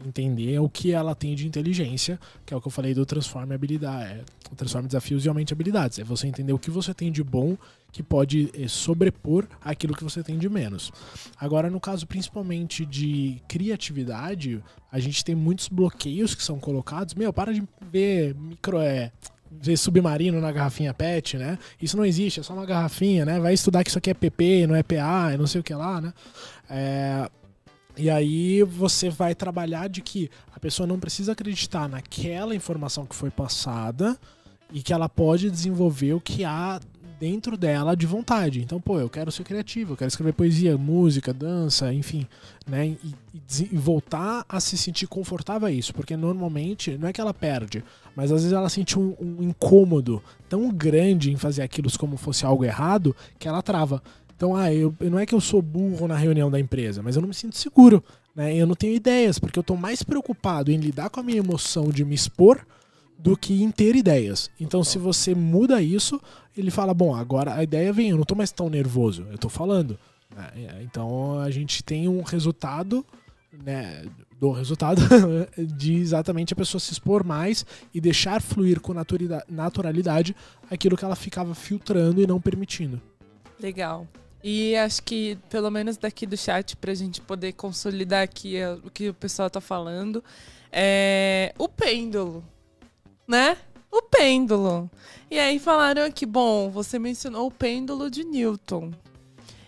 entender o que ela tem de inteligência, que é o que eu falei do transforme habilidade, é, transforme desafios e aumente habilidades. É você entender o que você tem de bom que pode eh, sobrepor aquilo que você tem de menos. Agora, no caso principalmente de criatividade, a gente tem muitos bloqueios que são colocados. Meu, para de ver micro é ver submarino na garrafinha PET, né? Isso não existe, é só uma garrafinha, né? Vai estudar que isso aqui é PP, não é PA, não sei o que lá, né? É, e aí você vai trabalhar de que a pessoa não precisa acreditar naquela informação que foi passada e que ela pode desenvolver o que há dentro dela de vontade. Então, pô, eu quero ser criativo, eu quero escrever poesia, música, dança, enfim, né? E, e, e, voltar a se sentir confortável a isso, porque normalmente não é que ela perde, mas às vezes ela sente um, um incômodo tão grande em fazer aquilo como fosse algo errado que ela trava. Então, ah, eu, não é que eu sou burro na reunião da empresa, mas eu não me sinto seguro. Né? Eu não tenho ideias, porque eu estou mais preocupado em lidar com a minha emoção de me expor do que em ter ideias. Então, se você muda isso, ele fala: bom, agora a ideia vem, eu não estou mais tão nervoso, eu estou falando. Né? Então, a gente tem um resultado. Né, do resultado de exatamente a pessoa se expor mais e deixar fluir com naturalidade aquilo que ela ficava filtrando e não permitindo. Legal. E acho que, pelo menos daqui do chat, para a gente poder consolidar aqui o que o pessoal está falando, é o pêndulo, né? O pêndulo. E aí falaram aqui, bom, você mencionou o pêndulo de Newton.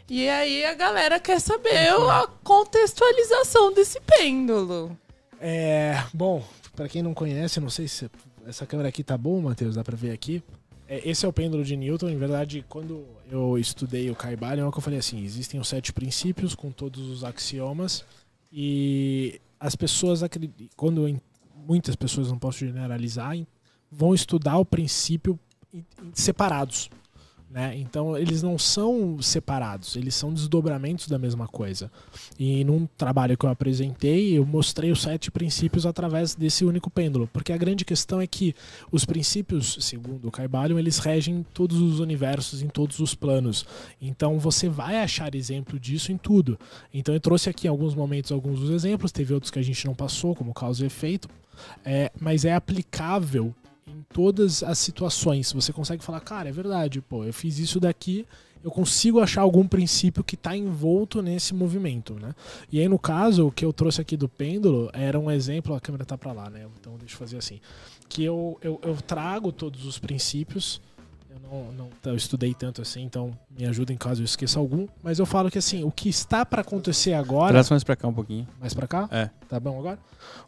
E aí a galera quer saber a contextualização desse pêndulo. É, bom, para quem não conhece, não sei se essa câmera aqui tá boa, Matheus, dá para ver aqui. É, esse é o pêndulo de Newton. Em verdade, quando eu estudei o Caibalion, é que eu falei assim: existem os sete princípios com todos os axiomas e as pessoas quando muitas pessoas não posso generalizar vão estudar o princípio separados né? Então eles não são separados, eles são desdobramentos da mesma coisa. E num trabalho que eu apresentei, eu mostrei os sete princípios através desse único pêndulo, porque a grande questão é que os princípios, segundo o Caibalion, eles regem todos os universos em todos os planos. Então você vai achar exemplo disso em tudo. Então eu trouxe aqui em alguns momentos alguns dos exemplos, teve outros que a gente não passou, como causa e efeito, é, mas é aplicável em todas as situações. Você consegue falar, cara, é verdade, pô, eu fiz isso daqui, eu consigo achar algum princípio que está envolto nesse movimento, né? E aí, no caso, o que eu trouxe aqui do pêndulo era um exemplo, a câmera tá para lá, né? Então deixa eu fazer assim. Que eu, eu, eu trago todos os princípios eu não, não eu estudei tanto assim, então me ajuda em caso eu esqueça algum. Mas eu falo que assim, o que está para acontecer agora. Traz mais para cá um pouquinho. Mais para cá? É. Tá bom agora?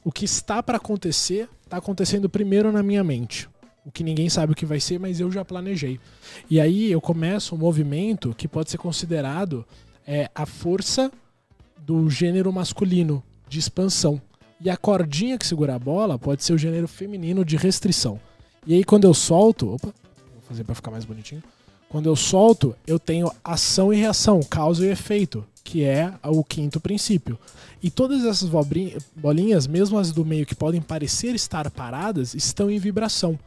O que está para acontecer, está acontecendo primeiro na minha mente. O que ninguém sabe o que vai ser, mas eu já planejei. E aí eu começo um movimento que pode ser considerado é, a força do gênero masculino de expansão. E a cordinha que segura a bola pode ser o gênero feminino de restrição. E aí quando eu solto, opa, fazer para ficar mais bonitinho. Quando eu solto, eu tenho ação e reação, causa e efeito, que é o quinto princípio. E todas essas bolinhas, mesmo as do meio que podem parecer estar paradas, estão em vibração.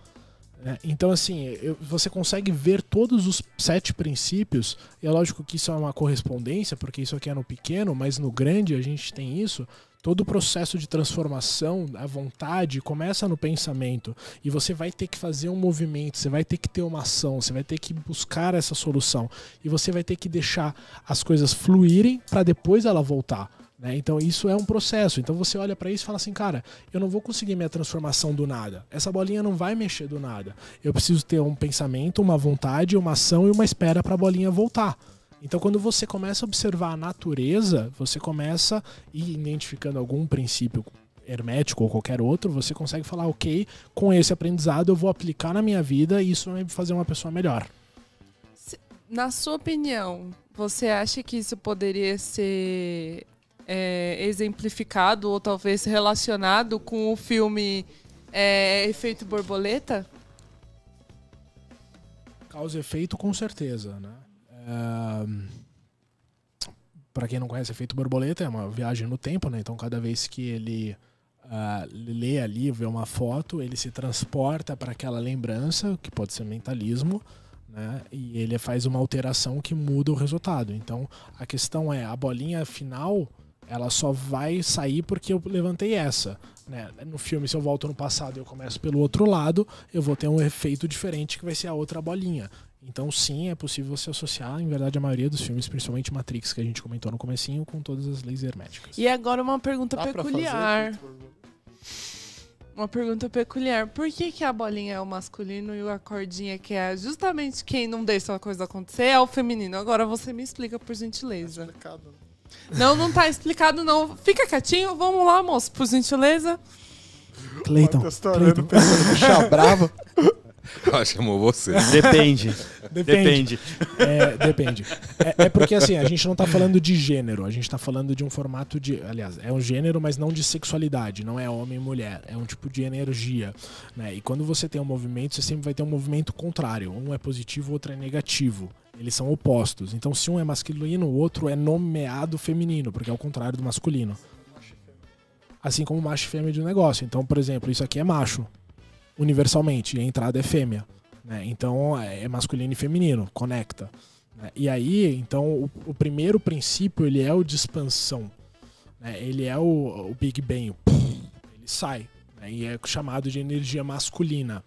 Né? Então, assim, você consegue ver todos os sete princípios. E é lógico que isso é uma correspondência, porque isso aqui é no pequeno, mas no grande a gente tem isso todo o processo de transformação, a vontade, começa no pensamento. E você vai ter que fazer um movimento, você vai ter que ter uma ação, você vai ter que buscar essa solução. E você vai ter que deixar as coisas fluírem para depois ela voltar. Né? Então isso é um processo. Então você olha para isso e fala assim, cara, eu não vou conseguir minha transformação do nada. Essa bolinha não vai mexer do nada. Eu preciso ter um pensamento, uma vontade, uma ação e uma espera para a bolinha voltar. Então, quando você começa a observar a natureza, você começa ir identificando algum princípio hermético ou qualquer outro, você consegue falar, ok, com esse aprendizado eu vou aplicar na minha vida e isso vai me fazer uma pessoa melhor. Na sua opinião, você acha que isso poderia ser é, exemplificado ou talvez relacionado com o filme é, Efeito Borboleta? Causa e efeito, com certeza, né? para quem não conhece, efeito borboleta é uma viagem no tempo, né? Então, cada vez que ele uh, lê ali, vê uma foto, ele se transporta para aquela lembrança, que pode ser mentalismo, né? E ele faz uma alteração que muda o resultado. Então, a questão é, a bolinha final, ela só vai sair porque eu levantei essa. Né? No filme, se eu volto no passado e eu começo pelo outro lado, eu vou ter um efeito diferente que vai ser a outra bolinha. Então, sim, é possível se associar, em verdade, a maioria dos filmes, principalmente Matrix, que a gente comentou no comecinho, com todas as leis herméticas. E agora uma pergunta Dá peculiar. Uma pergunta peculiar. Por que, que a bolinha é o masculino e a cordinha, que é justamente quem não deixa a coisa acontecer, é o feminino? Agora você me explica, por gentileza. Tá explicado. Não, não tá explicado, não. Fica quietinho. Vamos lá, moço, por gentileza. Cleiton. Cleiton. Puxa brava. Ela chamou você. Depende. Depende. É, depende. É, é, porque assim, a gente não está falando de gênero, a gente está falando de um formato de. Aliás, é um gênero, mas não de sexualidade, não é homem e mulher. É um tipo de energia. Né? E quando você tem um movimento, você sempre vai ter um movimento contrário. Um é positivo, o outro é negativo. Eles são opostos. Então, se um é masculino, o outro é nomeado feminino, porque é o contrário do masculino. Assim como macho e fêmea de um negócio. Então, por exemplo, isso aqui é macho universalmente, e a entrada é fêmea. Né? Então é masculino e feminino, conecta. Né? E aí, então, o, o, primeiro princípio ele é o de expansão. Né? Ele é o, o Big Bang. Ele sai. Né? E é chamado de energia masculina.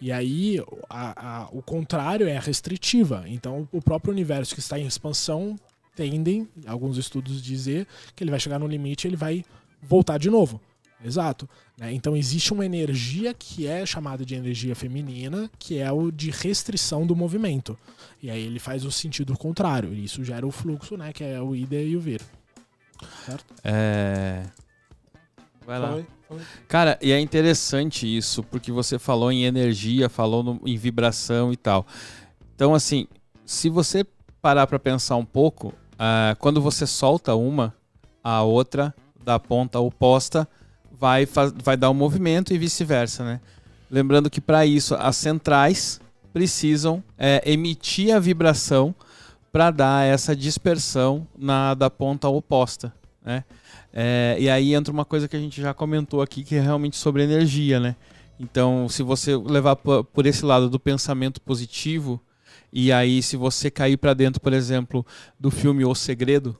E aí, a, a, o contrário é a restritiva. Então, o próprio universo que está em expansão tendem, alguns estudos dizer, que ele vai chegar no limite e ele vai voltar de novo. Exato. Né? Então existe uma energia que é chamada de energia feminina, que é o de restrição do movimento. E aí ele faz o sentido contrário. E isso gera o fluxo, né? Que é o ida e o vir. Certo? É. Vai lá. Cara, e é interessante isso, porque você falou em energia, falou no, em vibração e tal. Então, assim, se você parar para pensar um pouco, uh, quando você solta uma, a outra da ponta oposta vai, vai dar um movimento e vice-versa, né? Lembrando que para isso as centrais precisam é, emitir a vibração para dar essa dispersão na da ponta oposta, né? É, e aí entra uma coisa que a gente já comentou aqui que é realmente sobre energia, né? Então, se você levar por esse lado do pensamento positivo e aí se você cair para dentro, por exemplo, do filme O Segredo,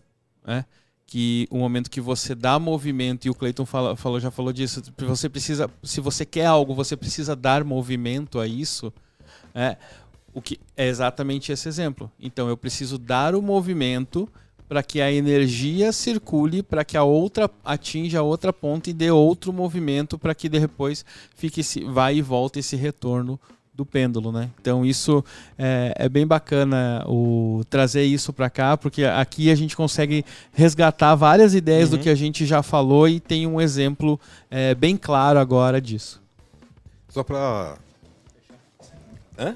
né? que o momento que você dá movimento, e o Clayton falou, já falou disso, você precisa, se você quer algo, você precisa dar movimento a isso, é, o que é exatamente esse exemplo. Então eu preciso dar o movimento para que a energia circule, para que a outra atinja a outra ponta e dê outro movimento para que depois fique esse vai e volta esse retorno do pêndulo, né? Então isso é, é bem bacana o trazer isso para cá, porque aqui a gente consegue resgatar várias ideias uhum. do que a gente já falou e tem um exemplo é, bem claro agora disso. Só para Hã?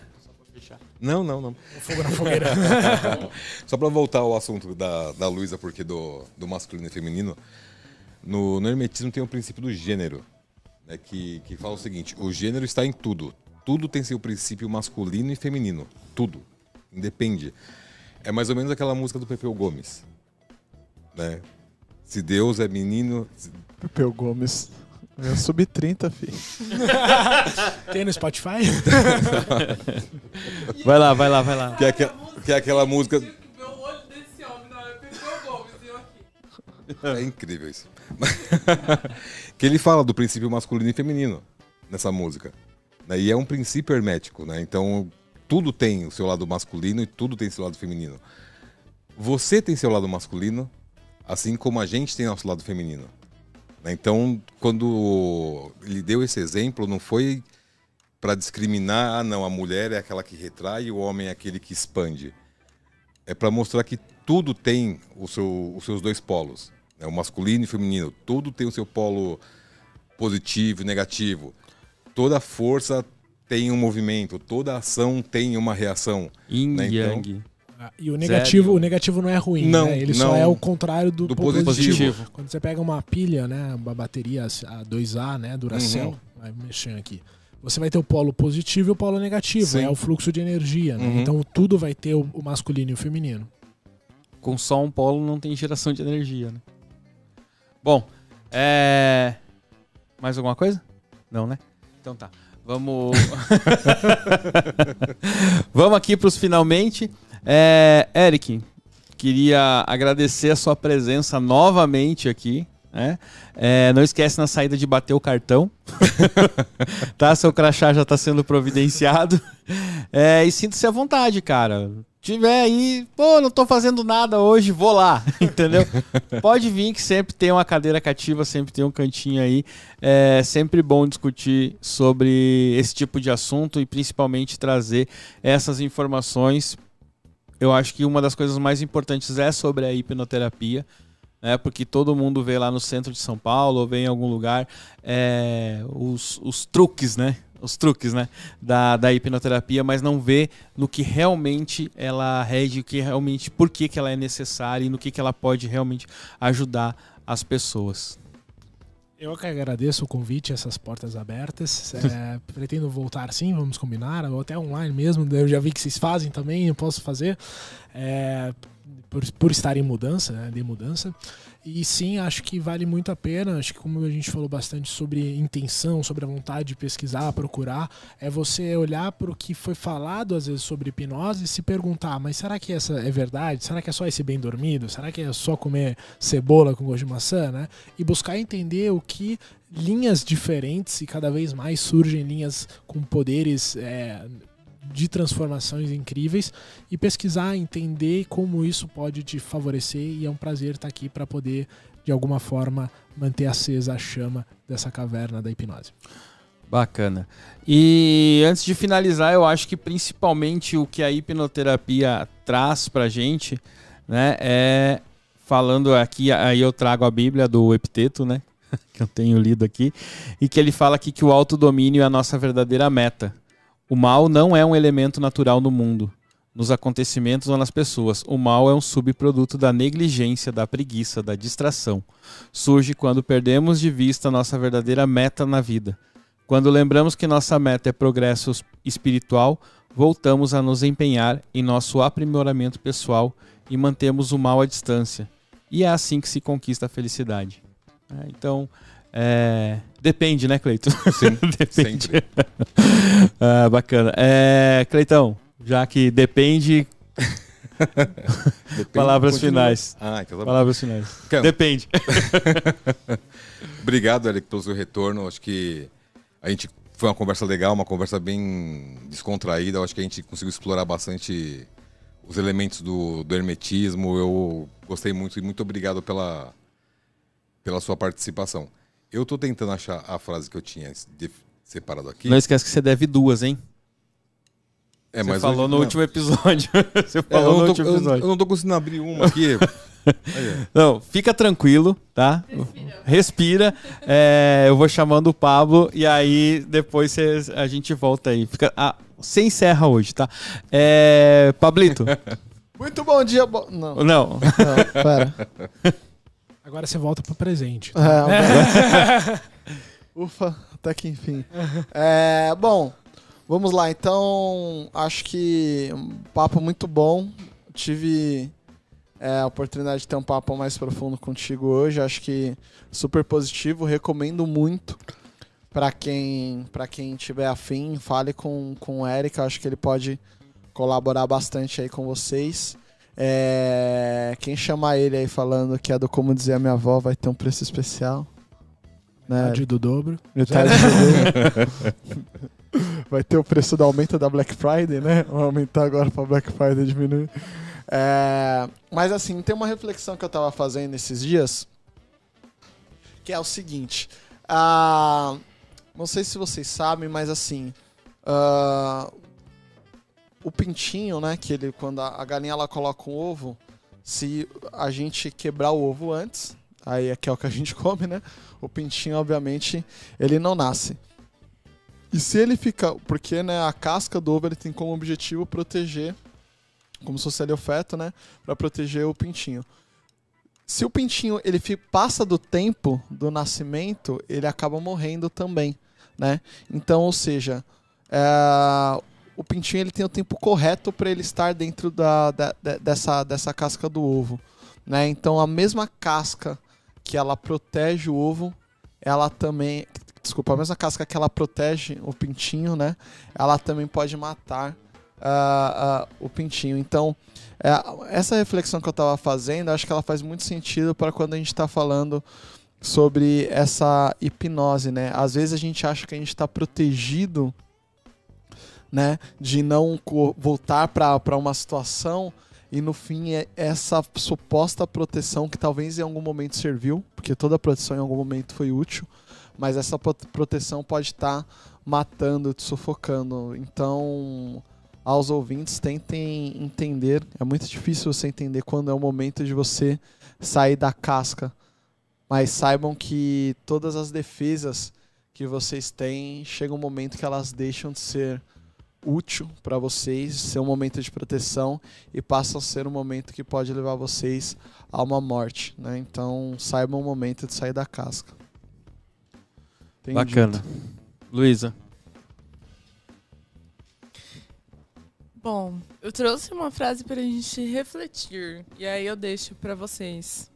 Não, não, não. Fogo na fogueira. Só para voltar ao assunto da, da Luísa, porque do, do masculino e feminino, no, no hermetismo tem o princípio do gênero, né, que, que fala o seguinte: o gênero está em tudo, tudo tem seu princípio masculino e feminino. Tudo. Independe. É mais ou menos aquela música do Pepeu Gomes. Né? Se Deus é menino. Pepeu Gomes. É sub-30, filho. Tem no Spotify? vai lá, vai lá, vai lá. Que é, aquela, que é aquela música. É incrível isso. que ele fala do princípio masculino e feminino nessa música. Né? E é um princípio hermético, né? Então tudo tem o seu lado masculino e tudo tem seu lado feminino. Você tem seu lado masculino, assim como a gente tem nosso lado feminino. Né? Então, quando ele deu esse exemplo, não foi para discriminar, ah, não, a mulher é aquela que retrai e o homem é aquele que expande. É para mostrar que tudo tem o seu, os seus dois polos, né? o masculino e o feminino. Tudo tem o seu polo positivo e negativo toda força tem um movimento, toda ação tem uma reação. Yin né? então, Yang. E o negativo, o negativo não é ruim, não, né? Ele não, só é o contrário do, do positivo. positivo. Quando você pega uma pilha, né, uma bateria A2A, né, Duracell, uhum. vai mexendo aqui. você vai ter o polo positivo e o polo negativo. Sim. É o fluxo de energia. né? Uhum. Então tudo vai ter o, o masculino e o feminino. Com só um polo não tem geração de energia, né? Bom, é. Mais alguma coisa? Não, né? Então tá. Vamos. Vamos aqui para os finalmente. É, Eric, queria agradecer a sua presença novamente aqui. né? É, não esquece na saída de bater o cartão. tá? Seu crachá já está sendo providenciado. É, e sinta-se à vontade, cara. Tiver aí, pô, não tô fazendo nada hoje, vou lá, entendeu? Pode vir que sempre tem uma cadeira cativa, sempre tem um cantinho aí. É sempre bom discutir sobre esse tipo de assunto e principalmente trazer essas informações. Eu acho que uma das coisas mais importantes é sobre a hipnoterapia, né? Porque todo mundo vê lá no centro de São Paulo ou vê em algum lugar é, os, os truques, né? Os truques, né? Da, da hipnoterapia, mas não vê no que realmente ela rege, o que realmente, por que, que ela é necessária e no que, que ela pode realmente ajudar as pessoas. Eu que agradeço o convite, essas portas abertas. É, pretendo voltar sim, vamos combinar, ou até online mesmo. Eu já vi que vocês fazem também, eu posso fazer. É, por, por estar em mudança, né, de mudança. E sim, acho que vale muito a pena. Acho que como a gente falou bastante sobre intenção, sobre a vontade de pesquisar, procurar, é você olhar para o que foi falado às vezes sobre hipnose e se perguntar, mas será que essa é verdade? Será que é só esse bem dormido? Será que é só comer cebola com gosto de maçã, né? E buscar entender o que linhas diferentes e cada vez mais surgem linhas com poderes é, de transformações incríveis e pesquisar, entender como isso pode te favorecer e é um prazer estar aqui para poder de alguma forma manter acesa a chama dessa caverna da hipnose. Bacana. E antes de finalizar, eu acho que principalmente o que a hipnoterapia traz pra gente, né, é falando aqui, aí eu trago a Bíblia do Epiteto, né, que eu tenho lido aqui, e que ele fala aqui que o autodomínio é a nossa verdadeira meta. O mal não é um elemento natural no mundo, nos acontecimentos ou nas pessoas. O mal é um subproduto da negligência, da preguiça, da distração. Surge quando perdemos de vista nossa verdadeira meta na vida. Quando lembramos que nossa meta é progresso espiritual, voltamos a nos empenhar em nosso aprimoramento pessoal e mantemos o mal à distância. E é assim que se conquista a felicidade. É, então, é, depende, né, Cleiton? Sim, depende. sempre. Ah, bacana. É, Cleitão, já que depende, Depende- palavras continua. finais. Ah, então tá. Palavras finais. Depende. Obrigado, Eric, pelo seu retorno. Acho que a gente foi uma conversa legal, uma conversa bem descontraída. Acho que a gente conseguiu explorar bastante os elementos do, do hermetismo. Eu gostei muito e muito obrigado pela, pela sua participação. Eu tô tentando achar a frase que eu tinha separado aqui. Não esquece que você deve duas, hein? é, você mas falou hoje- no não. último episódio. você É, falou eu, no não tô, último eu- episódio. eu não tô conseguindo abrir uma aqui. Não, fica tranquilo, tá? Respira. É, eu vou chamando o Pablo e aí depois cê- a gente volta aí. Fica, ah, você encerra hoje, tá? É, Pablito. Muito bom dia. Bo... Não, não, Não. pera. Agora você volta pro presente. É, Ufa, até que enfim. É, bom, vamos lá. Então, acho que um papo muito bom. Tive é, a oportunidade de ter um papo mais profundo contigo hoje. Acho que super positivo. Recomendo muito para quem para quem tiver afim. Fale com, com o Eric. Acho que ele pode colaborar bastante aí com vocês. É, quem chamar ele aí falando que é do Como Dizer a Minha Avó vai ter um preço especial. Né? Metade do dobro. Metade do- Vai ter o preço do aumento da Black Friday, né? Vai aumentar agora pra Black Friday diminuir. É, Mas assim, tem uma reflexão que eu tava fazendo esses dias, que é o seguinte. ah, Não sei se vocês sabem, mas assim. ah, O pintinho, né? Que ele, quando a a galinha ela coloca um ovo, se a gente quebrar o ovo antes, aí é que é o que a gente come, né? O pintinho, obviamente, ele não nasce. E se ele fica. Porque né, a casca do ovo ele tem como objetivo proteger, como se fosse ali o feto, né? Pra proteger o pintinho. Se o pintinho ele passa do tempo do nascimento, ele acaba morrendo também. né? Então, ou seja, é, o pintinho ele tem o tempo correto para ele estar dentro da, da, dessa, dessa casca do ovo, né? Então, a mesma casca que ela protege o ovo, ela também, desculpa, a mesma casca que ela protege o pintinho, né? Ela também pode matar uh, uh, o pintinho. Então, uh, essa reflexão que eu estava fazendo, acho que ela faz muito sentido para quando a gente está falando sobre essa hipnose, né? Às vezes a gente acha que a gente está protegido, né, de não voltar para uma situação e no fim é essa suposta proteção que talvez em algum momento serviu, porque toda proteção em algum momento foi útil, mas essa proteção pode estar tá matando, te sufocando. Então, aos ouvintes, tentem entender. É muito difícil você entender quando é o momento de você sair da casca, mas saibam que todas as defesas que vocês têm, chega um momento que elas deixam de ser útil para vocês, ser um momento de proteção e passa a ser um momento que pode levar vocês a uma morte, né? Então, saibam o momento de sair da casca. Bacana. Luísa. Bom, eu trouxe uma frase para a gente refletir e aí eu deixo para vocês.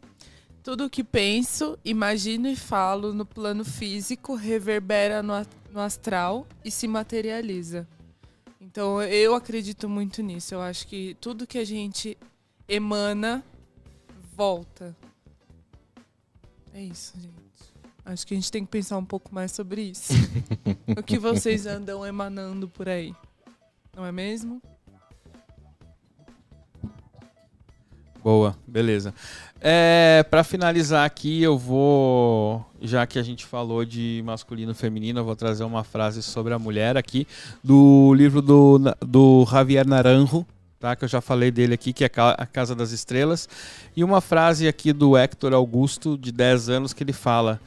Tudo o que penso, imagino e falo no plano físico reverbera no, no astral e se materializa. Então eu acredito muito nisso. Eu acho que tudo que a gente emana volta. É isso, gente. Acho que a gente tem que pensar um pouco mais sobre isso. o que vocês andam emanando por aí. Não é mesmo? Boa, beleza. É, para finalizar aqui, eu vou, já que a gente falou de masculino e feminino, eu vou trazer uma frase sobre a mulher aqui, do livro do, do Javier Naranjo, tá? que eu já falei dele aqui, que é A Casa das Estrelas. E uma frase aqui do Hector Augusto, de 10 anos, que ele fala: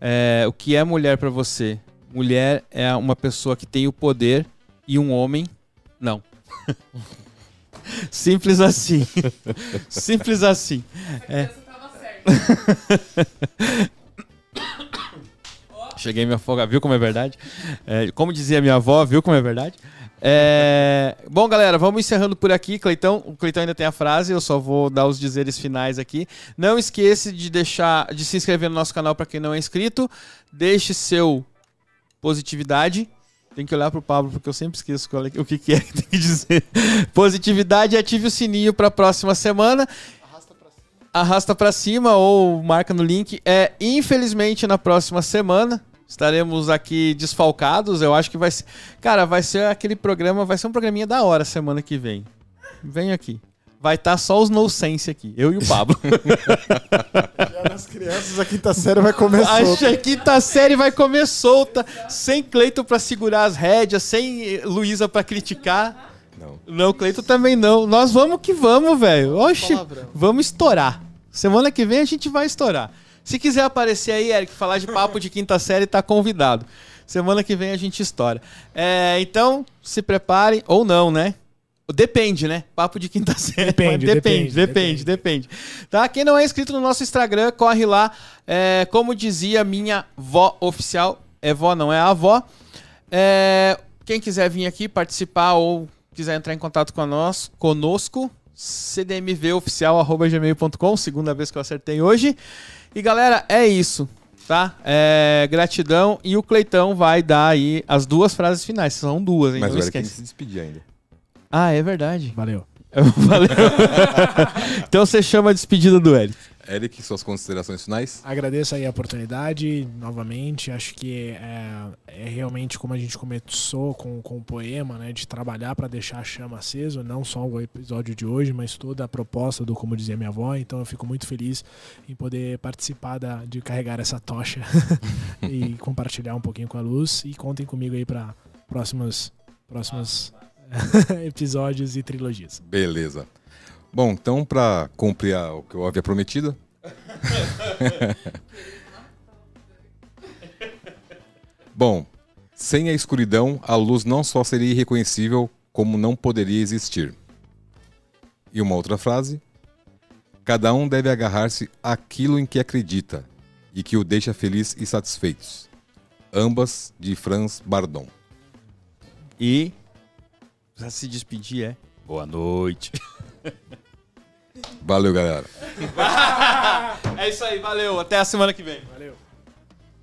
é, O que é mulher para você? Mulher é uma pessoa que tem o poder e um homem, não. Simples assim. Simples assim. É. Cheguei a me afogar, viu como é verdade? É, como dizia minha avó, viu como é verdade? É... Bom, galera, vamos encerrando por aqui. Cleitão, o Cleitão ainda tem a frase, eu só vou dar os dizeres finais aqui. Não esqueça de deixar, de se inscrever no nosso canal para quem não é inscrito. Deixe seu positividade tem que olhar pro Pablo, porque eu sempre esqueço é, o que, que é que tem que dizer. Positividade, ative o sininho para a próxima semana. Arrasta pra cima. Arrasta pra cima ou marca no link. É, infelizmente, na próxima semana. Estaremos aqui desfalcados. Eu acho que vai ser. Cara, vai ser aquele programa. Vai ser um programinha da hora semana que vem. Vem aqui vai estar tá só os no sense aqui, eu e o Pablo. Já nas crianças, a quinta série vai comer solta. A quinta série vai comer solta, sem Cleito para segurar as rédeas, sem Luísa para criticar. Não. Não, Cleito também não. Nós vamos que vamos, velho. Oxi, vamos estourar. Semana que vem a gente vai estourar. Se quiser aparecer aí, Eric, falar de papo de quinta série, tá convidado. Semana que vem a gente estoura. É, então, se preparem, ou não, né? Depende, né? Papo de quinta série. Depende, depende, depende, depende, depende, Tá? Quem não é inscrito no nosso Instagram, corre lá. É, como dizia minha vó oficial, é vó, não é a avó. É, quem quiser vir aqui participar ou quiser entrar em contato com nós, conosco, cdmvoficial.gmail.com, segunda vez que eu acertei hoje. E galera, é isso, tá? É, gratidão. E o Cleitão vai dar aí as duas frases finais. São duas, hein? Mas não esquece. se despedir ainda. Ah, é verdade. Valeu. Valeu. então você chama a despedida do Eric. Eric, suas considerações finais? Agradeço aí a oportunidade novamente. Acho que é, é realmente como a gente começou com, com o poema, né? De trabalhar para deixar a chama acesa, não só o episódio de hoje, mas toda a proposta do Como Dizia Minha Avó. Então eu fico muito feliz em poder participar da, de carregar essa tocha e compartilhar um pouquinho com a luz. E contem comigo aí para próximas, próximas episódios e trilogias. Beleza. Bom, então, para cumprir o que eu havia prometido. Bom, sem a escuridão, a luz não só seria irreconhecível, como não poderia existir. E uma outra frase: Cada um deve agarrar-se àquilo em que acredita e que o deixa feliz e satisfeitos. ambas de Franz Bardon. E pra se despedir é boa noite. Valeu, galera. é isso aí, valeu. Até a semana que vem.